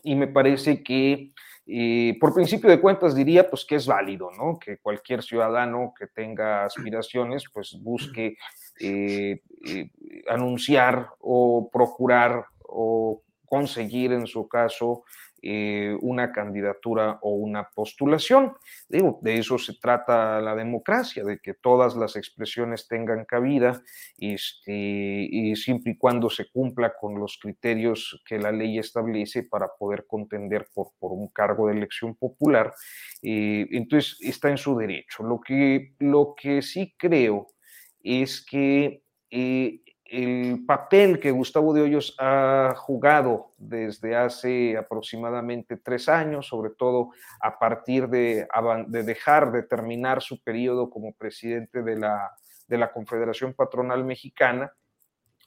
y me parece que eh, por principio de cuentas diría pues que es válido, ¿no? Que cualquier ciudadano que tenga aspiraciones pues busque eh, eh, anunciar o procurar o conseguir en su caso eh, una candidatura o una postulación. Digo, de eso se trata la democracia, de que todas las expresiones tengan cabida este, y siempre y cuando se cumpla con los criterios que la ley establece para poder contender por, un cargo de elección popular. Eh, entonces, está en su derecho. Lo que, lo que sí creo es que eh, el papel que Gustavo de Hoyos ha jugado desde hace aproximadamente tres años, sobre todo a partir de, dejar de terminar su periodo como presidente de la, de la Confederación Patronal Mexicana,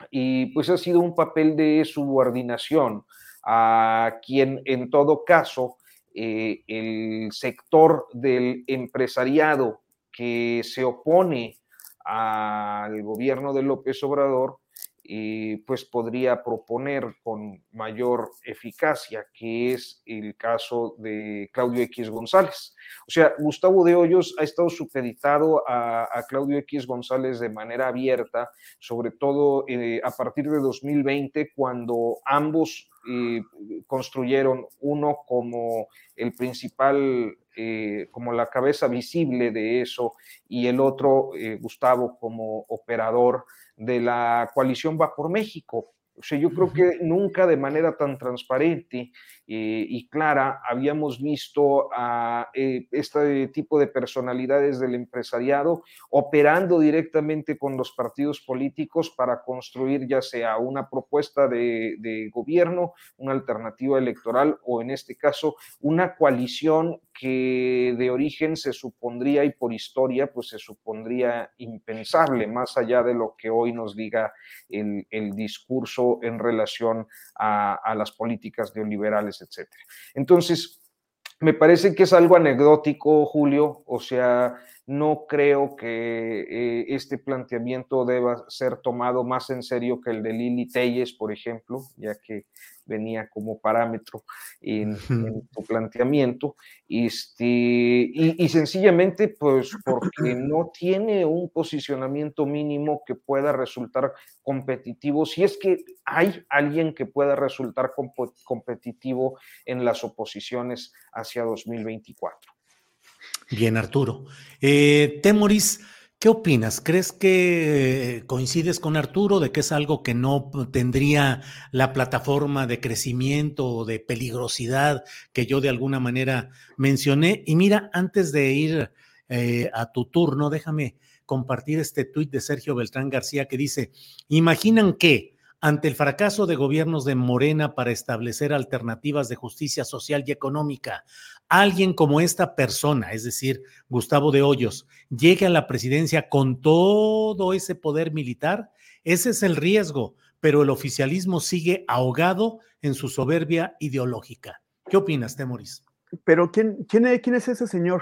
y pues ha sido un papel de subordinación a quien en todo caso eh, el sector del empresariado que se opone al gobierno de López Obrador, eh, pues podría proponer con mayor eficacia, que es el caso de Claudio X González. O sea, Gustavo de Hoyos ha estado supeditado a, Claudio X González de manera abierta, sobre todo eh, a partir de 2020, cuando ambos eh, construyeron uno como el principal, como la cabeza visible de eso, y el otro, Gustavo, como operador de la coalición Va por México. O sea, yo creo que nunca de manera tan transparente eh, y clara habíamos visto a eh, este tipo de personalidades del empresariado operando directamente con los partidos políticos para construir ya sea una propuesta de, gobierno, una alternativa electoral o en este caso una coalición que de origen se supondría y por historia pues se supondría impensable más allá de lo que hoy nos diga el, el discurso en relación a, a las políticas neoliberales etcétera. Entonces, me parece que es algo anecdótico, Julio, o sea, no creo que eh, este planteamiento deba ser tomado más en serio que el de Lili Telles, por ejemplo, ya que venía como parámetro en, tu planteamiento, este, y, sencillamente pues porque no tiene un posicionamiento mínimo que pueda resultar competitivo, si es que hay alguien que pueda resultar competitivo en las oposiciones hacia 2024. Bien, Arturo. Eh, Temoris, ¿Qué opinas? ¿Crees que coincides con Arturo de que es algo que no tendría la plataforma de crecimiento o de peligrosidad que yo de alguna manera mencioné? Y mira, antes de ir eh, a tu turno, déjame compartir este tuit de Sergio Beltrán García que dice, imaginan que ante el fracaso de gobiernos de Morena para establecer alternativas de justicia social y económica, alguien como esta persona, es decir, Gustavo de Hoyos, llegue a la presidencia con todo ese poder militar, ese es el riesgo, pero el oficialismo sigue ahogado en su soberbia ideológica. ¿Qué opinas, Temoris? Pero ¿quién, quién, es, quién es ese señor?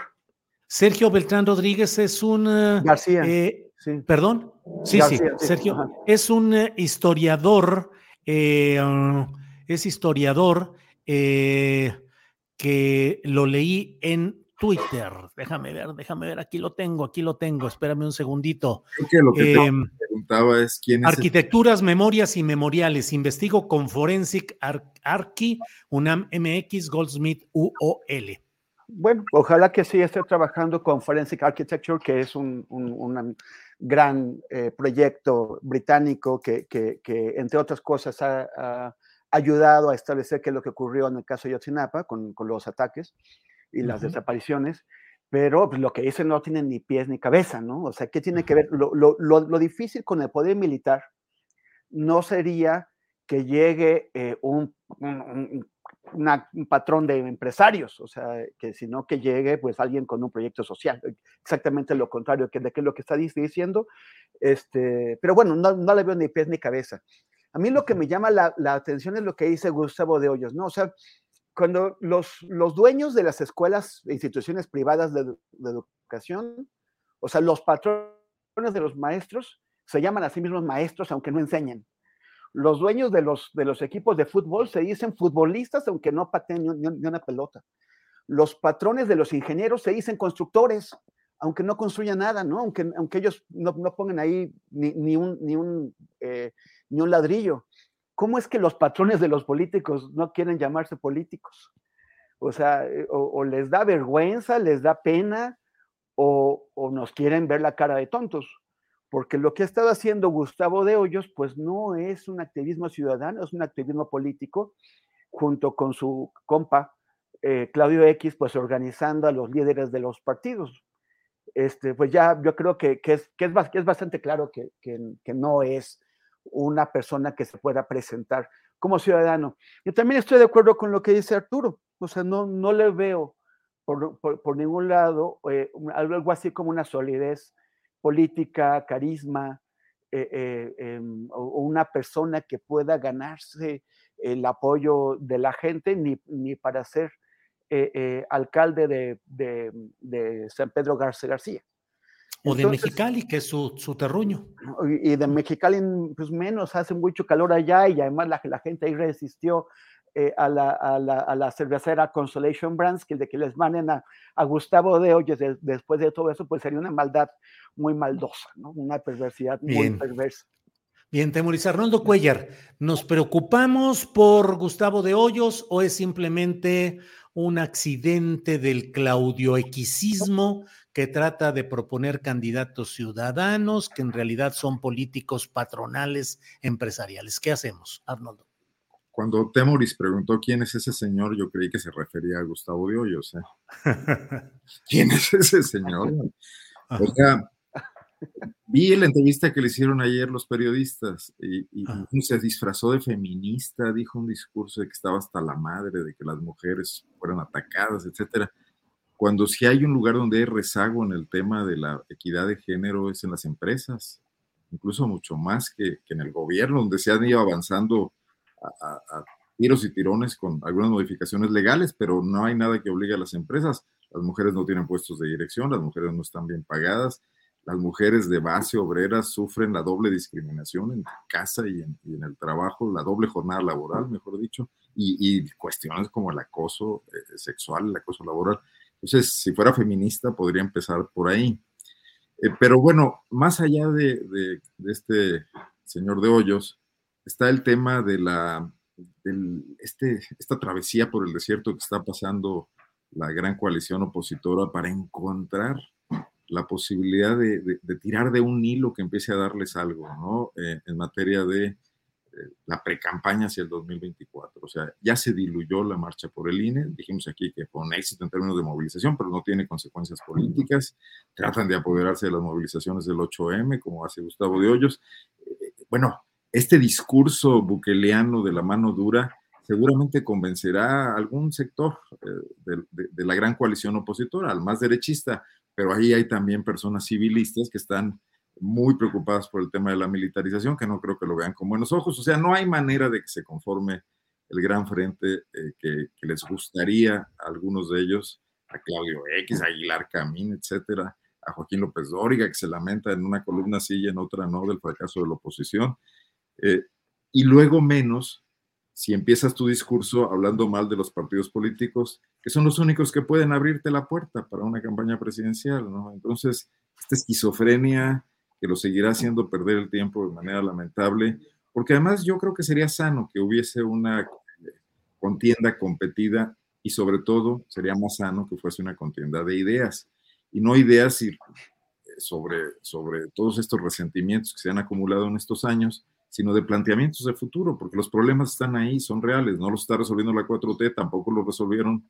Sergio Beltrán Rodríguez es un... Eh, García. Eh, ¿Perdón? Sí, sí, Sergio. Es un eh, historiador, es historiador, que lo leí en Twitter. Déjame ver, déjame ver, aquí lo tengo, aquí lo tengo, espérame un segundito. lo que em, preguntaba es quién es. Arquitecturas, memorias y memoriales. Investigo con Forensic Archi, UNAM MX, Goldsmith UOL. Bueno, ojalá que sí esté trabajando con Forensic Architecture, que es un, gran eh, proyecto británico que, entre otras cosas, ha, ayudado a establecer qué es lo que ocurrió en el caso de Yotzinapa con, con los ataques y las desapariciones, pero pues, lo que dice no tiene ni pies ni cabeza, ¿no? O sea, ¿qué tiene que ver? Lo, lo, lo, difícil con el poder militar no sería que llegue eh, un, un, un, patrón de empresarios, o sea, que sino que llegue pues alguien con un proyecto social, exactamente lo contrario que de qué es lo que está diciendo, este, pero bueno, no, no le veo ni pies ni cabeza. A mí lo que me llama la, atención es lo que dice Gustavo de Hoyos, ¿no? O sea, cuando los, los dueños de las escuelas e instituciones privadas de, educación, o sea, los patrones de los maestros, se llaman a sí mismos maestros aunque no enseñen. Los dueños de los, de los equipos de fútbol se dicen futbolistas aunque no pateen ni, una pelota. Los patrones de los ingenieros se dicen constructores aunque no construyan nada, ¿no? Aunque, aunque ellos no, no pongan ahí ni, ni un, ni un eh, ni un ladrillo. ¿Cómo es que los patrones de los políticos no quieren llamarse políticos? O sea, eh, o, les da vergüenza, les da pena, o, nos quieren ver la cara de tontos. Porque lo que ha estado haciendo Gustavo de Hoyos, pues no es un activismo ciudadano, es un activismo político, junto con su compa eh, Claudio X, pues organizando a los líderes de los partidos. Este, pues ya yo creo que, es, bastante claro que, no es una persona que se pueda presentar como ciudadano. Y también estoy de acuerdo con lo que dice Arturo, o sea, no, no le veo por, ningún lado eh, algo así como una solidez política, carisma, eh, eh, em, o, una persona que pueda ganarse el apoyo de la gente, ni, ni para ser alcalde de, de, San Pedro García García. O de Mexicali, que es su, su, terruño. Y de Mexicali, pues menos, hace mucho calor allá y además la, la gente ahí resistió eh, a, la, a, la, a, la, cervecera Consolation Brands, que de que les manden a, a Gustavo de Hoyos de, después de todo eso, pues sería una maldad muy maldosa, ¿no? Una perversidad muy perversa. Bien, Temoris Arnoldo Cuellar, ¿nos preocupamos por Gustavo de Hoyos o es simplemente un accidente del claudioequisismo que trata de proponer candidatos ciudadanos que en realidad son políticos patronales empresariales? ¿Qué hacemos, Arnoldo? Cuando Temoris preguntó quién es ese señor, yo creí que se refería a Gustavo de Hoyos. ¿eh? (laughs) ¿Quién es ese señor? O sea, vi la entrevista que le hicieron ayer los periodistas y, y se disfrazó de feminista, dijo un discurso de que estaba hasta la madre, de que las mujeres fueran atacadas, etcétera. Cuando si hay un lugar donde hay rezago en el tema de la equidad de género es en las empresas, incluso mucho más que, que en el gobierno, donde se han ido avanzando a, a, a tiros y tirones con algunas modificaciones legales, pero no hay nada que obligue a las empresas. Las mujeres no tienen puestos de dirección, las mujeres no están bien pagadas, las mujeres de base obrera sufren la doble discriminación en casa y en, el trabajo, la doble jornada laboral, mejor dicho, y, cuestiones como el acoso eh, sexual, el acoso laboral. Entonces, si fuera feminista, podría empezar por ahí. Eh, pero bueno, más allá de, de, este señor de Hoyos, está el tema de la, este, esta travesía por el desierto que está pasando la gran coalición opositora para encontrar la posibilidad de, de, de, tirar de un hilo que empiece a darles algo, ¿no? Eh, en materia de eh, la precampaña hacia el 2024. O sea, ya se diluyó la marcha por el INE, dijimos aquí que con éxito en términos de movilización, pero no tiene consecuencias políticas. Tratan de apoderarse de las movilizaciones del 8M, como hace Gustavo de Hoyos. Eh, bueno, este discurso buqueleano de la mano dura seguramente convencerá a algún sector de, de, de la gran coalición opositora, al más derechista, pero ahí hay también personas civilistas que están muy preocupadas por el tema de la militarización, que no creo que lo vean con buenos ojos. O sea, no hay manera de que se conforme el gran frente eh, que, les gustaría a algunos de ellos, a Claudio X, a Aguilar Camín, etcétera, a Joaquín López Dóriga, que se lamenta en una columna sí y en otra no del fracaso de la oposición. Eh, y luego menos si empiezas tu discurso hablando mal de los partidos políticos, que son los únicos que pueden abrirte la puerta para una campaña presidencial, ¿no? Entonces, esta esquizofrenia que lo seguirá haciendo perder el tiempo de manera lamentable, porque además yo creo que sería sano que hubiese una contienda competida y sobre todo sería más sano que fuese una contienda de ideas y no ideas sobre, sobre todos estos resentimientos que se han acumulado en estos años, sino de planteamientos de futuro, porque los problemas están ahí, son reales, no los está resolviendo la 4T, tampoco los resolvieron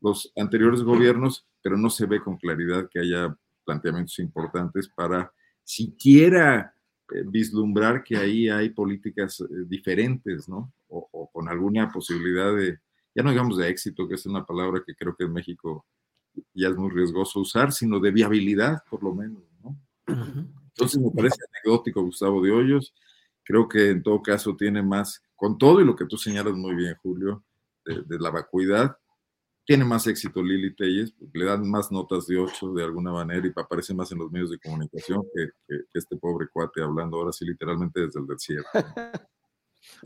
los anteriores gobiernos, pero no se ve con claridad que haya planteamientos importantes para siquiera eh, vislumbrar que ahí hay políticas eh, diferentes, ¿no? O, o, con alguna posibilidad de, ya no digamos de éxito, que es una palabra que creo que en México ya es muy riesgoso usar, sino de viabilidad, por lo menos, ¿no? Entonces me parece anecdótico Gustavo de Hoyos, creo que en todo caso tiene más, con todo y lo que tú señalas muy bien, Julio, de, la vacuidad, tiene más éxito Lili Telles, le dan más notas de 8 de alguna manera y aparece más en los medios de comunicación que este pobre cuate hablando ahora sí literalmente desde el desierto. (laughs)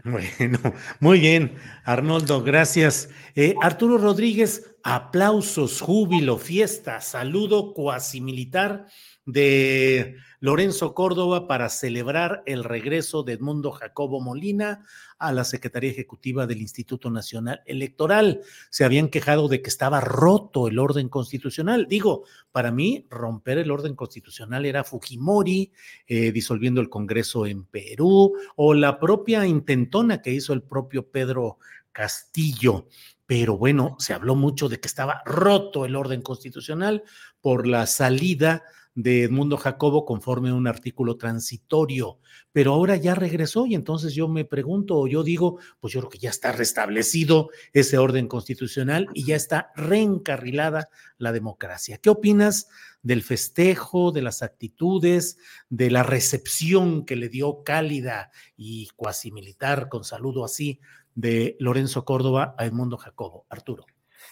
Bueno, muy bien, Arnoldo, gracias. Eh, Arturo Rodríguez, aplausos, júbilo, fiesta, saludo cuasi militar de Lorenzo Córdoba para celebrar el regreso de Edmundo Jacobo Molina a la Secretaría Ejecutiva del Instituto Nacional Electoral. Se habían quejado de que estaba roto el orden constitucional. Digo, para mí, romper el orden constitucional era Fujimori eh, disolviendo el Congreso en Perú o la propia intentona que hizo el propio Pedro Castillo pero bueno, se habló mucho de que estaba roto el orden constitucional por la salida de Edmundo Jacobo conforme a un artículo transitorio, pero ahora ya regresó y entonces yo me pregunto o yo digo, pues yo creo que ya está restablecido ese orden constitucional y ya está reencarrilada la democracia. ¿Qué opinas del festejo, de las actitudes, de la recepción que le dio cálida y cuasi militar con saludo así de Lorenzo Córdoba a Edmundo Jacobo? Arturo.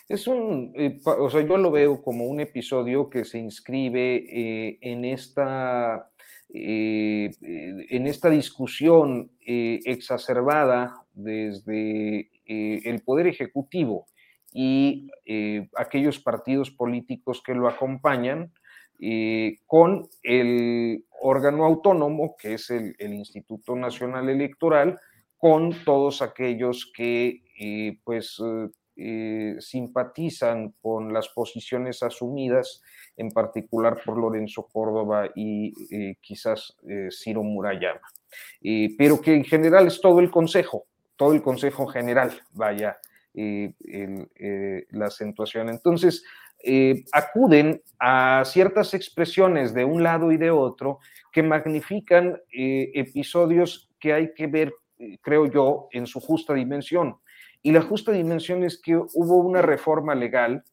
Es un, eh, o sea, yo lo veo como un episodio que se inscribe eh, en esta eh, en esta discusión exacerbada desde el Poder Ejecutivo y aquellos partidos políticos que lo acompañan, con el órgano autónomo, que es el, el, Instituto Nacional Electoral, con todos aquellos que pues eh, simpatizan con las posiciones asumidas, en particular por Lorenzo Córdoba y eh, quizás eh, Ciro Murayama. pero que en general es todo el Consejo, todo el Consejo General, vaya la acentuación. Entonces, acuden a ciertas expresiones de un lado y de otro que magnifican episodios que hay que ver, creo yo, en su justa dimensión. Y la justa dimensión es que hubo una reforma legal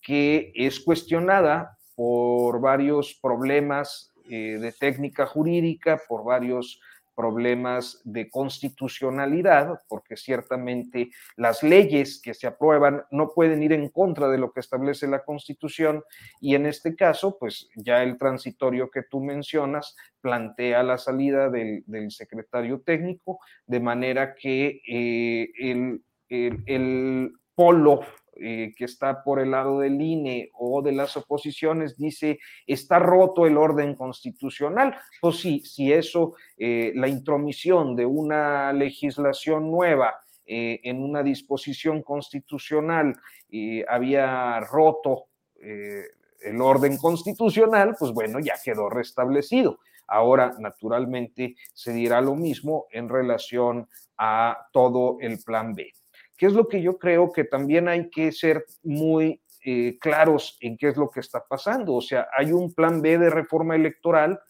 que es cuestionada por varios problemas eh, de técnica jurídica, por varios problemas de constitucionalidad, porque ciertamente las leyes que se aprueban no pueden ir en contra de lo que establece la Constitución y en este caso, pues ya el transitorio que tú mencionas plantea la salida del, secretario técnico, de manera que eh, el el, polo eh, que está por el lado del INE o de las oposiciones dice está roto el orden constitucional. Pues sí, si eso, eh, la intromisión de una legislación nueva eh, en una disposición constitucional había roto el orden constitucional, pues bueno, ya quedó restablecido. Ahora, naturalmente, se dirá lo mismo en relación a todo el plan B. ¿Qué es lo que yo creo que también hay que ser muy eh, claros en qué es lo que está pasando? O sea, hay un plan B de reforma electoral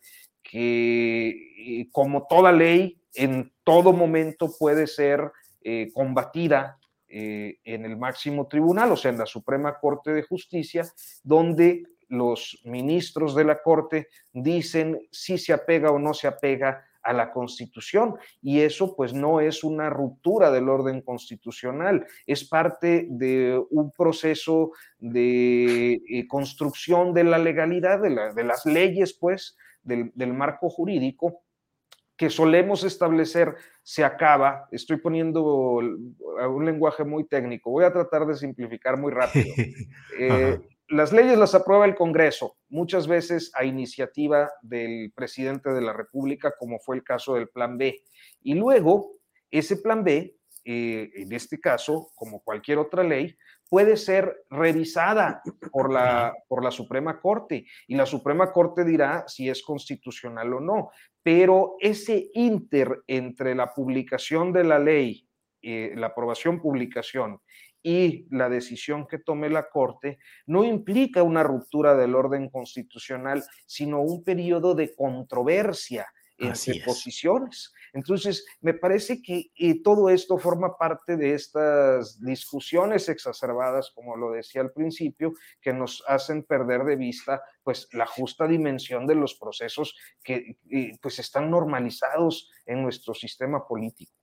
que, eh, como toda ley, en todo momento puede ser eh, combatida en el máximo tribunal, o sea, en la Suprema Corte de Justicia, donde los ministros de la Corte dicen si se apega o no se apega a la Constitución y eso pues no es una ruptura del orden constitucional, es parte de un proceso de eh, construcción de la legalidad, de, las leyes pues, del, marco jurídico que solemos establecer se acaba. Estoy poniendo un lenguaje muy técnico. Voy a tratar de simplificar muy rápido. (laughs) Eh, las leyes las aprueba el Congreso, muchas veces a iniciativa del presidente de la República, como fue el caso del Plan B. Y luego, ese Plan B, eh, en este caso, como cualquier otra ley, puede ser revisada por la, por la Suprema Corte y la Suprema Corte dirá si es constitucional o no. Pero ese inter entre la publicación de la ley, eh, la aprobación, publicación y la decisión que tome la Corte no implica una ruptura del orden constitucional, sino un periodo de controversia entre posiciones. Entonces, me parece que eh, todo esto forma parte de estas discusiones exacerbadas, como lo decía al principio, que nos hacen perder de vista pues la justa dimensión de los procesos que eh, pues están normalizados en nuestro sistema político.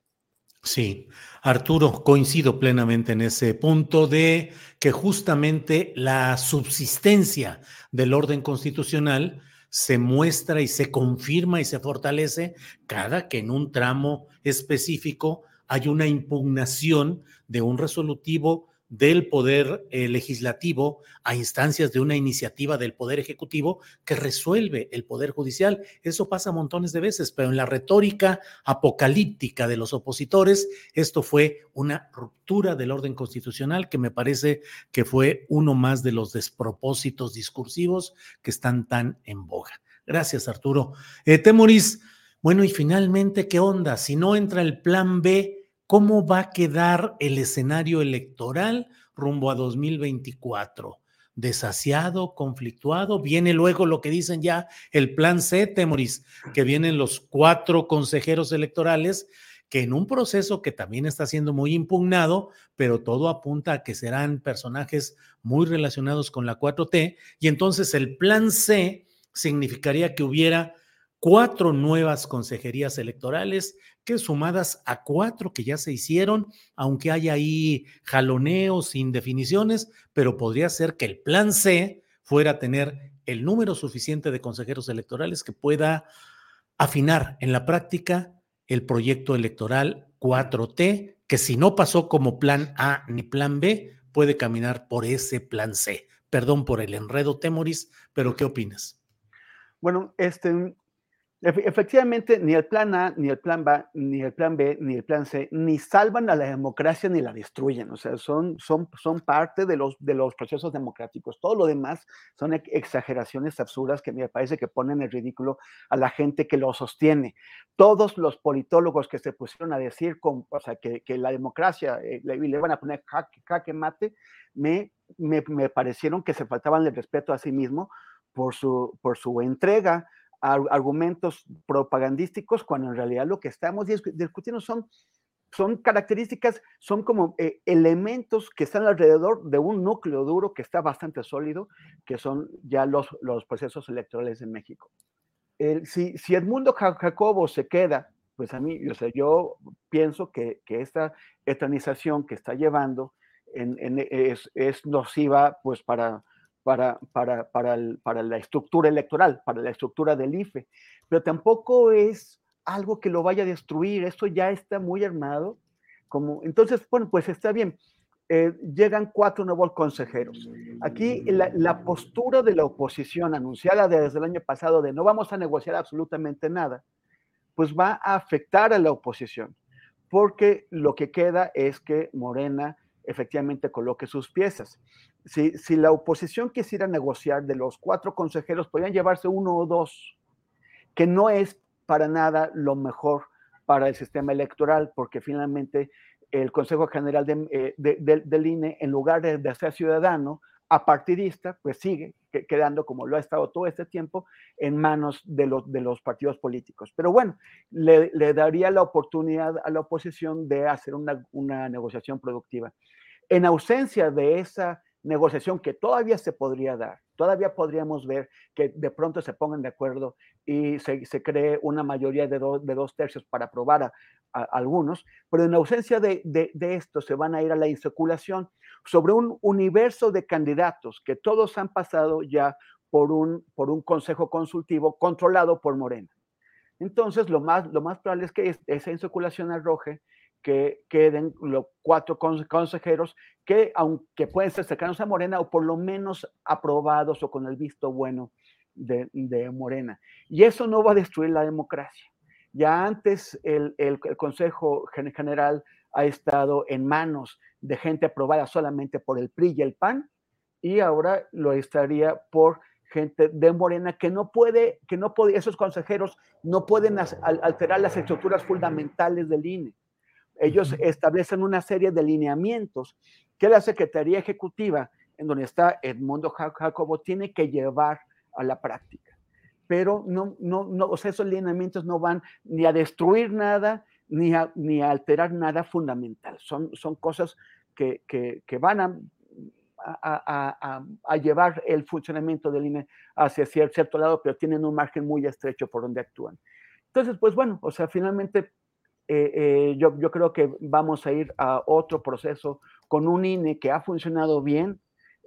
Sí, Arturo, coincido plenamente en ese punto de que justamente la subsistencia del orden constitucional se muestra y se confirma y se fortalece cada que en un tramo específico hay una impugnación de un resolutivo del poder eh, legislativo a instancias de una iniciativa del poder ejecutivo que resuelve el poder judicial. Eso pasa montones de veces, pero en la retórica apocalíptica de los opositores, esto fue una ruptura del orden constitucional que me parece que fue uno más de los despropósitos discursivos que están tan en boga. Gracias, Arturo. Eh, Temoris, bueno, y finalmente, ¿qué onda? Si no entra el plan B, ¿Cómo va a quedar el escenario electoral rumbo a 2024? Desasiado, conflictuado. Viene luego lo que dicen ya el plan C, Temoris, que vienen los cuatro consejeros electorales que en un proceso que también está siendo muy impugnado, pero todo apunta a que serán personajes muy relacionados con la 4T, y entonces el plan C significaría que hubiera cuatro nuevas consejerías electorales sumadas a cuatro que ya se hicieron, aunque haya ahí jaloneos, indefiniciones, pero podría ser que el plan C fuera tener el número suficiente de consejeros electorales que pueda afinar en la práctica el proyecto electoral 4T, que si no pasó como plan A ni plan B, puede caminar por ese plan C. Perdón por el enredo, Temoris, pero ¿qué opinas? Bueno, este, Efectivamente, ni el plan A, ni el plan B, ni el plan B, ni el plan C, ni salvan a la democracia ni la destruyen. O sea, son, son, son parte de los, de los procesos democráticos. Todo lo demás son exageraciones absurdas que me parece que ponen en ridículo a la gente que lo sostiene. Todos los politólogos que se pusieron a decir que la democracia eh, le, le, van a poner jaque, mate, me, me, me parecieron que se faltaban el respeto a sí mismo por su, por su entrega argumentos propagandísticos cuando en realidad lo que estamos discutiendo son, son características, son como eh, elementos que están alrededor de un núcleo duro que está bastante sólido, que son ya los, los procesos electorales en México. si, si Edmundo Jacobo se queda, pues a mí, o sea, yo pienso que, que esta eternización que está llevando es, es nociva pues para, para, para, para, para, la estructura electoral, para la estructura del IFE, pero tampoco es algo que lo vaya a destruir, esto ya está muy armado. Como, entonces, bueno, pues está bien. Eh, llegan cuatro nuevos consejeros. Aquí la, postura de la oposición anunciada desde el año pasado de no vamos a negociar absolutamente nada, pues va a afectar a la oposición, porque lo que queda es que Morena efectivamente coloque sus piezas si, si la oposición quisiera negociar de los cuatro consejeros, podrían llevarse uno o dos, que no es para nada lo mejor para el sistema electoral, porque finalmente el Consejo General de, eh, del INE, en lugar de, de, ser ciudadano, apartidista, pues sigue quedando, como lo ha estado todo este tiempo, en manos de los, de los partidos políticos. Pero bueno, le, le daría la oportunidad a la oposición de hacer una, una negociación productiva. En ausencia de esa negociación que todavía se podría dar, todavía podríamos ver que de pronto se pongan de acuerdo y se, cree una mayoría de, dos tercios para aprobar a, algunos, pero en ausencia de, esto se van a ir a la inseculación sobre un universo de candidatos que todos han pasado ya por un, consejo consultivo controlado por Morena. Entonces, lo más, lo más probable es que esa inseculación arroje que queden los cuatro consejeros que, aunque pueden ser cercanos a Morena, o por lo menos aprobados o con el visto bueno de, Morena. Y eso no va a destruir la democracia. Ya antes el, el, el, Consejo General ha estado en manos de gente aprobada solamente por el PRI y el PAN, y ahora lo estaría por gente de Morena que no puede, que no puede, esos consejeros no pueden alterar las estructuras fundamentales del INE ellos establecen una serie de lineamientos que la Secretaría Ejecutiva, en donde está Edmundo Jacobo, tiene que llevar a la práctica. Pero no, no, no, o sea, esos lineamientos no van ni a destruir nada, ni a, ni a alterar nada fundamental. Son, son cosas que, que, que van a, a, a, a, llevar el funcionamiento del INE hacia cierto lado, pero tienen un margen muy estrecho por donde actúan. Entonces, pues bueno, o sea, finalmente eh, eh, yo, yo, creo que vamos a ir a otro proceso con un INE que ha funcionado bien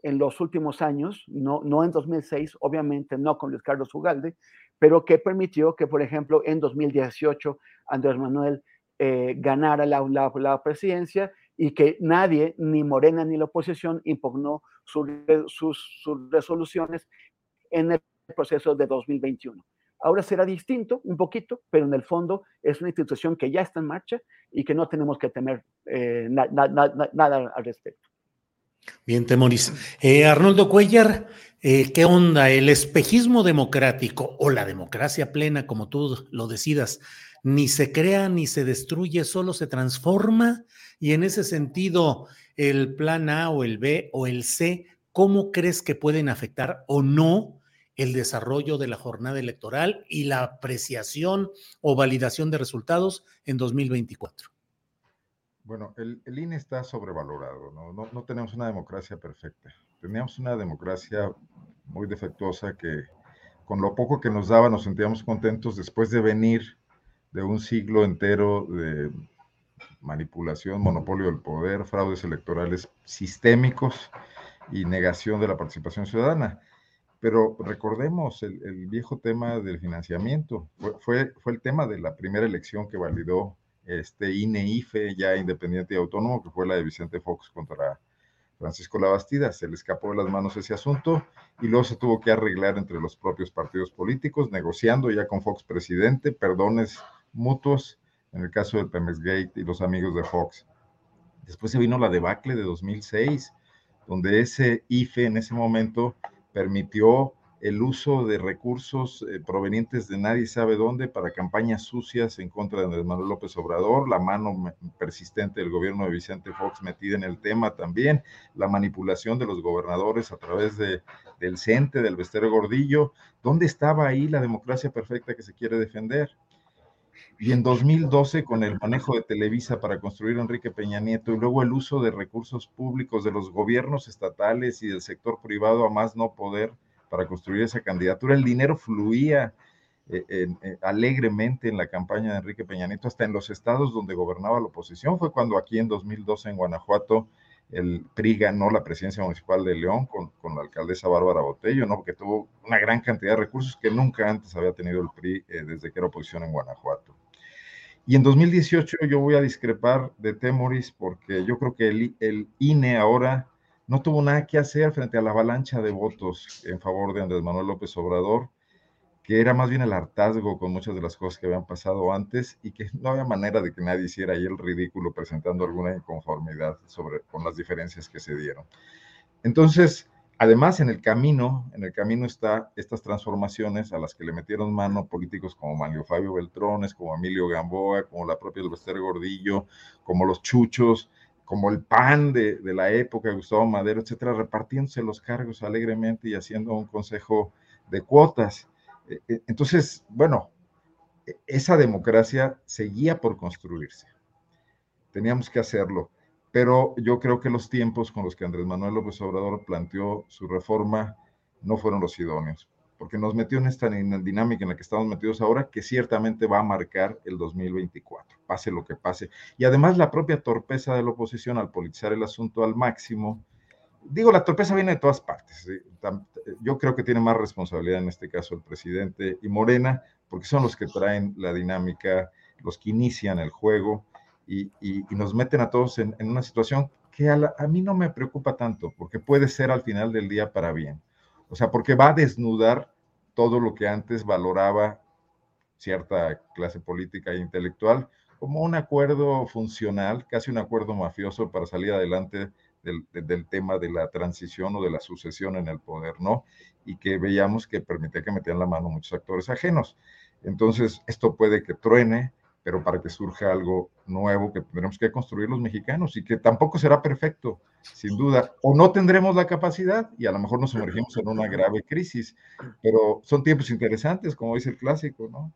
en los últimos años, no, no en 2006, obviamente no con Luis Carlos Ugalde, pero que permitió que, por ejemplo, en 2018 Andrés Manuel eh, ganara la, presidencia y que nadie, ni Morena ni la oposición, impugnó su, sus, sus resoluciones en el proceso de 2021. Ahora será distinto un poquito, pero en el fondo es una institución que ya está en marcha y que no tenemos que temer eh, na, na, na, nada al respecto. Bien, Temoris. Eh, Arnoldo Cuellar, eh, ¿qué onda? ¿El espejismo democrático o la democracia plena, como tú lo decidas, ni se crea ni se destruye, solo se transforma? Y en ese sentido, el plan A o el B o el C, ¿cómo crees que pueden afectar o no el desarrollo de la jornada electoral y la apreciación o validación de resultados en 2024? Bueno, el, el INE está sobrevalorado, ¿no? ¿no? No, tenemos una democracia perfecta. Teníamos una democracia muy defectuosa que con lo poco que nos daba nos sentíamos contentos después de venir de un siglo entero de manipulación, monopolio del poder, fraudes electorales sistémicos y negación de la participación ciudadana. Pero recordemos el, viejo tema del financiamiento. Fue, fue, el tema de la primera elección que validó este INE-IFE, ya independiente y autónomo, que fue la de Vicente Fox contra Francisco Labastida. Se le escapó de las manos ese asunto y luego se tuvo que arreglar entre los propios partidos políticos, negociando ya con Fox presidente, perdones mutuos, en el caso del Pemex Gate y los amigos de Fox. Después se vino la debacle de 2006, donde ese IFE en ese momento permitió el uso de recursos eh, provenientes de nadie sabe dónde para campañas sucias en contra de Andrés Manuel López Obrador, la mano persistente del gobierno de Vicente Fox metida en el tema también, la manipulación de los gobernadores a través de, del CENTE, del Vestero Gordillo. ¿Dónde estaba ahí la democracia perfecta que se quiere defender? Y en 2012, con el manejo de Televisa para construir Enrique Peña Nieto y luego el uso de recursos públicos de los gobiernos estatales y del sector privado a más no poder para construir esa candidatura, el dinero fluía eh, eh, alegremente en la campaña de Enrique Peña Nieto, hasta en los estados donde gobernaba la oposición. Fue cuando aquí en 2012 en Guanajuato el PRI ganó la presidencia municipal de León con, con, la alcaldesa Bárbara Botello, ¿no? Porque tuvo una gran cantidad de recursos que nunca antes había tenido el PRI eh, desde que era oposición en Guanajuato. Y en 2018 yo voy a discrepar de Temoris porque yo creo que el, el INE ahora no tuvo nada que hacer frente a la avalancha de votos en favor de Andrés Manuel López Obrador que era más bien el hartazgo con muchas de las cosas que habían pasado antes y que no había manera de que nadie hiciera ahí el ridículo presentando alguna inconformidad sobre, con las diferencias que se dieron. Entonces, además en el camino, en el camino está estas transformaciones a las que le metieron mano políticos como Mario Fabio Beltrones, como Emilio Gamboa, como la propia Elvester Gordillo, como los Chuchos, como el PAN de, de la época, Gustavo Madero, etcétera, repartiéndose los cargos alegremente y haciendo un consejo de cuotas. E, e, entonces, bueno, e, esa democracia seguía por construirse. Teníamos que hacerlo. Pero yo creo que los tiempos con los que Andrés Manuel López Obrador planteó su reforma no fueron los idóneos, porque nos metió en esta dinámica en la que estamos metidos ahora, que ciertamente va a marcar el 2024, pase lo que pase. Y además la propia torpeza de la oposición al politizar el asunto al máximo, digo, la torpeza viene de todas partes. Yo creo que tiene más responsabilidad en este caso el presidente y Morena, porque son los que traen la dinámica, los que inician el juego y, nos meten a todos en, una situación que a, a, mí no me preocupa tanto, porque puede ser al final del día para bien. O sea, porque va a desnudar todo lo que antes valoraba cierta clase política e intelectual como un acuerdo funcional, casi un acuerdo mafioso para salir adelante del, tema de la transición o de la sucesión en el poder, ¿no? Y que veíamos que permitía que metían la mano muchos actores ajenos. Entonces, esto puede que truene, pero para que surja algo nuevo que tendremos que construir los mexicanos y que tampoco será perfecto, sin duda. O no tendremos la capacidad y a lo mejor nos sumergimos en una grave crisis, pero son tiempos interesantes, como dice el clásico, ¿no?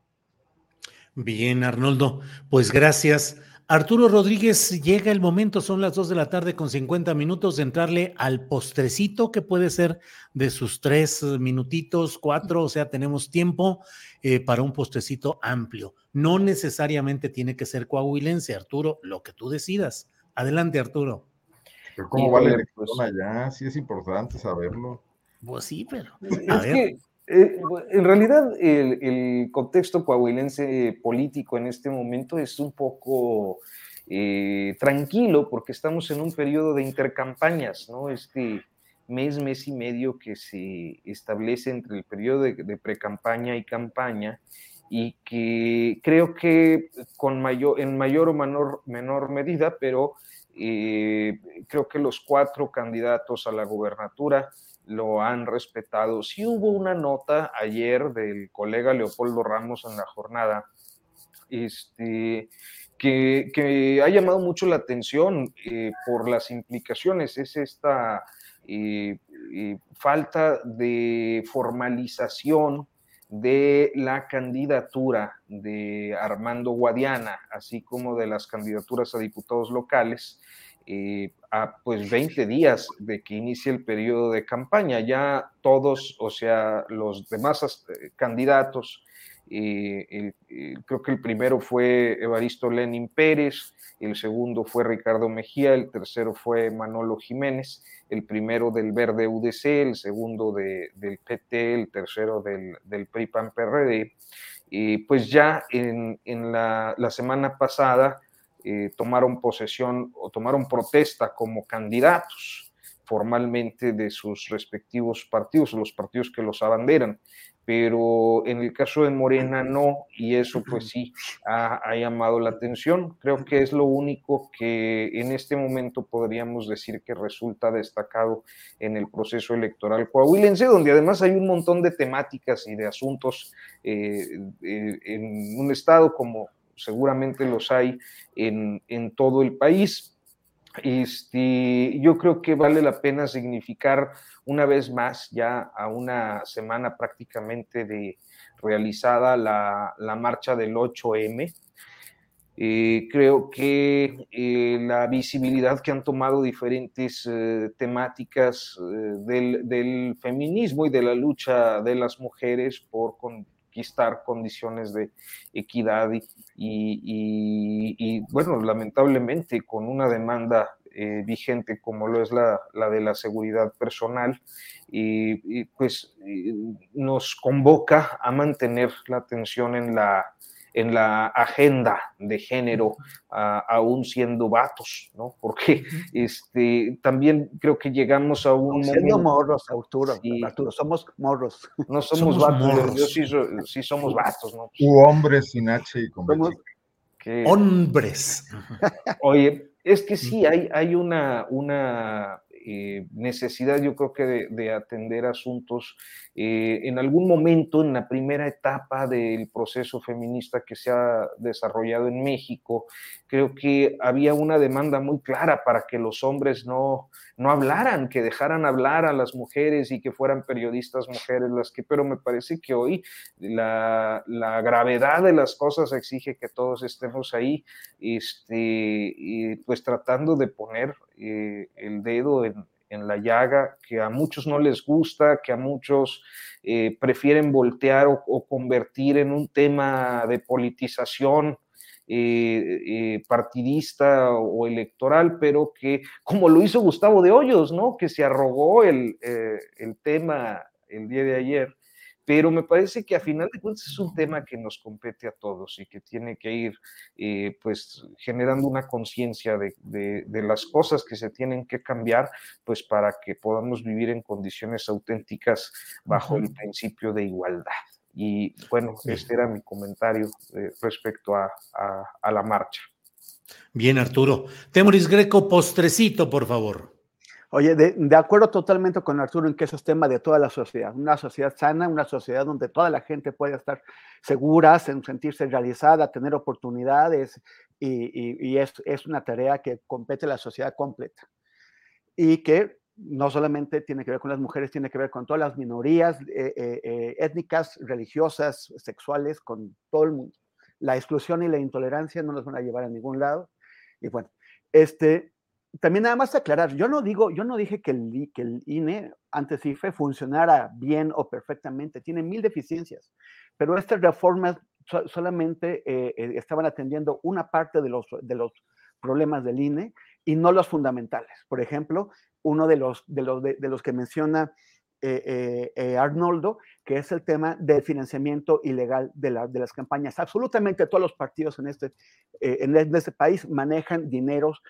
Bien, Arnoldo, pues gracias. Arturo Rodríguez, llega el momento, son las 2 de la tarde con 50 minutos de entrarle al postrecito que puede ser de sus tres minutitos, cuatro, o sea, tenemos tiempo eh, para un postrecito amplio. No necesariamente tiene que ser coahuilense, Arturo, lo que tú decidas. Adelante, Arturo. Pero ¿cómo va la elección allá? Sí es importante saberlo. Pues sí, pero... A ver. Eh, en realidad, el, contexto coahuilense político en este momento es un poco eh, tranquilo porque estamos en un periodo de intercampañas, ¿no? Este mes, mes y medio que se establece entre el periodo de, de pre-campaña y campaña y que creo que con mayor, en mayor o menor, menor medida, pero eh, creo que los cuatro candidatos a la gobernatura lo han respetado. Sí hubo una nota ayer del colega Leopoldo Ramos en la jornada, este, que, ha llamado mucho la atención eh, por las implicaciones. Es esta eh, eh, falta de formalización de la candidatura de Armando Guadiana, así como de las candidaturas a diputados locales, eh, a pues 20 días de que inicie el periodo de campaña. Ya todos, o sea, los demás eh, candidatos creo que el primero fue Evaristo Lenin Pérez, el segundo fue Ricardo Mejía, el tercero fue Manolo Jiménez, el primero del Verde UDC, el segundo del PT, el tercero del, del PRI-PAN-PRD. Y pues ya en, la, semana pasada eh, tomaron posesión o tomaron protesta como candidatos formalmente de sus respectivos partidos, los partidos que los abanderan pero en el caso de Morena no, y eso pues sí ha, llamado la atención. Creo que es lo único que en este momento podríamos decir que resulta destacado en el proceso electoral coahuilense, donde además hay un montón de temáticas y de asuntos eh, eh, en un estado como seguramente los hay en, en todo el país. Este, yo creo que vale la pena significar una vez más, ya a una semana prácticamente de realizada la, marcha del 8M. Eh, creo que eh, la visibilidad que han tomado diferentes eh, temáticas del, feminismo y de la lucha de las mujeres por conquistar condiciones de equidad y bueno, lamentablemente con una demanda eh, vigente como lo es la, de la seguridad personal y, pues nos convoca a mantener la atención en la, en la agenda de género, aún siendo vatos, ¿no? Porque este, también creo que llegamos a un siendo morros, Arturo, Arturo, somos morros. No somos, vatos, yo sí, sí, somos vatos, ¿no? U hombres sin H y con Hombres. Oye, es que sí, hay, hay una, una eh, necesidad, yo creo que de, atender asuntos eh, en algún momento, en la primera etapa del proceso feminista que se ha desarrollado en México, creo que había una demanda muy clara para que los hombres no, no hablaran, que dejaran hablar a las mujeres y que fueran periodistas mujeres las que, pero me parece que hoy la, gravedad de las cosas exige que todos estemos ahí, este, pues tratando de poner eh, el dedo en, la llaga que a muchos no les gusta, que a muchos eh, prefieren voltear o, convertir en un tema de politización eh, eh, partidista o electoral, pero que, como lo hizo Gustavo de Hoyos, ¿no? Que se arrogó el, eh, el tema el día de ayer, pero me parece que a final de cuentas es un tema que nos compete a todos y que tiene que ir pues generando una conciencia de, de, las cosas que se tienen que cambiar pues para que podamos vivir en condiciones auténticas bajo el principio de igualdad. Y bueno, este era mi comentario eh, respecto a, la marcha. Bien, Arturo. Temoris Greco, postrecito, por favor. Oye, de, acuerdo totalmente con Arturo en que eso es tema de toda la sociedad, una sociedad sana, una sociedad donde toda la gente puede estar segura, sentirse realizada, tener oportunidades y, es, una tarea que compete a la sociedad completa. Y que no solamente tiene que ver con las mujeres, tiene que ver con todas las minorías eh, eh, eh, étnicas, religiosas, sexuales, con todo el mundo. La exclusión y la intolerancia no nos van a llevar a ningún lado. Y bueno, este, también nada más aclarar, yo no digo, yo no dije que el, que el INE antes IFE funcionara bien o perfectamente, tiene mil deficiencias, pero estas reformas solamente estaban atendiendo una parte de los, problemas del INE y no los fundamentales. Por ejemplo, uno de, los que menciona eh, eh, eh, Arnoldo, que es el tema del financiamiento ilegal de, las campañas. Absolutamente todos los partidos en este, este país manejan dineros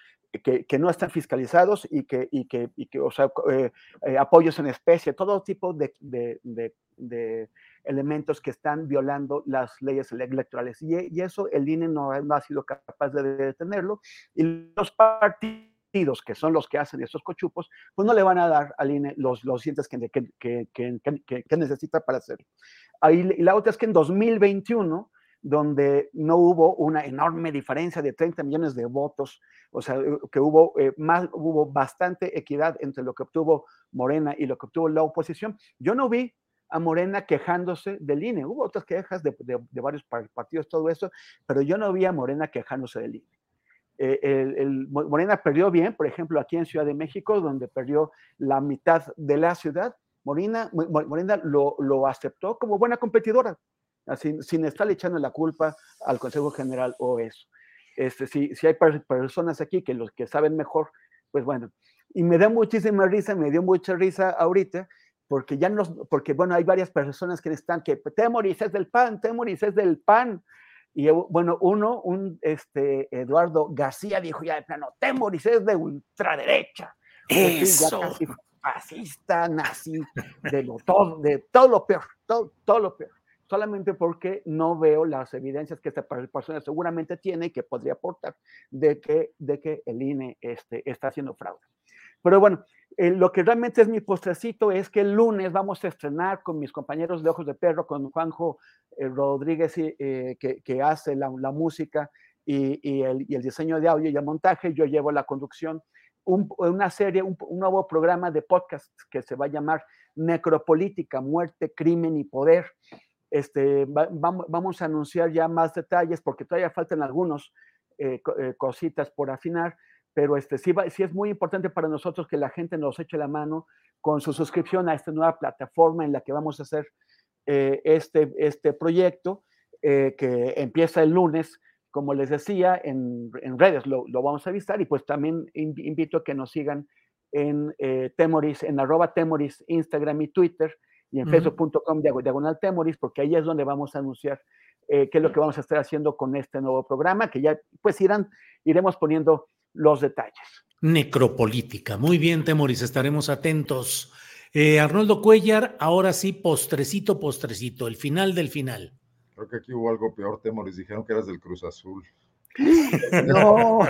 que, no están fiscalizados y que, y que, o sea, apoyos en especie, todo tipo de, elementos que están violando las leyes electorales. Y, y eso el INE no, no, ha sido capaz de detenerlo. Y los partidos que son los que hacen esos cochupos, pues no le van a dar al INE los, los dientes que, que, que, que, necesita para hacerlo. Ahí, y la otra es que en 2021, donde no hubo una enorme diferencia de 30 millones de votos, o sea, que hubo, eh, más, hubo bastante equidad entre lo que obtuvo Morena y lo que obtuvo la oposición, yo no vi a Morena quejándose del INE. Hubo otras quejas de, de, de varios partidos, todo eso, pero yo no vi a Morena quejándose del INE. Eh, Morena perdió bien, por ejemplo, aquí en Ciudad de México, donde perdió la mitad de la ciudad, Morena, Morena lo, aceptó como buena competidora. así, sin estar echando la culpa al Consejo General o eso. Este, si, hay personas aquí que los que saben mejor, pues bueno. Y me da muchísima risa, me dio mucha risa ahorita, porque ya nos, porque bueno, hay varias personas que están que Temoris es del PAN, Temoris es del PAN. Y bueno, uno, un este, Eduardo García dijo ya de plano, Temoris es de ultraderecha. Eso. Ya casi fascista, nazi, de lo, todo, de todo lo peor, todo, todo lo peor. Solamente porque no veo las evidencias que esta persona seguramente tiene y que podría aportar de que, de que el INE este, está haciendo fraude. Pero bueno, eh, lo que realmente es mi postrecito es que el lunes vamos a estrenar con mis compañeros de Ojos de Perro, con Juanjo eh, Rodríguez, eh, que, que, hace la, la música y, y, el, y, el, diseño de audio y el montaje. Yo llevo la conducción una serie, un, un, nuevo programa de podcast que se va a llamar Necropolítica, Muerte, Crimen y Poder. Este, va, vamos, vamos, a anunciar ya más detalles porque todavía faltan algunos eh, eh, cositas por afinar, pero este, sí, va, sí es muy importante para nosotros que la gente nos eche la mano con su suscripción a esta nueva plataforma en la que vamos a hacer eh, este, este proyecto que empieza el lunes como les decía, en, en redes lo, lo, vamos a visitar y pues también invito a que nos sigan en eh, Temoris, en arroba Temoris, Instagram y Twitter y en uh -huh. facebook.com diagonal Temoris, porque ahí es donde vamos a anunciar eh, qué es lo que vamos a estar haciendo con este nuevo programa, que ya pues irán, iremos poniendo los detalles. Necropolítica. Muy bien, Temoris, estaremos atentos. Eh, Arnoldo Cuellar, ahora sí, postrecito, postrecito, el final del final. Creo que aquí hubo algo peor, Temoris. Dijeron que eras del Cruz Azul. (laughs) No. (laughs)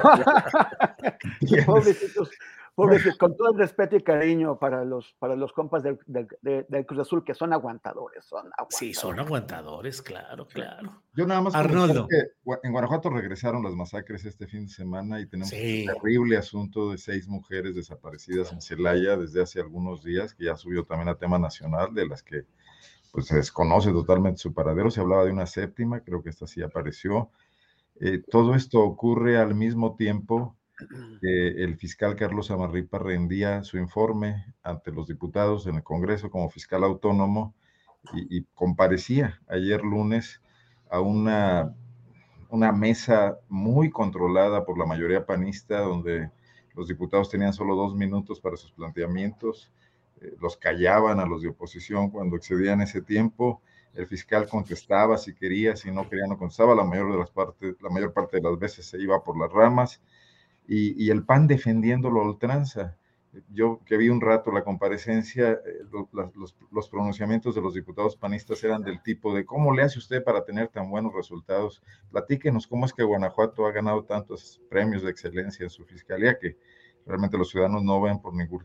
(laughs) Pobrecitos, con todo el respeto y cariño para los, para los compas del, del, del, Cruz Azul, que son aguantadores, son aguantadores. Sí, son aguantadores, claro, claro. Yo nada más Arnoldo. que en Guanajuato regresaron las masacres este fin de semana y tenemos sí. un terrible asunto de seis mujeres desaparecidas en Celaya desde hace algunos días, que ya subió también a tema nacional, de las que pues se desconoce totalmente su paradero, se hablaba de una séptima, creo que esta sí apareció. Eh, todo esto ocurre al mismo tiempo que el fiscal Carlos Amarripa rendía su informe ante los diputados en el Congreso como fiscal autónomo y, comparecía ayer lunes a una, una mesa muy controlada por la mayoría panista, donde los diputados tenían solo dos minutos para sus planteamientos los callaban a los de oposición cuando excedían ese tiempo. El fiscal contestaba si quería, si no quería, no contestaba. La mayor, de las partes, la mayor parte de las veces se iba por las ramas. Y, y el PAN defendiéndolo a ultranza. Yo que vi un rato la comparecencia, los, los, los, pronunciamientos de los diputados panistas eran del tipo de ¿cómo le hace usted para tener tan buenos resultados? Platíquenos cómo es que Guanajuato ha ganado tantos premios de excelencia en su fiscalía que realmente los ciudadanos no ven por ningún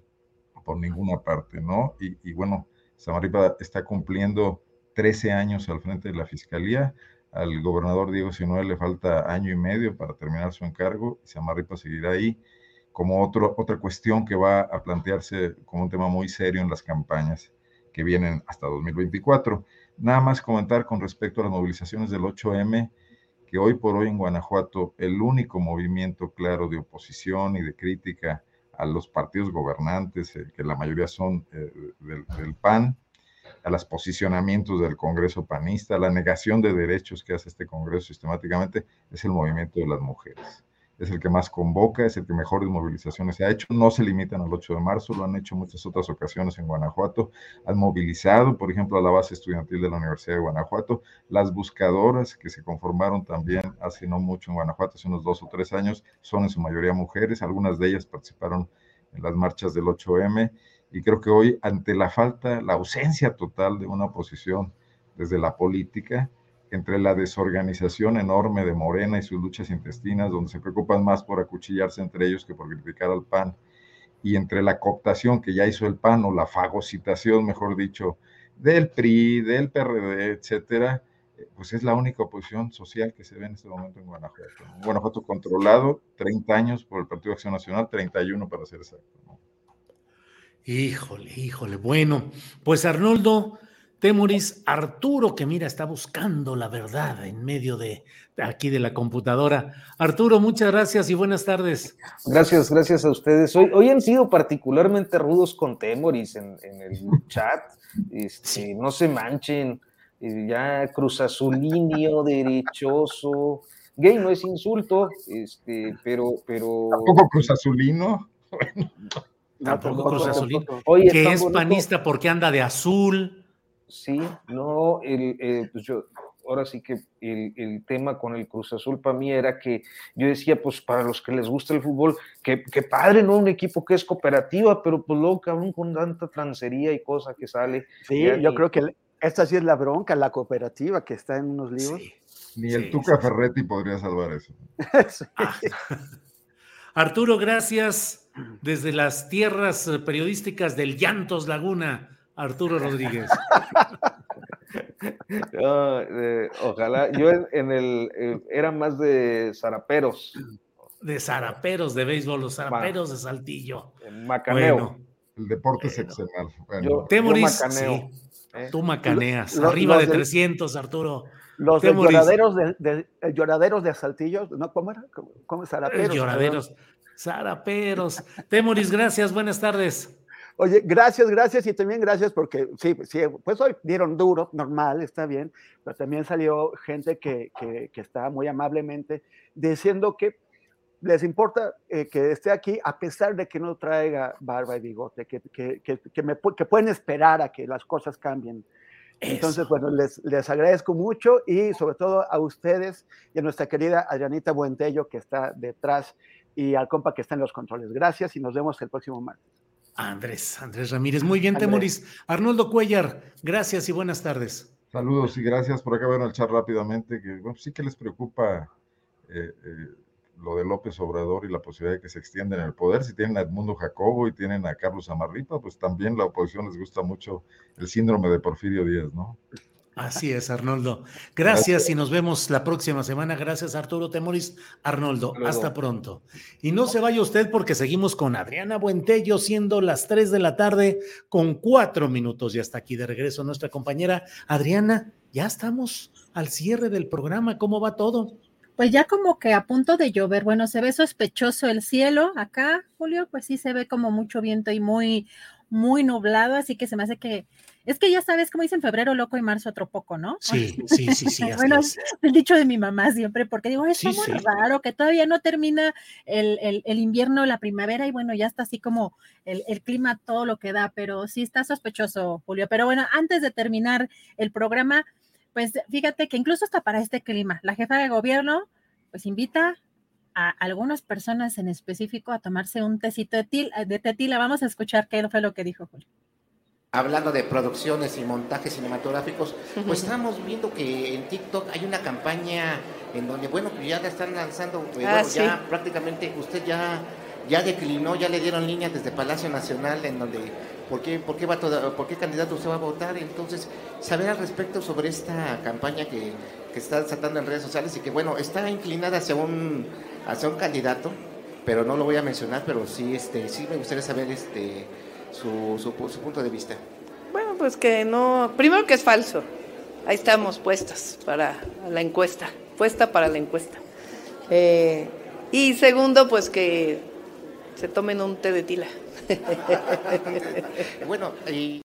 por ninguna parte, ¿no? Y, y, bueno, Samaripa está cumpliendo 13 años al frente de la Fiscalía. Al gobernador Diego Sinuel le falta año y medio para terminar su encargo y Samaripa seguirá ahí como otro, otra cuestión que va a plantearse como un tema muy serio en las campañas que vienen hasta 2024. Nada más comentar con respecto a las movilizaciones del 8M, que hoy por hoy en Guanajuato el único movimiento claro de oposición y de crítica a los partidos gobernantes, eh, que la mayoría son eh, del, PAN, a los posicionamientos del Congreso panista, la negación de derechos que hace este Congreso sistemáticamente, es el movimiento de las mujeres. Es el que más convoca, es el que mejores movilizaciones se ha hecho. No se limitan al 8 de marzo, lo han hecho muchas otras ocasiones en Guanajuato. Han movilizado, por ejemplo, a la base estudiantil de la Universidad de Guanajuato. Las buscadoras que se conformaron también hace no mucho en Guanajuato, hace unos dos o tres años, son en su mayoría mujeres. Algunas de ellas participaron en las marchas del 8M. Y creo que hoy, ante la falta, la ausencia total de una oposición desde la política, entre la desorganización enorme de Morena y sus luchas intestinas, donde se preocupan más por acuchillarse entre ellos que por criticar al PAN, y entre la cooptación que ya hizo el PAN, o la fagocitación, mejor dicho, del PRI, del PRD, etcétera, pues es la única oposición social que se ve en este momento en Guanajuato. Guanajuato controlado, 30 años por el Partido de Acción Nacional, 31 para ser exacto. ¿no? Híjole, híjole. Bueno, pues Arnoldo, Temoris, Arturo, que mira, está buscando la verdad en medio de, de, aquí de la computadora. Arturo, muchas gracias y buenas tardes. Gracias, gracias a ustedes. Hoy, hoy han sido particularmente rudos con Temoris en, en el chat. Este, sí. No se manchen. eh, ya cruzazulinio, derechoso. Gay no es insulto, este, pero, pero. ¿Tampoco cruzazulino? (laughs) Tampoco Cruz Azulino. Oye, que es bonito. panista porque anda de azul. Sí, no, el, eh, pues yo, ahora sí que el, el tema con el Cruz Azul para mí era que yo decía, pues para los que les gusta el fútbol, que, que padre, ¿no? Un equipo que es cooperativa, pero pues luego, cabrón, con tanta trancería y cosa que sale. Sí, yo creo que esta sí es la bronca, la cooperativa que está en unos libros. Ni el Sí, Tuca Ferretti podría salvar eso. (laughs) Sí. (laughs) Arturo, gracias desde las tierras eh, periodísticas del Llantos Laguna. Arturo Rodríguez. (laughs) Eh, ojalá, yo en, en el, eh, era más de zaraperos, De zaraperos de béisbol, los zaraperos de Saltillo. en macaneo. Bueno, El deporte. Bueno, Yo- Temoris, macaneo. sí, ¿eh? tú macaneas. Lo- Arriba los de 300, Arturo. Los de lloraderos de, de- lloraderos de Saltillo, ¿no? ¿Cómo era? ¿Cómo, cómo es? Zaraperos, Lloraderos. Zaraperos. Temoris, gracias. Buenas tardes. Oye, gracias, gracias y también gracias porque sí, sí, pues hoy dieron duro, normal, está bien, pero también salió gente que, que, que está muy amablemente diciendo que les importa eh, que esté aquí a pesar de que no traiga barba y bigote, que, que, que, que me pueden esperar a que las cosas cambien. Entonces, bueno, les, les agradezco mucho y sobre todo a ustedes y a nuestra querida Adrianita Buentello que está detrás y al compa que está en los controles. Gracias y nos vemos el próximo martes. Andrés, Andrés Ramírez. Muy bien, Andrés. Temoris. Arnoldo Cuellar, gracias y buenas tardes. Saludos y gracias por acá. Bueno, el chat rápidamente, que bueno, sí que les preocupa eh, eh, lo de López Obrador y la posibilidad de que se extienda en el poder. Si tienen a Edmundo Jacobo y tienen a Carlos Amarripa, pues también la oposición les gusta mucho el síndrome de Porfirio Díaz, ¿no? Así es, Arnoldo. (laughs) Gracias y nos vemos la próxima semana. Gracias, Arturo Temoris. Arnoldo, Luego. hasta pronto. Y no se vaya usted porque seguimos con Adriana Buentello, siendo las 3 de la tarde con cuatro minutos. Y hasta aquí de regreso nuestra compañera Adriana. Ya estamos al cierre del programa. ¿Cómo va todo? Pues ya como que a punto de llover, bueno, se ve sospechoso el cielo acá, Julio, pues sí se ve como mucho viento y muy, muy nublado, así que se me hace que, es que ya sabes, como dicen febrero loco y marzo otro poco, ¿no? Sí, sí, sí, sí. (laughs) bueno, es. es el dicho de mi mamá siempre, porque digo, está Sí, muy sí. raro que todavía no termina el, el- el invierno, la primavera, y bueno, ya está así como el, el clima, todo lo que da, pero sí está sospechoso, Julio. Pero bueno, antes de terminar el programa, pues fíjate que incluso hasta para este clima, la jefa de gobierno, pues invita a algunas personas en específico a tomarse un tecito de, til- de tetila. Vamos a escuchar qué fue lo que dijo Julio. Hablando de producciones y montajes cinematográficos, pues estamos viendo que en TikTok hay una campaña en donde, bueno, pues ya la están lanzando, eh, Ah, bueno, sí. ya prácticamente usted ya, ya declinó, ya le dieron línea desde Palacio Nacional en donde, ¿por qué, por qué, va toda- por qué candidato usted va a votar? Entonces, saber al respecto sobre esta campaña que, que está saltando en redes sociales y que, bueno, está inclinada hacia un, hacia un candidato, pero no lo voy a mencionar, pero sí, este, sí me gustaría saber este, su, su, su punto de vista. Bueno, pues que no, primero que es falso. Ahí estamos puestas para la encuesta, puesta para la encuesta. Eh, y segundo, pues que se tomen un té de tila. (laughs) Bueno, y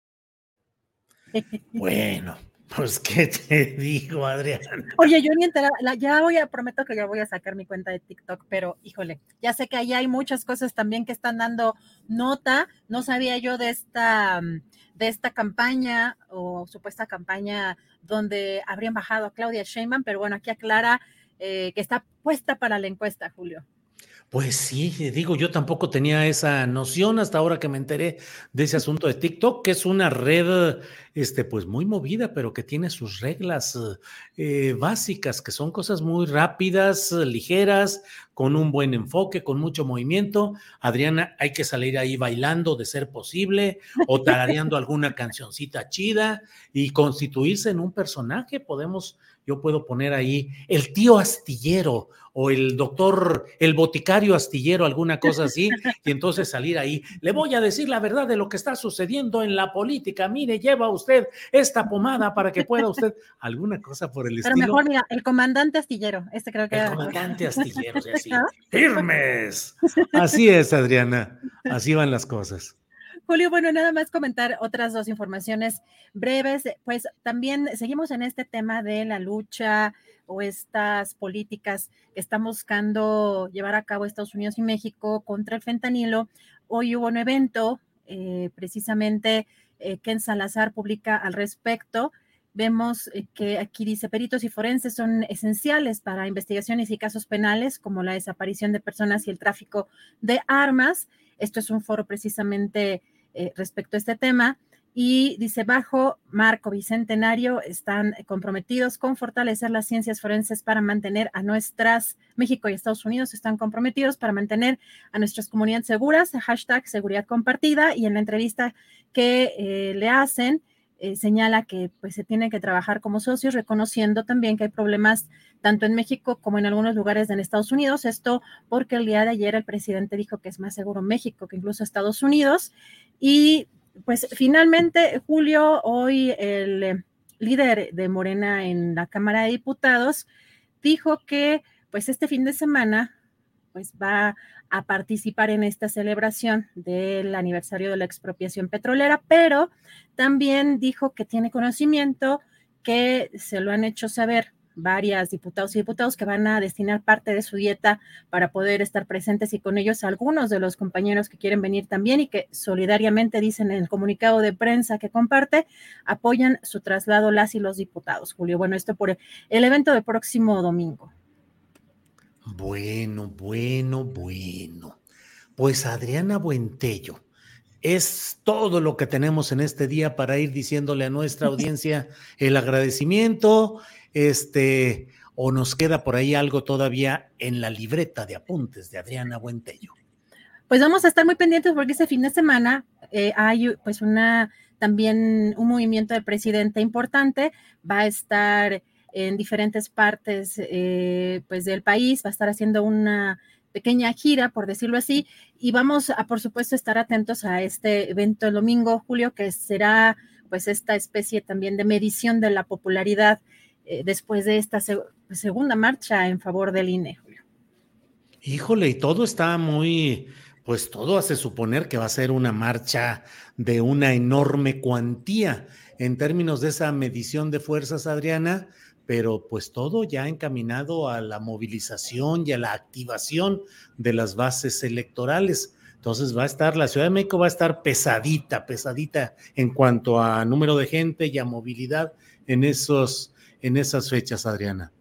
(laughs) Bueno, pues, ¿qué te digo, Adriana? Oye, yo ni enterada, ya voy a, prometo que ya voy a sacar mi cuenta de TikTok, pero híjole, ya sé que ahí hay muchas cosas también que están dando nota. No sabía yo de esta, mm, de esta campaña o supuesta campaña donde habrían bajado a Claudia Sheinbaum, pero bueno, aquí aclara eh, que está puesta para la encuesta, Julio. Pues sí, digo, yo tampoco tenía esa noción hasta ahora que me enteré de ese asunto de TikTok, que es una red, este, pues muy movida, pero que tiene sus reglas eh, básicas, que son cosas muy rápidas, eh, ligeras, con un buen enfoque, con mucho movimiento. Adriana, hay que salir ahí bailando de ser posible o tarareando alguna cancioncita chida y constituirse en un personaje. Podemos, yo puedo poner ahí el tío astillero o el doctor, el boticario astillero, alguna cosa así, y entonces salir ahí. Le voy a decir la verdad de lo que está sucediendo en la política. Mire, lleva usted esta pomada para que pueda usted, alguna cosa por el Pero estilo. mejor, mira, el comandante astillero, este creo que El era- comandante astillero, sí, así. ¿No? (laughs) ¡Firmes! Así es, Adriana. Así van las cosas. Julio, bueno, nada más comentar otras dos informaciones breves. Pues también seguimos en este tema de la lucha o estas políticas que están buscando llevar a cabo Estados Unidos y México contra el fentanilo. Hoy hubo un evento, eh, precisamente eh, Ken Salazar publica al respecto Vemos eh, que aquí dice peritos y forenses son esenciales para investigaciones y casos penales como la desaparición de personas y el tráfico de armas. Esto es un foro precisamente eh, respecto a este tema. Y dice, bajo marco bicentenario, están comprometidos con fortalecer las ciencias forenses para mantener a nuestras, México y Estados Unidos están comprometidos para mantener a nuestras comunidades seguras, hashtag seguridad compartida. Y en la entrevista que eh, le hacen, eh, señala que pues se tiene que trabajar como socios, reconociendo también que hay problemas tanto en México como en algunos lugares en Estados Unidos. Esto porque el día de ayer el presidente dijo que es más seguro México que incluso Estados Unidos. Y pues finalmente, Julio, hoy el líder de Morena en la Cámara de Diputados dijo que pues este fin de semana pues va a participar en esta celebración del aniversario de la expropiación petrolera, pero también dijo que tiene conocimiento que se lo han hecho saber varias diputados y diputados que van a destinar parte de su dieta para poder estar presentes y con ellos algunos de los compañeros que quieren venir también y que solidariamente dicen en el comunicado de prensa que comparte, apoyan su traslado las y los diputados. Julio, bueno, esto por el evento del próximo domingo. Bueno, bueno, bueno. Pues Adriana Buentello, es todo lo que tenemos en este día para ir diciéndole a nuestra (laughs) audiencia el agradecimiento, este, o nos queda por ahí algo todavía en la libreta de apuntes de Adriana Buentello. Pues vamos a estar muy pendientes porque ese fin de semana eh, hay pues una también un movimiento del presidente importante, va a estar en diferentes partes eh, pues del país, va a estar haciendo una pequeña gira, por decirlo así, y vamos a, por supuesto, estar atentos a este evento el domingo, Julio, que será pues esta especie también de medición de la popularidad eh, después de esta segunda marcha en favor del INE. Híjole, y todo está muy, pues todo hace suponer que va a ser una marcha de una enorme cuantía. En términos de esa medición de fuerzas, Adriana, pero pues todo ya encaminado a la movilización y a la activación de las bases electorales. Entonces va a estar, la Ciudad de México va a estar pesadita, pesadita en cuanto a número de gente y a movilidad en, esos, en esas fechas, Adriana.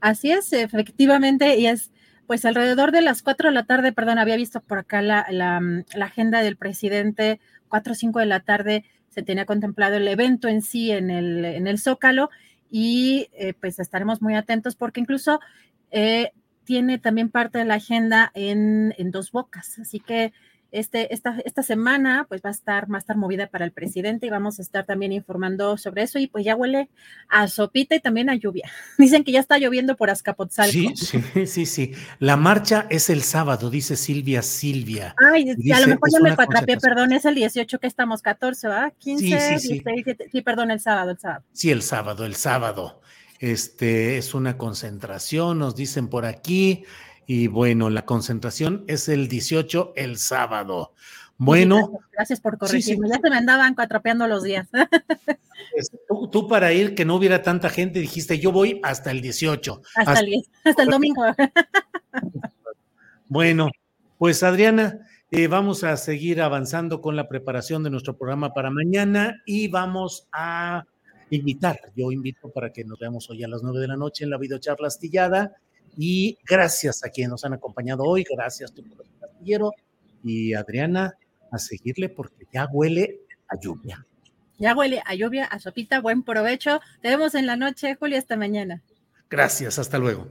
Así es, efectivamente, y es pues alrededor de las cuatro de la tarde, perdón, había visto por acá la, la, agenda del presidente, cuatro o cinco de la tarde se tenía contemplado el evento en sí en el, en el Zócalo y eh, pues estaremos muy atentos porque incluso eh, tiene también parte de la agenda en, en dos bocas, así que este, esta, esta semana pues va a estar, a estar movida para el presidente y vamos a estar también informando sobre eso y pues ya huele a sopita y también a lluvia. (laughs) Dicen que ya está lloviendo por Azcapotzalco. Sí, sí, sí, sí. La marcha es el sábado, dice Silvia Silvia. Ay, a lo mejor ya me patrapié, perdón, es el 18 que estamos, 14, ¿ah? 15, sí, sí, 16, sí, perdón, el sábado, el sábado. Sí, el sábado, el sábado. Este es una concentración, nos dicen por aquí. Y bueno, la concentración es el 18, el sábado. Bueno. Gracias, por corregirme. Ya se me andaban atropeando los días. (laughs) Pues, tú, para ir, que no hubiera tanta gente, dijiste, yo voy hasta el 18. Hasta, el, hasta el domingo. (laughs) bueno, pues Adriana, eh, vamos a seguir avanzando con la preparación de nuestro programa para mañana y vamos a invitar, yo invito para que nos veamos hoy a las 9 de la noche en la videocharla astillada y gracias a quienes nos han acompañado hoy, gracias tu Castillero y Adriana, a seguirle porque ya huele a lluvia. Ya huele a lluvia, a sopita, buen provecho. Te vemos en la noche, Julio, hasta mañana. Gracias, hasta luego.